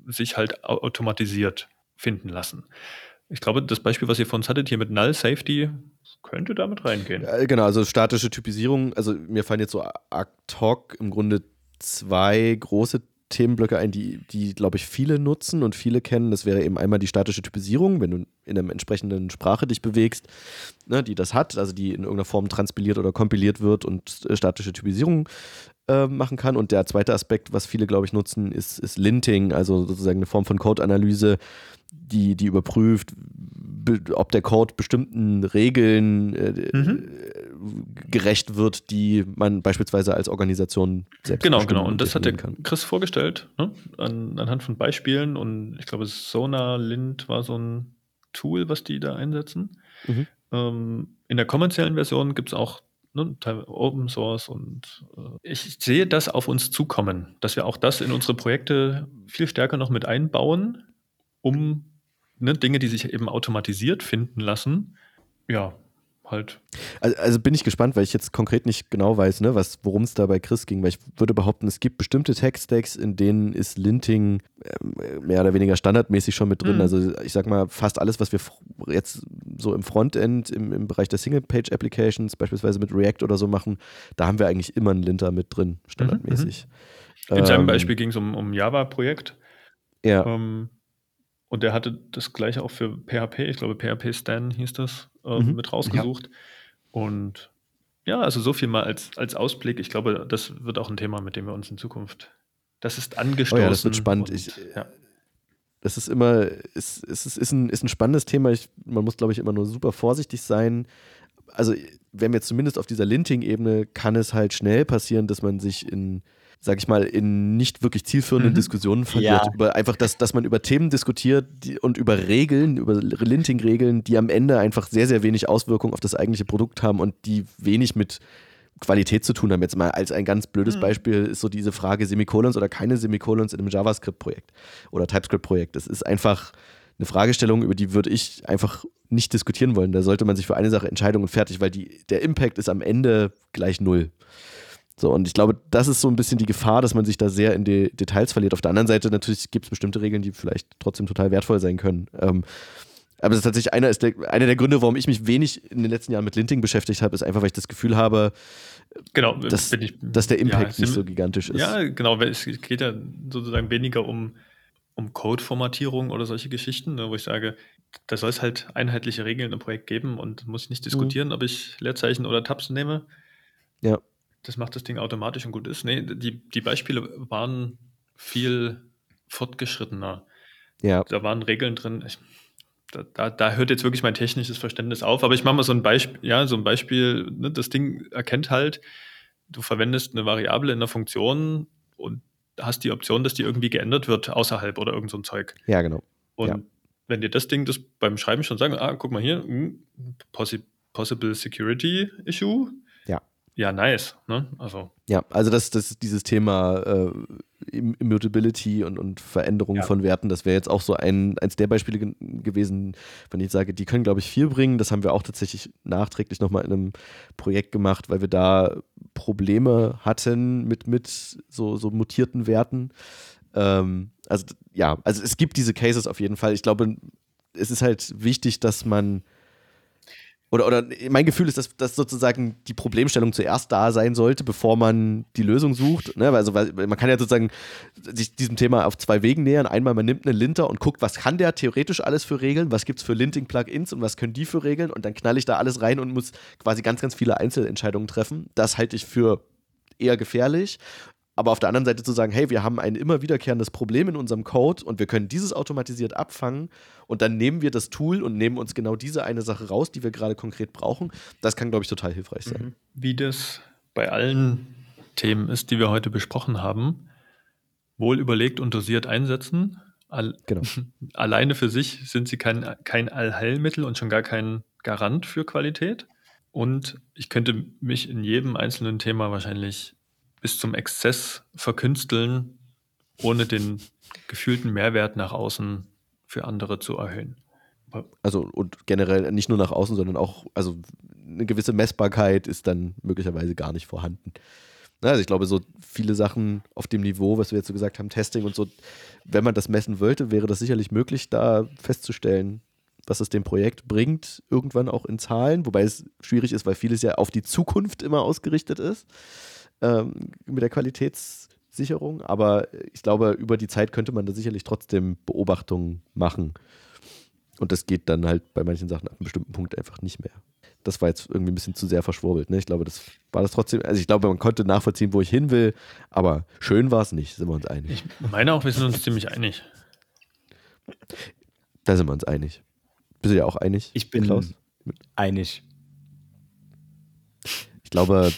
sich halt automatisiert finden lassen. Ich glaube, das Beispiel, was ihr von uns hattet, hier mit Null Safety, könnte damit reingehen. Ja, genau, also statische Typisierung. Also mir fallen jetzt so ad hoc im Grunde zwei große Themenblöcke ein, die, die glaube ich, viele nutzen und viele kennen. Das wäre eben einmal die statische Typisierung, wenn du in einer entsprechenden Sprache dich bewegst, ne, die das hat, also die in irgendeiner Form transpiliert oder kompiliert wird und äh, statische Typisierung äh, machen kann. Und der zweite Aspekt, was viele, glaube ich, nutzen, ist, ist Linting, also sozusagen eine Form von Code-Analyse, die, die überprüft, ob der Code bestimmten Regeln äh, mhm. Gerecht wird, die man beispielsweise als Organisation selbst Genau, genau. Und das hat der kann. Chris vorgestellt, ne? An, anhand von Beispielen. Und ich glaube, SonarLint war so ein Tool, was die da einsetzen. Mhm. Ähm, in der kommerziellen Version gibt es auch ne, Open Source und äh, ich sehe das auf uns zukommen, dass wir auch das in unsere Projekte viel stärker noch mit einbauen, um ne, Dinge, die sich eben automatisiert finden lassen, ja, halt. Also, also, bin ich gespannt, weil ich jetzt konkret nicht genau weiß, ne, worum es da bei Chris ging, weil ich würde behaupten, es gibt bestimmte Tech-Stacks, in denen ist Linting äh, mehr oder weniger standardmäßig schon mit drin. Mhm. Also ich sag mal, fast alles, was wir jetzt so im Frontend, im, im Bereich der Single-Page-Applications, beispielsweise mit React oder so machen, da haben wir eigentlich immer einen Linter mit drin, standardmäßig. Mhm. In ähm, seinem Beispiel ging es um, um Java-Projekt. Ja. Ähm, und der hatte das gleiche auch für PHP, ich glaube PHP Stan hieß das, äh, mhm. mit rausgesucht. Ja. Und ja, also so viel mal als, als Ausblick. Ich glaube, das wird auch ein Thema, mit dem wir uns in Zukunft Das ist angestoßen. Oh ja, das wird spannend. Und, ich, ja. Das ist immer, ist, ist, ist, ist, ein, ist ein spannendes Thema. Ich, man muss, glaube ich, immer nur super vorsichtig sein. Also, wenn wir zumindest auf dieser Linting-Ebene, kann es halt schnell passieren, dass man sich in, sag ich mal, in nicht wirklich zielführenden Mhm. Diskussionen verliert. Ja. Über einfach, dass, dass man über Themen diskutiert die, und über Regeln, über Linting-Regeln, die am Ende einfach sehr, sehr wenig Auswirkung auf das eigentliche Produkt haben und die wenig mit Qualität zu tun haben. Jetzt mal als ein ganz blödes Mhm. Beispiel ist so diese Frage Semikolons oder keine Semikolons in einem JavaScript-Projekt oder TypeScript-Projekt. Das ist einfach eine Fragestellung, über die würde ich einfach nicht diskutieren wollen. Da sollte man sich für eine Sache entscheiden und fertig, weil die, der Impact ist am Ende gleich null. So, und ich glaube, das ist so ein bisschen die Gefahr, dass man sich da sehr in die Details verliert. Auf der anderen Seite natürlich gibt es bestimmte Regeln, die vielleicht trotzdem total wertvoll sein können. Ähm, aber das ist tatsächlich einer, ist der, einer der Gründe, warum ich mich wenig in den letzten Jahren mit Linting beschäftigt habe, ist einfach, weil ich das Gefühl habe, Genau, dass, ich, dass der Impact ja, nicht so gigantisch ist. Ja, genau, weil es geht ja sozusagen weniger um, um Code-Formatierung oder solche Geschichten, ne, wo ich sage, da soll es halt einheitliche Regeln im Projekt geben und muss ich nicht diskutieren, ob ich Leerzeichen oder Tabs nehme. Mhm. Ja. Das macht das Ding automatisch und gut ist. Nee, die, die Beispiele waren viel fortgeschrittener. ja. Da waren Regeln drin. Ich, da, da, da hört jetzt wirklich mein technisches Verständnis auf. Aber ich mache mal so ein Beispiel, ja, so ein Beispiel, ne, das Ding erkennt halt, du verwendest eine Variable in einer Funktion und hast die Option, dass die irgendwie geändert wird außerhalb oder irgend so ein Zeug. ja, genau. Und Ja. wenn dir das Ding das beim Schreiben schon sagen, ah, guck mal hier, hm, possi Possible Security Issue. Ja. Nice. Ne? Also, Ja, also das, das dieses Thema äh, Im- Immutability und, und Veränderung Ja. von Werten, das wäre jetzt auch so ein, eins der Beispiele ge gewesen, wenn ich sage, die können, glaube ich, viel bringen. Das haben wir auch tatsächlich nachträglich nochmal in einem Projekt gemacht, weil wir da Probleme hatten mit, mit so, so mutierten Werten. Ähm, also ja, also es gibt diese Cases auf jeden Fall. Ich glaube, es ist halt wichtig, dass man oder, oder mein Gefühl ist, dass, dass sozusagen die Problemstellung zuerst da sein sollte, bevor man die Lösung sucht. Ne? Also, weil man kann ja sozusagen sich diesem Thema auf zwei Wegen nähern. Einmal, man nimmt einen Linter und guckt, was kann der theoretisch alles für Regeln, was gibt es für Linting-Plugins und was können die für Regeln und dann knalle ich da alles rein und muss quasi ganz, ganz viele Einzelentscheidungen treffen. Das halte ich für eher gefährlich. Aber auf der anderen Seite zu sagen, hey, wir haben ein immer wiederkehrendes Problem in unserem Code und wir können dieses automatisiert abfangen und dann nehmen wir das Tool und nehmen uns genau diese eine Sache raus, die wir gerade konkret brauchen, das kann, glaube ich, total hilfreich sein. wie das bei allen Themen ist, die wir heute besprochen haben, wohl überlegt und dosiert einsetzen. All, Genau. Alleine für sich sind sie kein, kein Allheilmittel und schon gar kein Garant für Qualität. Und ich könnte mich in jedem einzelnen Thema wahrscheinlich bis zum Exzess verkünsteln, ohne den gefühlten Mehrwert nach außen für andere zu erhöhen. Also und generell nicht nur nach außen, sondern auch, also eine gewisse Messbarkeit ist dann möglicherweise gar nicht vorhanden. Also ich glaube, so viele Sachen auf dem Niveau, was wir jetzt so gesagt haben, Testing und so, wenn man das messen wollte, wäre das sicherlich möglich, da festzustellen, was es dem Projekt bringt, irgendwann auch in Zahlen, wobei es schwierig ist, weil vieles ja auf die Zukunft immer ausgerichtet ist, ähm, mit der Qualitätssicherung. Aber ich glaube, über die Zeit könnte man da sicherlich trotzdem Beobachtungen machen. Und das geht dann halt bei manchen Sachen ab einem bestimmten Punkt einfach nicht mehr. Das war jetzt irgendwie ein bisschen zu sehr verschwurbelt. Ne? Ich glaube, das war das trotzdem. Also ich glaube, man konnte nachvollziehen, wo ich hin will, aber schön war es nicht, sind wir uns einig. Ich meine auch, wir sind uns ziemlich einig. Da sind wir uns einig. Bist du ja auch einig? Ich bin Klaus? einig. Ich glaube,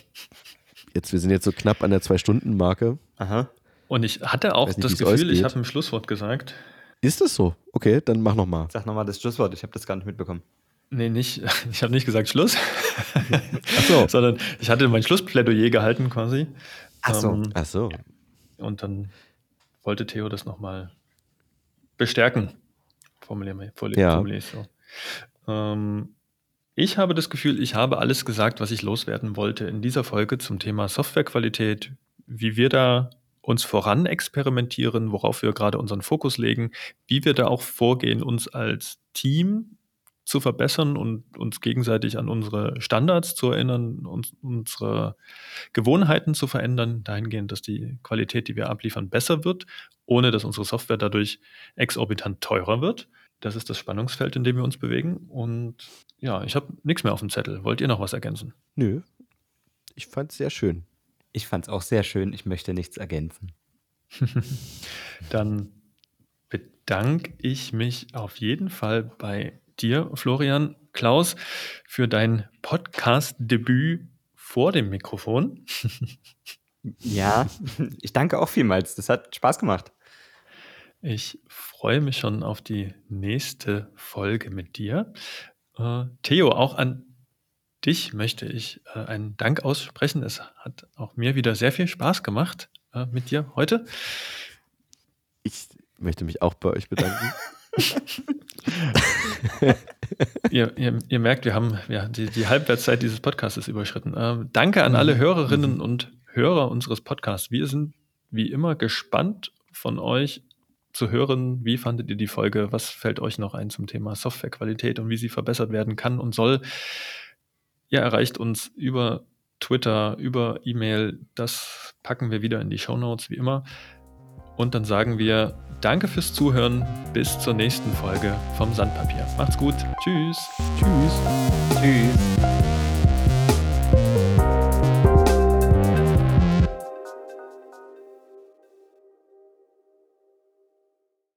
jetzt, wir sind jetzt so knapp an der Zwei-Stunden-Marke. Aha. Und ich hatte auch nicht, das Gefühl, ich habe ein Schlusswort gesagt. Ist das so? Okay, dann mach nochmal. Sag nochmal das Schlusswort, ich habe das gar nicht mitbekommen. Nee, nicht, ich habe nicht gesagt Schluss, Ach so. sondern ich hatte mein Schlussplädoyer gehalten quasi. Ach so. Ähm, Ach so. und dann wollte Theo das nochmal bestärken. Formulieren wir formulier, Ja. formulier ich so. Ähm, ich habe das Gefühl, ich habe alles gesagt, was ich loswerden wollte in dieser Folge zum Thema Softwarequalität, wie wir da uns voran experimentieren, worauf wir gerade unseren Fokus legen, wie wir da auch vorgehen, uns als Team zu verbessern und uns gegenseitig an unsere Standards zu erinnern, uns, unsere Gewohnheiten zu verändern, dahingehend, dass die Qualität, die wir abliefern, besser wird, ohne dass unsere Software dadurch exorbitant teurer wird. Das ist das Spannungsfeld, in dem wir uns bewegen. Und ja, ich habe nichts mehr auf dem Zettel. Wollt ihr noch was ergänzen? Nö. Ich fand es sehr schön. Ich fand es auch sehr schön, ich möchte nichts ergänzen. Dann bedanke ich mich auf jeden Fall bei dir, Florian Klaus, für dein Podcast-Debüt vor dem Mikrofon. Ja, ich danke auch vielmals. Das hat Spaß gemacht. Ich freue mich schon auf die nächste Folge mit dir. Äh, Theo, auch an dich möchte ich äh, einen Dank aussprechen. Es hat auch mir wieder sehr viel Spaß gemacht äh, mit dir heute. Ich möchte mich auch bei euch bedanken. ihr, ihr, ihr, merkt, wir haben ja, die, die Halbwertszeit dieses Podcasts überschritten. Ähm, danke an alle mhm. Hörerinnen mhm. und Hörer unseres Podcasts. Wir sind wie immer gespannt von euch zu hören, wie fandet ihr die Folge, was fällt euch noch ein zum Thema Softwarequalität und wie sie verbessert werden kann und soll. Ihr erreicht uns über Twitter, über E-Mail, das packen wir wieder in die Show Notes wie immer. Und dann sagen wir Danke fürs Zuhören, bis zur nächsten Folge vom Sandpapier. Macht's gut, tschüss. Tschüss. Tschüss.